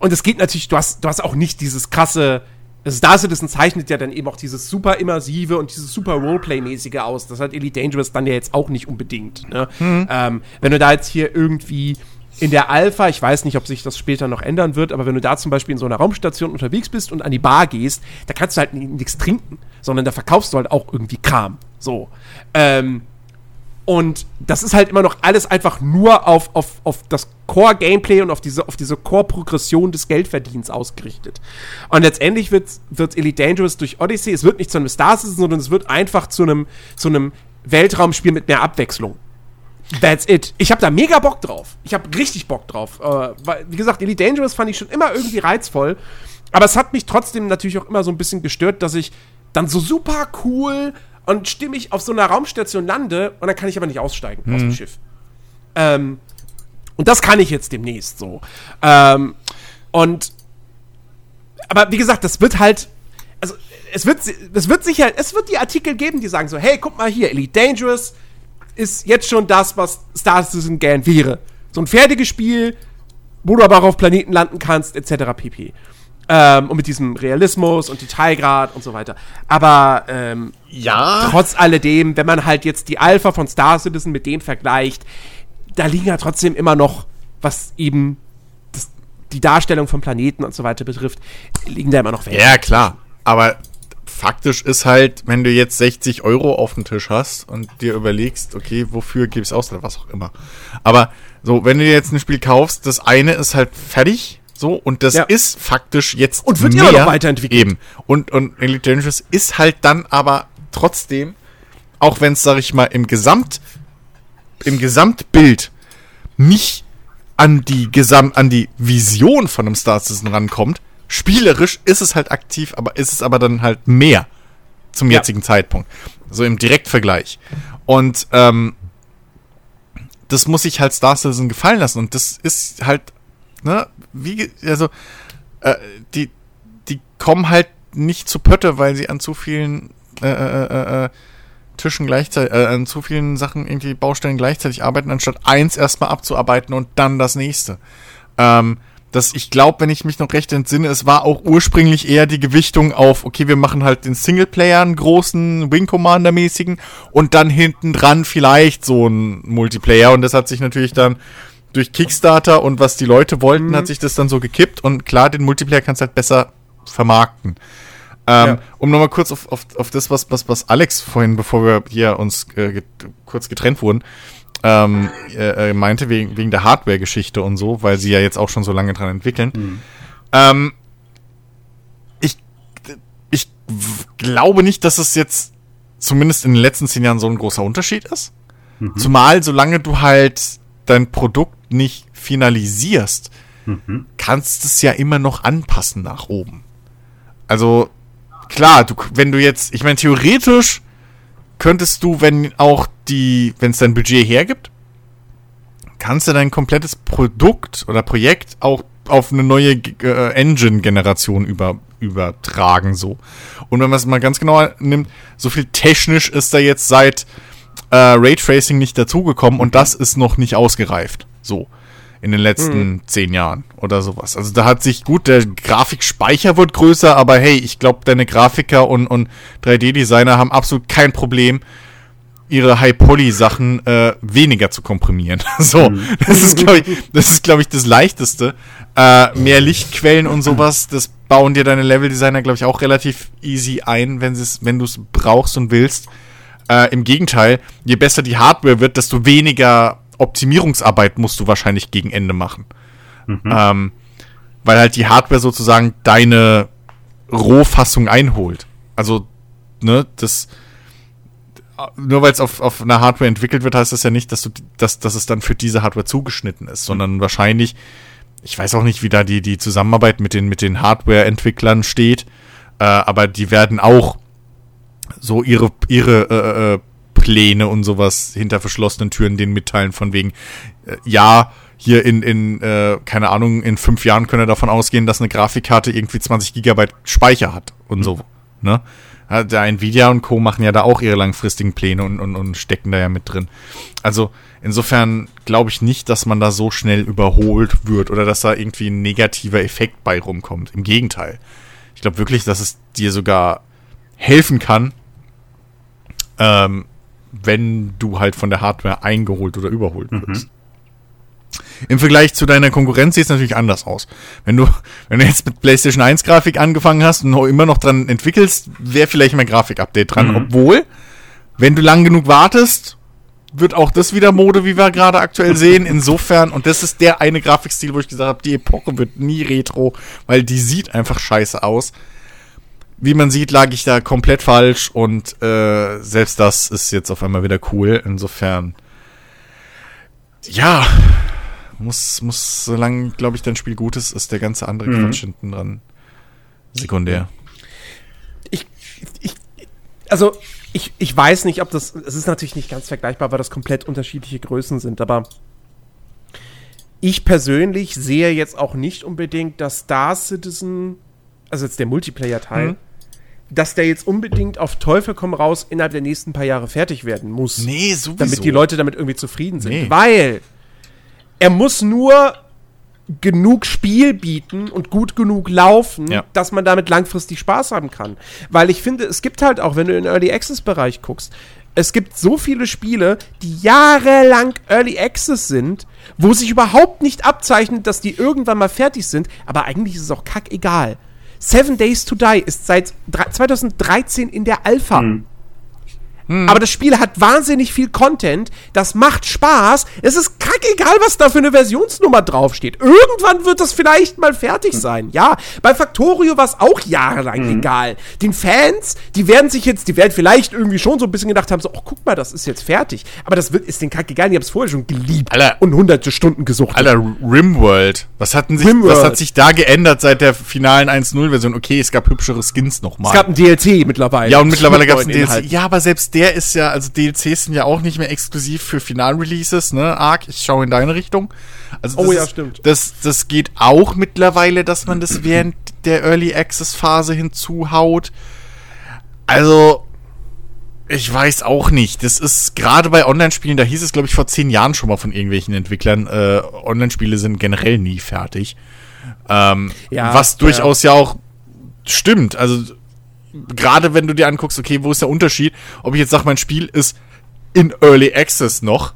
und es geht natürlich, du hast, du hast auch nicht dieses krasse. also Star Citizen zeichnet ja dann eben auch dieses super immersive und dieses super Roleplay-mäßige aus. Das hat Elite Dangerous dann ja jetzt auch nicht unbedingt. Ne? Ähm, wenn du da jetzt hier irgendwie in der Alpha, ich weiß nicht, ob sich das später noch ändern wird, aber wenn du da zum Beispiel in so einer Raumstation unterwegs bist und an die Bar gehst, da kannst du halt ni- nichts trinken, sondern da verkaufst du halt auch irgendwie Kram. So. Ähm, und das ist halt immer noch alles einfach nur auf, auf, auf das Core-Gameplay und auf diese, auf diese Core-Progression des Geldverdienens ausgerichtet. Und letztendlich wird, wird Elite Dangerous durch Odyssey, es wird nicht zu einem Star Citizen, sondern es wird einfach zu einem, zu einem Weltraumspiel mit mehr Abwechslung. That's it. Ich habe da mega Bock drauf. Ich habe richtig Bock drauf. Äh, weil, wie gesagt, Elite Dangerous fand ich schon immer irgendwie reizvoll. Aber es hat mich trotzdem natürlich auch immer so ein bisschen gestört, dass ich dann so super cool und stimmig auf so einer Raumstation lande und dann kann ich aber nicht aussteigen aus dem Schiff. Ähm, und das kann ich jetzt demnächst so. Ähm, und aber wie gesagt, das wird halt, also es wird, es wird sicher, es wird die Artikel geben, die sagen so, hey, guck mal hier, Elite Dangerous ist jetzt schon das, was Star Citizen gern wäre. So ein fertiges Spiel, wo du aber auch auf Planeten landen kannst, etc. pp. Ähm, und mit diesem Realismus und Detailgrad und so weiter. Aber ähm, Ja. trotz alledem, wenn man halt jetzt die Alpha von Star Citizen mit dem vergleicht, da liegen ja trotzdem immer noch, was eben das, die Darstellung von Planeten und so weiter betrifft, liegen da immer noch Welten. Ja, klar. Aber faktisch ist halt, wenn du jetzt 60 Euro auf dem Tisch hast und dir überlegst, okay, wofür gebe ich es aus oder was auch immer. Aber so, wenn du dir jetzt ein Spiel kaufst, das eine ist halt fertig, so, und das Ja. ist faktisch jetzt Und wird immer noch weiterentwickelt. Eben. Und, und Elite Dangerous ist halt dann aber trotzdem, auch wenn es, sag ich mal, im Gesamt, im Gesamtbild nicht an die Gesamt, an die Vision von einem Star Citizen rankommt. Spielerisch ist es halt aktiv, aber ist es aber dann halt mehr zum Ja. jetzigen Zeitpunkt. So im Direktvergleich. Und ähm, das muss sich halt Star Citizen gefallen lassen. Und das ist halt, ne, wie, also, äh, die, die kommen halt nicht zu Pötte, weil sie an zu vielen äh, äh, äh, äh, Tischen gleichzeitig, äh, an zu vielen Sachen, irgendwie Baustellen gleichzeitig arbeiten, anstatt eins erstmal abzuarbeiten und dann das nächste. Ähm, das, ich glaube, wenn ich mich noch recht entsinne, es war auch ursprünglich eher die Gewichtung auf, okay, wir machen halt den Singleplayer, einen großen Wing Commander-mäßigen und dann hinten dran vielleicht so ein Multiplayer und das hat sich natürlich dann durch Kickstarter und was die Leute wollten, hat sich das dann so gekippt und klar, den Multiplayer kannst du halt besser vermarkten. Ähm, Ja. Um nochmal kurz auf, auf, auf das, was, was, was Alex vorhin, bevor wir hier uns äh, get, kurz getrennt wurden, ähm, äh, meinte, wegen, wegen der Hardware-Geschichte und so, weil sie ja jetzt auch schon so lange dran entwickeln. Mhm. Ähm, ich, ich glaube nicht, dass es jetzt zumindest in den letzten zehn Jahren so ein großer Unterschied ist. Zumal, solange du halt dein Produkt nicht finalisierst, Mhm. kannst es ja immer noch anpassen nach oben. Also, klar, du, wenn du jetzt, ich meine, theoretisch könntest du, wenn auch die, wenn es dein Budget hergibt, kannst du dein komplettes Produkt oder Projekt auch auf eine neue äh, Engine-Generation über, übertragen, so. Und wenn man es mal ganz genau nimmt, so viel technisch ist da jetzt seit äh, Raytracing nicht dazugekommen und das ist noch nicht ausgereift, so. In den letzten zehn Jahren oder sowas. Also da hat sich gut, der Grafikspeicher wird größer, aber hey, ich glaube, deine Grafiker und, und 3D-Designer haben absolut kein Problem, ihre High-Poly-Sachen äh, weniger zu komprimieren. so, das ist, glaube ich, das ist, glaube ich, das Leichteste. Äh, mehr Lichtquellen und sowas, das bauen dir deine Level-Designer, glaube ich, auch relativ easy ein, wenn wenn du es brauchst und willst. Äh, Im Gegenteil, je besser die Hardware wird, desto weniger Optimierungsarbeit musst du wahrscheinlich gegen Ende machen. Ähm, weil halt die Hardware sozusagen deine Rohfassung einholt. Also, ne, das nur weil es auf, auf einer Hardware entwickelt wird, heißt das ja nicht, dass du, dass, dass es dann für diese Hardware zugeschnitten ist, sondern wahrscheinlich, ich weiß auch nicht, wie da die, die Zusammenarbeit mit den, mit den Hardware-Entwicklern steht, äh, aber die werden auch so ihre, ihre äh, äh, Pläne und sowas hinter verschlossenen Türen denen mitteilen, von wegen, äh, ja, hier in, in äh, keine Ahnung, in fünf Jahren können wir davon ausgehen, dass eine Grafikkarte irgendwie 20 Gigabyte Speicher hat und so, ne? Der Nvidia und Co. machen ja da auch ihre langfristigen Pläne und, und, und stecken da ja mit drin. Also insofern glaube ich nicht, dass man da so schnell überholt wird oder dass da irgendwie ein negativer Effekt bei rumkommt. Im Gegenteil. Ich glaube wirklich, dass es dir sogar helfen kann, ähm, wenn du halt von der Hardware eingeholt oder überholt wirst. Im Vergleich zu deiner Konkurrenz sieht es natürlich anders aus. Wenn du, wenn du jetzt mit PlayStation 1 Grafik angefangen hast und immer noch dran entwickelst, wäre vielleicht mal Grafik-Update dran. Mhm. Obwohl, wenn du lang genug wartest, wird auch das wieder Mode, wie wir gerade aktuell sehen. Insofern, und das ist der eine Grafikstil, wo ich gesagt habe, die Epoche wird nie Retro, weil die sieht einfach scheiße aus. Wie man sieht, lag ich da komplett falsch und äh, selbst das ist jetzt auf einmal wieder cool. Insofern, ja, muss, muss, solange, glaube ich, dein Spiel gut ist, ist der ganze andere Mhm. Quatsch hinten dran sekundär. ich, ich, also ich, ich weiß nicht, ob das, es ist natürlich nicht ganz vergleichbar, weil das komplett unterschiedliche Größen sind, aber ich persönlich sehe jetzt auch nicht unbedingt, dass Star Citizen, also jetzt der Multiplayer-Teil, Mhm. Dass der jetzt unbedingt auf Teufel komm raus innerhalb der nächsten paar Jahre fertig werden muss. Nee, sowieso. damit die Leute damit irgendwie zufrieden sind. Nee. Weil er muss nur genug Spiel bieten und gut genug laufen, Ja. dass man damit langfristig Spaß haben kann. Weil ich finde, es gibt halt auch, wenn du in den Early Access Bereich guckst, es gibt so viele Spiele, die jahrelang Early Access sind, wo sich überhaupt nicht abzeichnet, dass die irgendwann mal fertig sind, aber eigentlich ist es auch kackegal. Seven Days to Die ist seit drei- 2013 in der Alpha. Aber das Spiel hat wahnsinnig viel Content, das macht Spaß. Es ist kackegal, was da für eine Versionsnummer draufsteht. Irgendwann wird das vielleicht mal fertig sein. Ja, bei Factorio war es auch jahrelang egal. Den Fans, die werden sich jetzt, die werden vielleicht irgendwie schon so ein bisschen gedacht haben, so, oh, guck mal, das ist jetzt fertig. Aber das wird, ist den kackegal, die haben es vorher schon geliebt Alter. und hunderte Stunden gesucht. Alter, Rimworld. Was hatten sich, Rimworld. was hat sich da geändert seit der finalen 1.0-Version? Okay, es gab hübschere Skins nochmal. Es gab ein DLC mittlerweile. Ja, und mittlerweile Mit gab es ein DLC. Ja, aber selbst der ist ja, also DLCs sind ja auch nicht mehr exklusiv für Final-Releases, ne? Arc, ich schaue in deine Richtung. Also das Oh ja, ist, stimmt. Das, das geht auch mittlerweile, dass man das während der Early Access-Phase hinzuhaut. Also, ich weiß auch nicht. Das ist gerade bei Online-Spielen, da hieß es, glaube ich, vor zehn Jahren schon mal von irgendwelchen Entwicklern, äh, Online-Spiele sind generell nie fertig. Ähm, Ja, was durchaus ja auch stimmt. Also, gerade wenn du dir anguckst, okay, wo ist der Unterschied, ob ich jetzt sage, mein Spiel ist in Early Access noch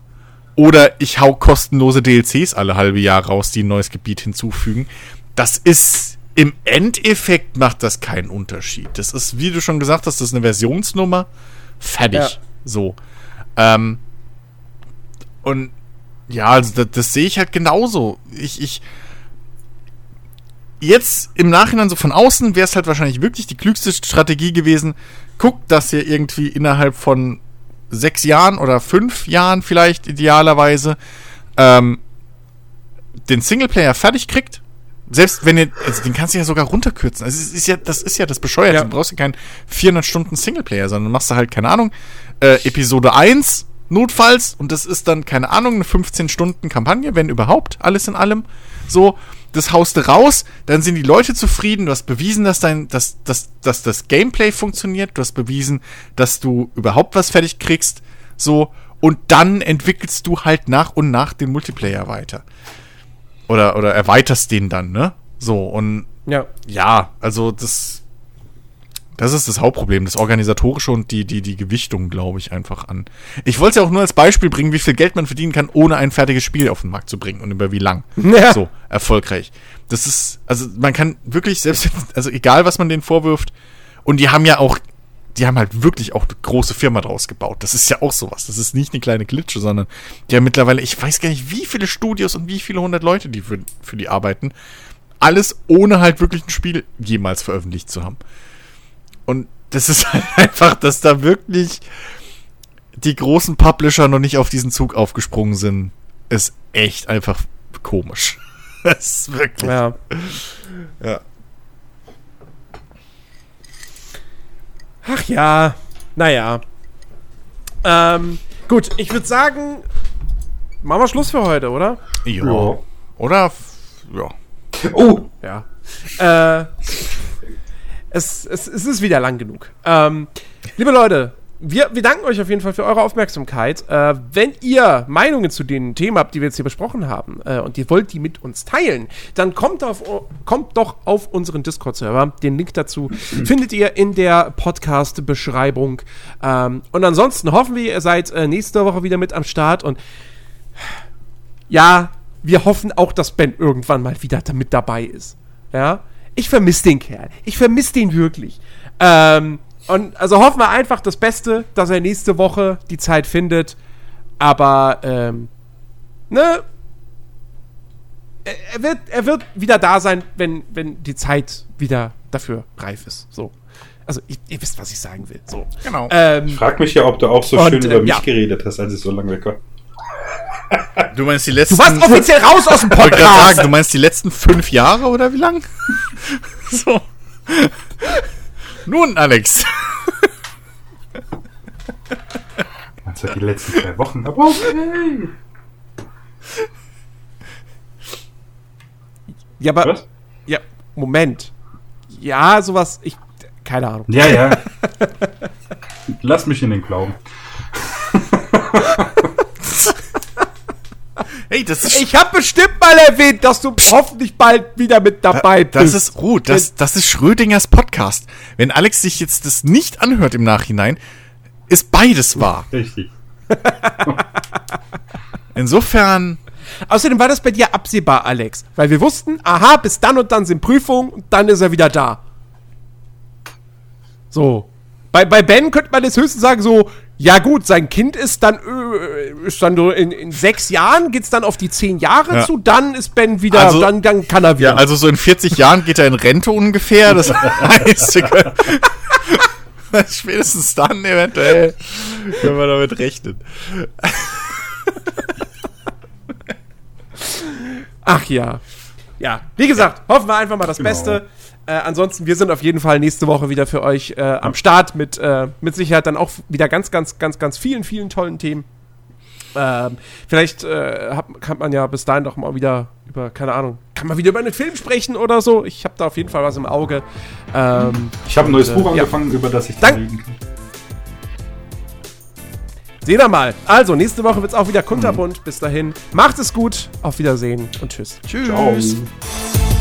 oder ich hau kostenlose DLCs alle halbe Jahr raus, die ein neues Gebiet hinzufügen. Das ist im Endeffekt macht das keinen Unterschied. Das ist, wie du schon gesagt hast, das ist eine Versionsnummer. Fertig. Ja. So. Ähm, Und ja, also das, das sehe ich halt genauso. Ich, ich, jetzt im Nachhinein so von außen wäre es halt wahrscheinlich wirklich die klügste Strategie gewesen. Guckt, dass ihr irgendwie innerhalb von sechs Jahren oder fünf Jahren vielleicht idealerweise ähm, den Singleplayer fertig kriegt. Selbst wenn ihr, also den kannst du ja sogar runterkürzen. Also es ist ja, das ist ja das Bescheuerte. Ja. Du brauchst ja keinen 400 Stunden Singleplayer, sondern machst du halt, keine Ahnung, äh, Episode 1 notfalls und das ist dann, keine Ahnung, eine 15 Stunden Kampagne, wenn überhaupt, alles in allem. So, das haust du raus, dann sind die Leute zufrieden, du hast bewiesen, dass dein, dass, dass, dass das Gameplay funktioniert, du hast bewiesen, dass du überhaupt was fertig kriegst, so, und dann entwickelst du halt nach und nach den Multiplayer weiter. Oder, oder erweiterst den dann, ne? So, und Ja. ja, also das, das ist das Hauptproblem, das Organisatorische und die, die, die Gewichtung, glaube ich, einfach an. Ich wollte es ja auch nur als Beispiel bringen, wie viel Geld man verdienen kann, ohne ein fertiges Spiel auf den Markt zu bringen und über wie lang. Ja. So, erfolgreich. Das ist, also man kann wirklich, selbst, also egal, was man denen vorwirft, und die haben ja auch, die haben halt wirklich auch eine große Firma draus gebaut. Das ist ja auch sowas. Das ist nicht eine kleine Klitsche, sondern die haben mittlerweile, ich weiß gar nicht, wie viele Studios und wie viele hundert Leute, die für, für die arbeiten. Alles ohne halt wirklich ein Spiel jemals veröffentlicht zu haben. Und das ist halt einfach, dass da wirklich die großen Publisher noch nicht auf diesen Zug aufgesprungen sind, ist echt einfach komisch. Das ist wirklich. Ja. Ja. Ach ja, naja. Ähm, gut, ich würde sagen, machen wir Schluss für heute, oder? Ja. Ja. Oder? Ja. Oh, Ja. Äh, es, es, es ist wieder lang genug. Ähm, liebe Leute, wir, wir danken euch auf jeden Fall für eure Aufmerksamkeit. Äh, wenn ihr Meinungen zu den Themen habt, die wir jetzt hier besprochen haben, äh, und ihr wollt die mit uns teilen, dann kommt, auf, kommt doch auf unseren Discord-Server. Den Link dazu findet ihr in der Podcast-Beschreibung. Ähm, und ansonsten hoffen wir, ihr seid äh, nächste Woche wieder mit am Start und ja, wir hoffen auch, dass Ben irgendwann mal wieder mit dabei ist. Ja, ich vermisse den Kerl. Ich vermisse den wirklich. Ähm, und also hoffen wir einfach das Beste, dass er nächste Woche die Zeit findet. Aber, ähm, ne? Er, wird, er wird wieder da sein, wenn, wenn die Zeit wieder dafür reif ist. So. Also, ihr, ihr wisst, was ich sagen will. So. Genau. Ähm, ich frag mich ja, ob du auch so Und, schön äh, über mich ja. geredet hast, als ich so lange weg war. Du meinst die letzten. du warst offiziell raus aus dem gerade sagen, Podcast. du meinst die letzten fünf Jahre oder wie lang? so. Nun, Alex. Also die letzten zwei Wochen. Aber okay. Ja, aber. Was? Ja, Moment. Ja, sowas. Ich. Keine Ahnung. Ja, ja. Lass mich in den Glauben. Hey, das ist. Ich habe bestimmt mal erwähnt, dass du hoffentlich bald wieder mit dabei bist. Das ist gut. Das, das ist Schrödingers Podcast. Wenn Alex sich jetzt das nicht anhört im Nachhinein, ist beides wahr. Richtig. Insofern. Außerdem war das bei dir absehbar, Alex. Weil wir wussten, aha, bis dann und dann sind Prüfungen und dann ist er wieder da. So. Bei, bei Ben könnte man jetzt höchstens sagen, so, ja gut, sein Kind ist dann, äh, ist dann in, in sechs Jahren, geht's dann auf die zehn Jahre Ja. zu, dann ist Ben wieder, Also- dann, dann kann er wieder. Ja, also so in 40 Jahren geht er in Rente ungefähr. Das heißt, spätestens dann eventuell können wir damit rechnen. Ach ja. Ja, wie gesagt, hoffen wir einfach mal das Genau. Beste. Äh, ansonsten, wir sind auf jeden Fall nächste Woche wieder für euch äh, am Start mit, äh, mit Sicherheit dann auch wieder ganz, ganz, ganz, ganz vielen, vielen tollen Themen. Ähm, vielleicht äh, hat, kann man ja bis dahin doch mal wieder über, keine Ahnung, kann man wieder über einen Film sprechen oder so. Ich habe da auf jeden Fall was im Auge. Ähm, Ich habe ein neues äh, Buch ja. angefangen, über das ich Dank- dann reden kann. sehen wir mal. Also, nächste Woche wird es auch wieder kunterbunt. Bis dahin, macht es gut, auf Wiedersehen und tschüss. Tschüss. Ciao.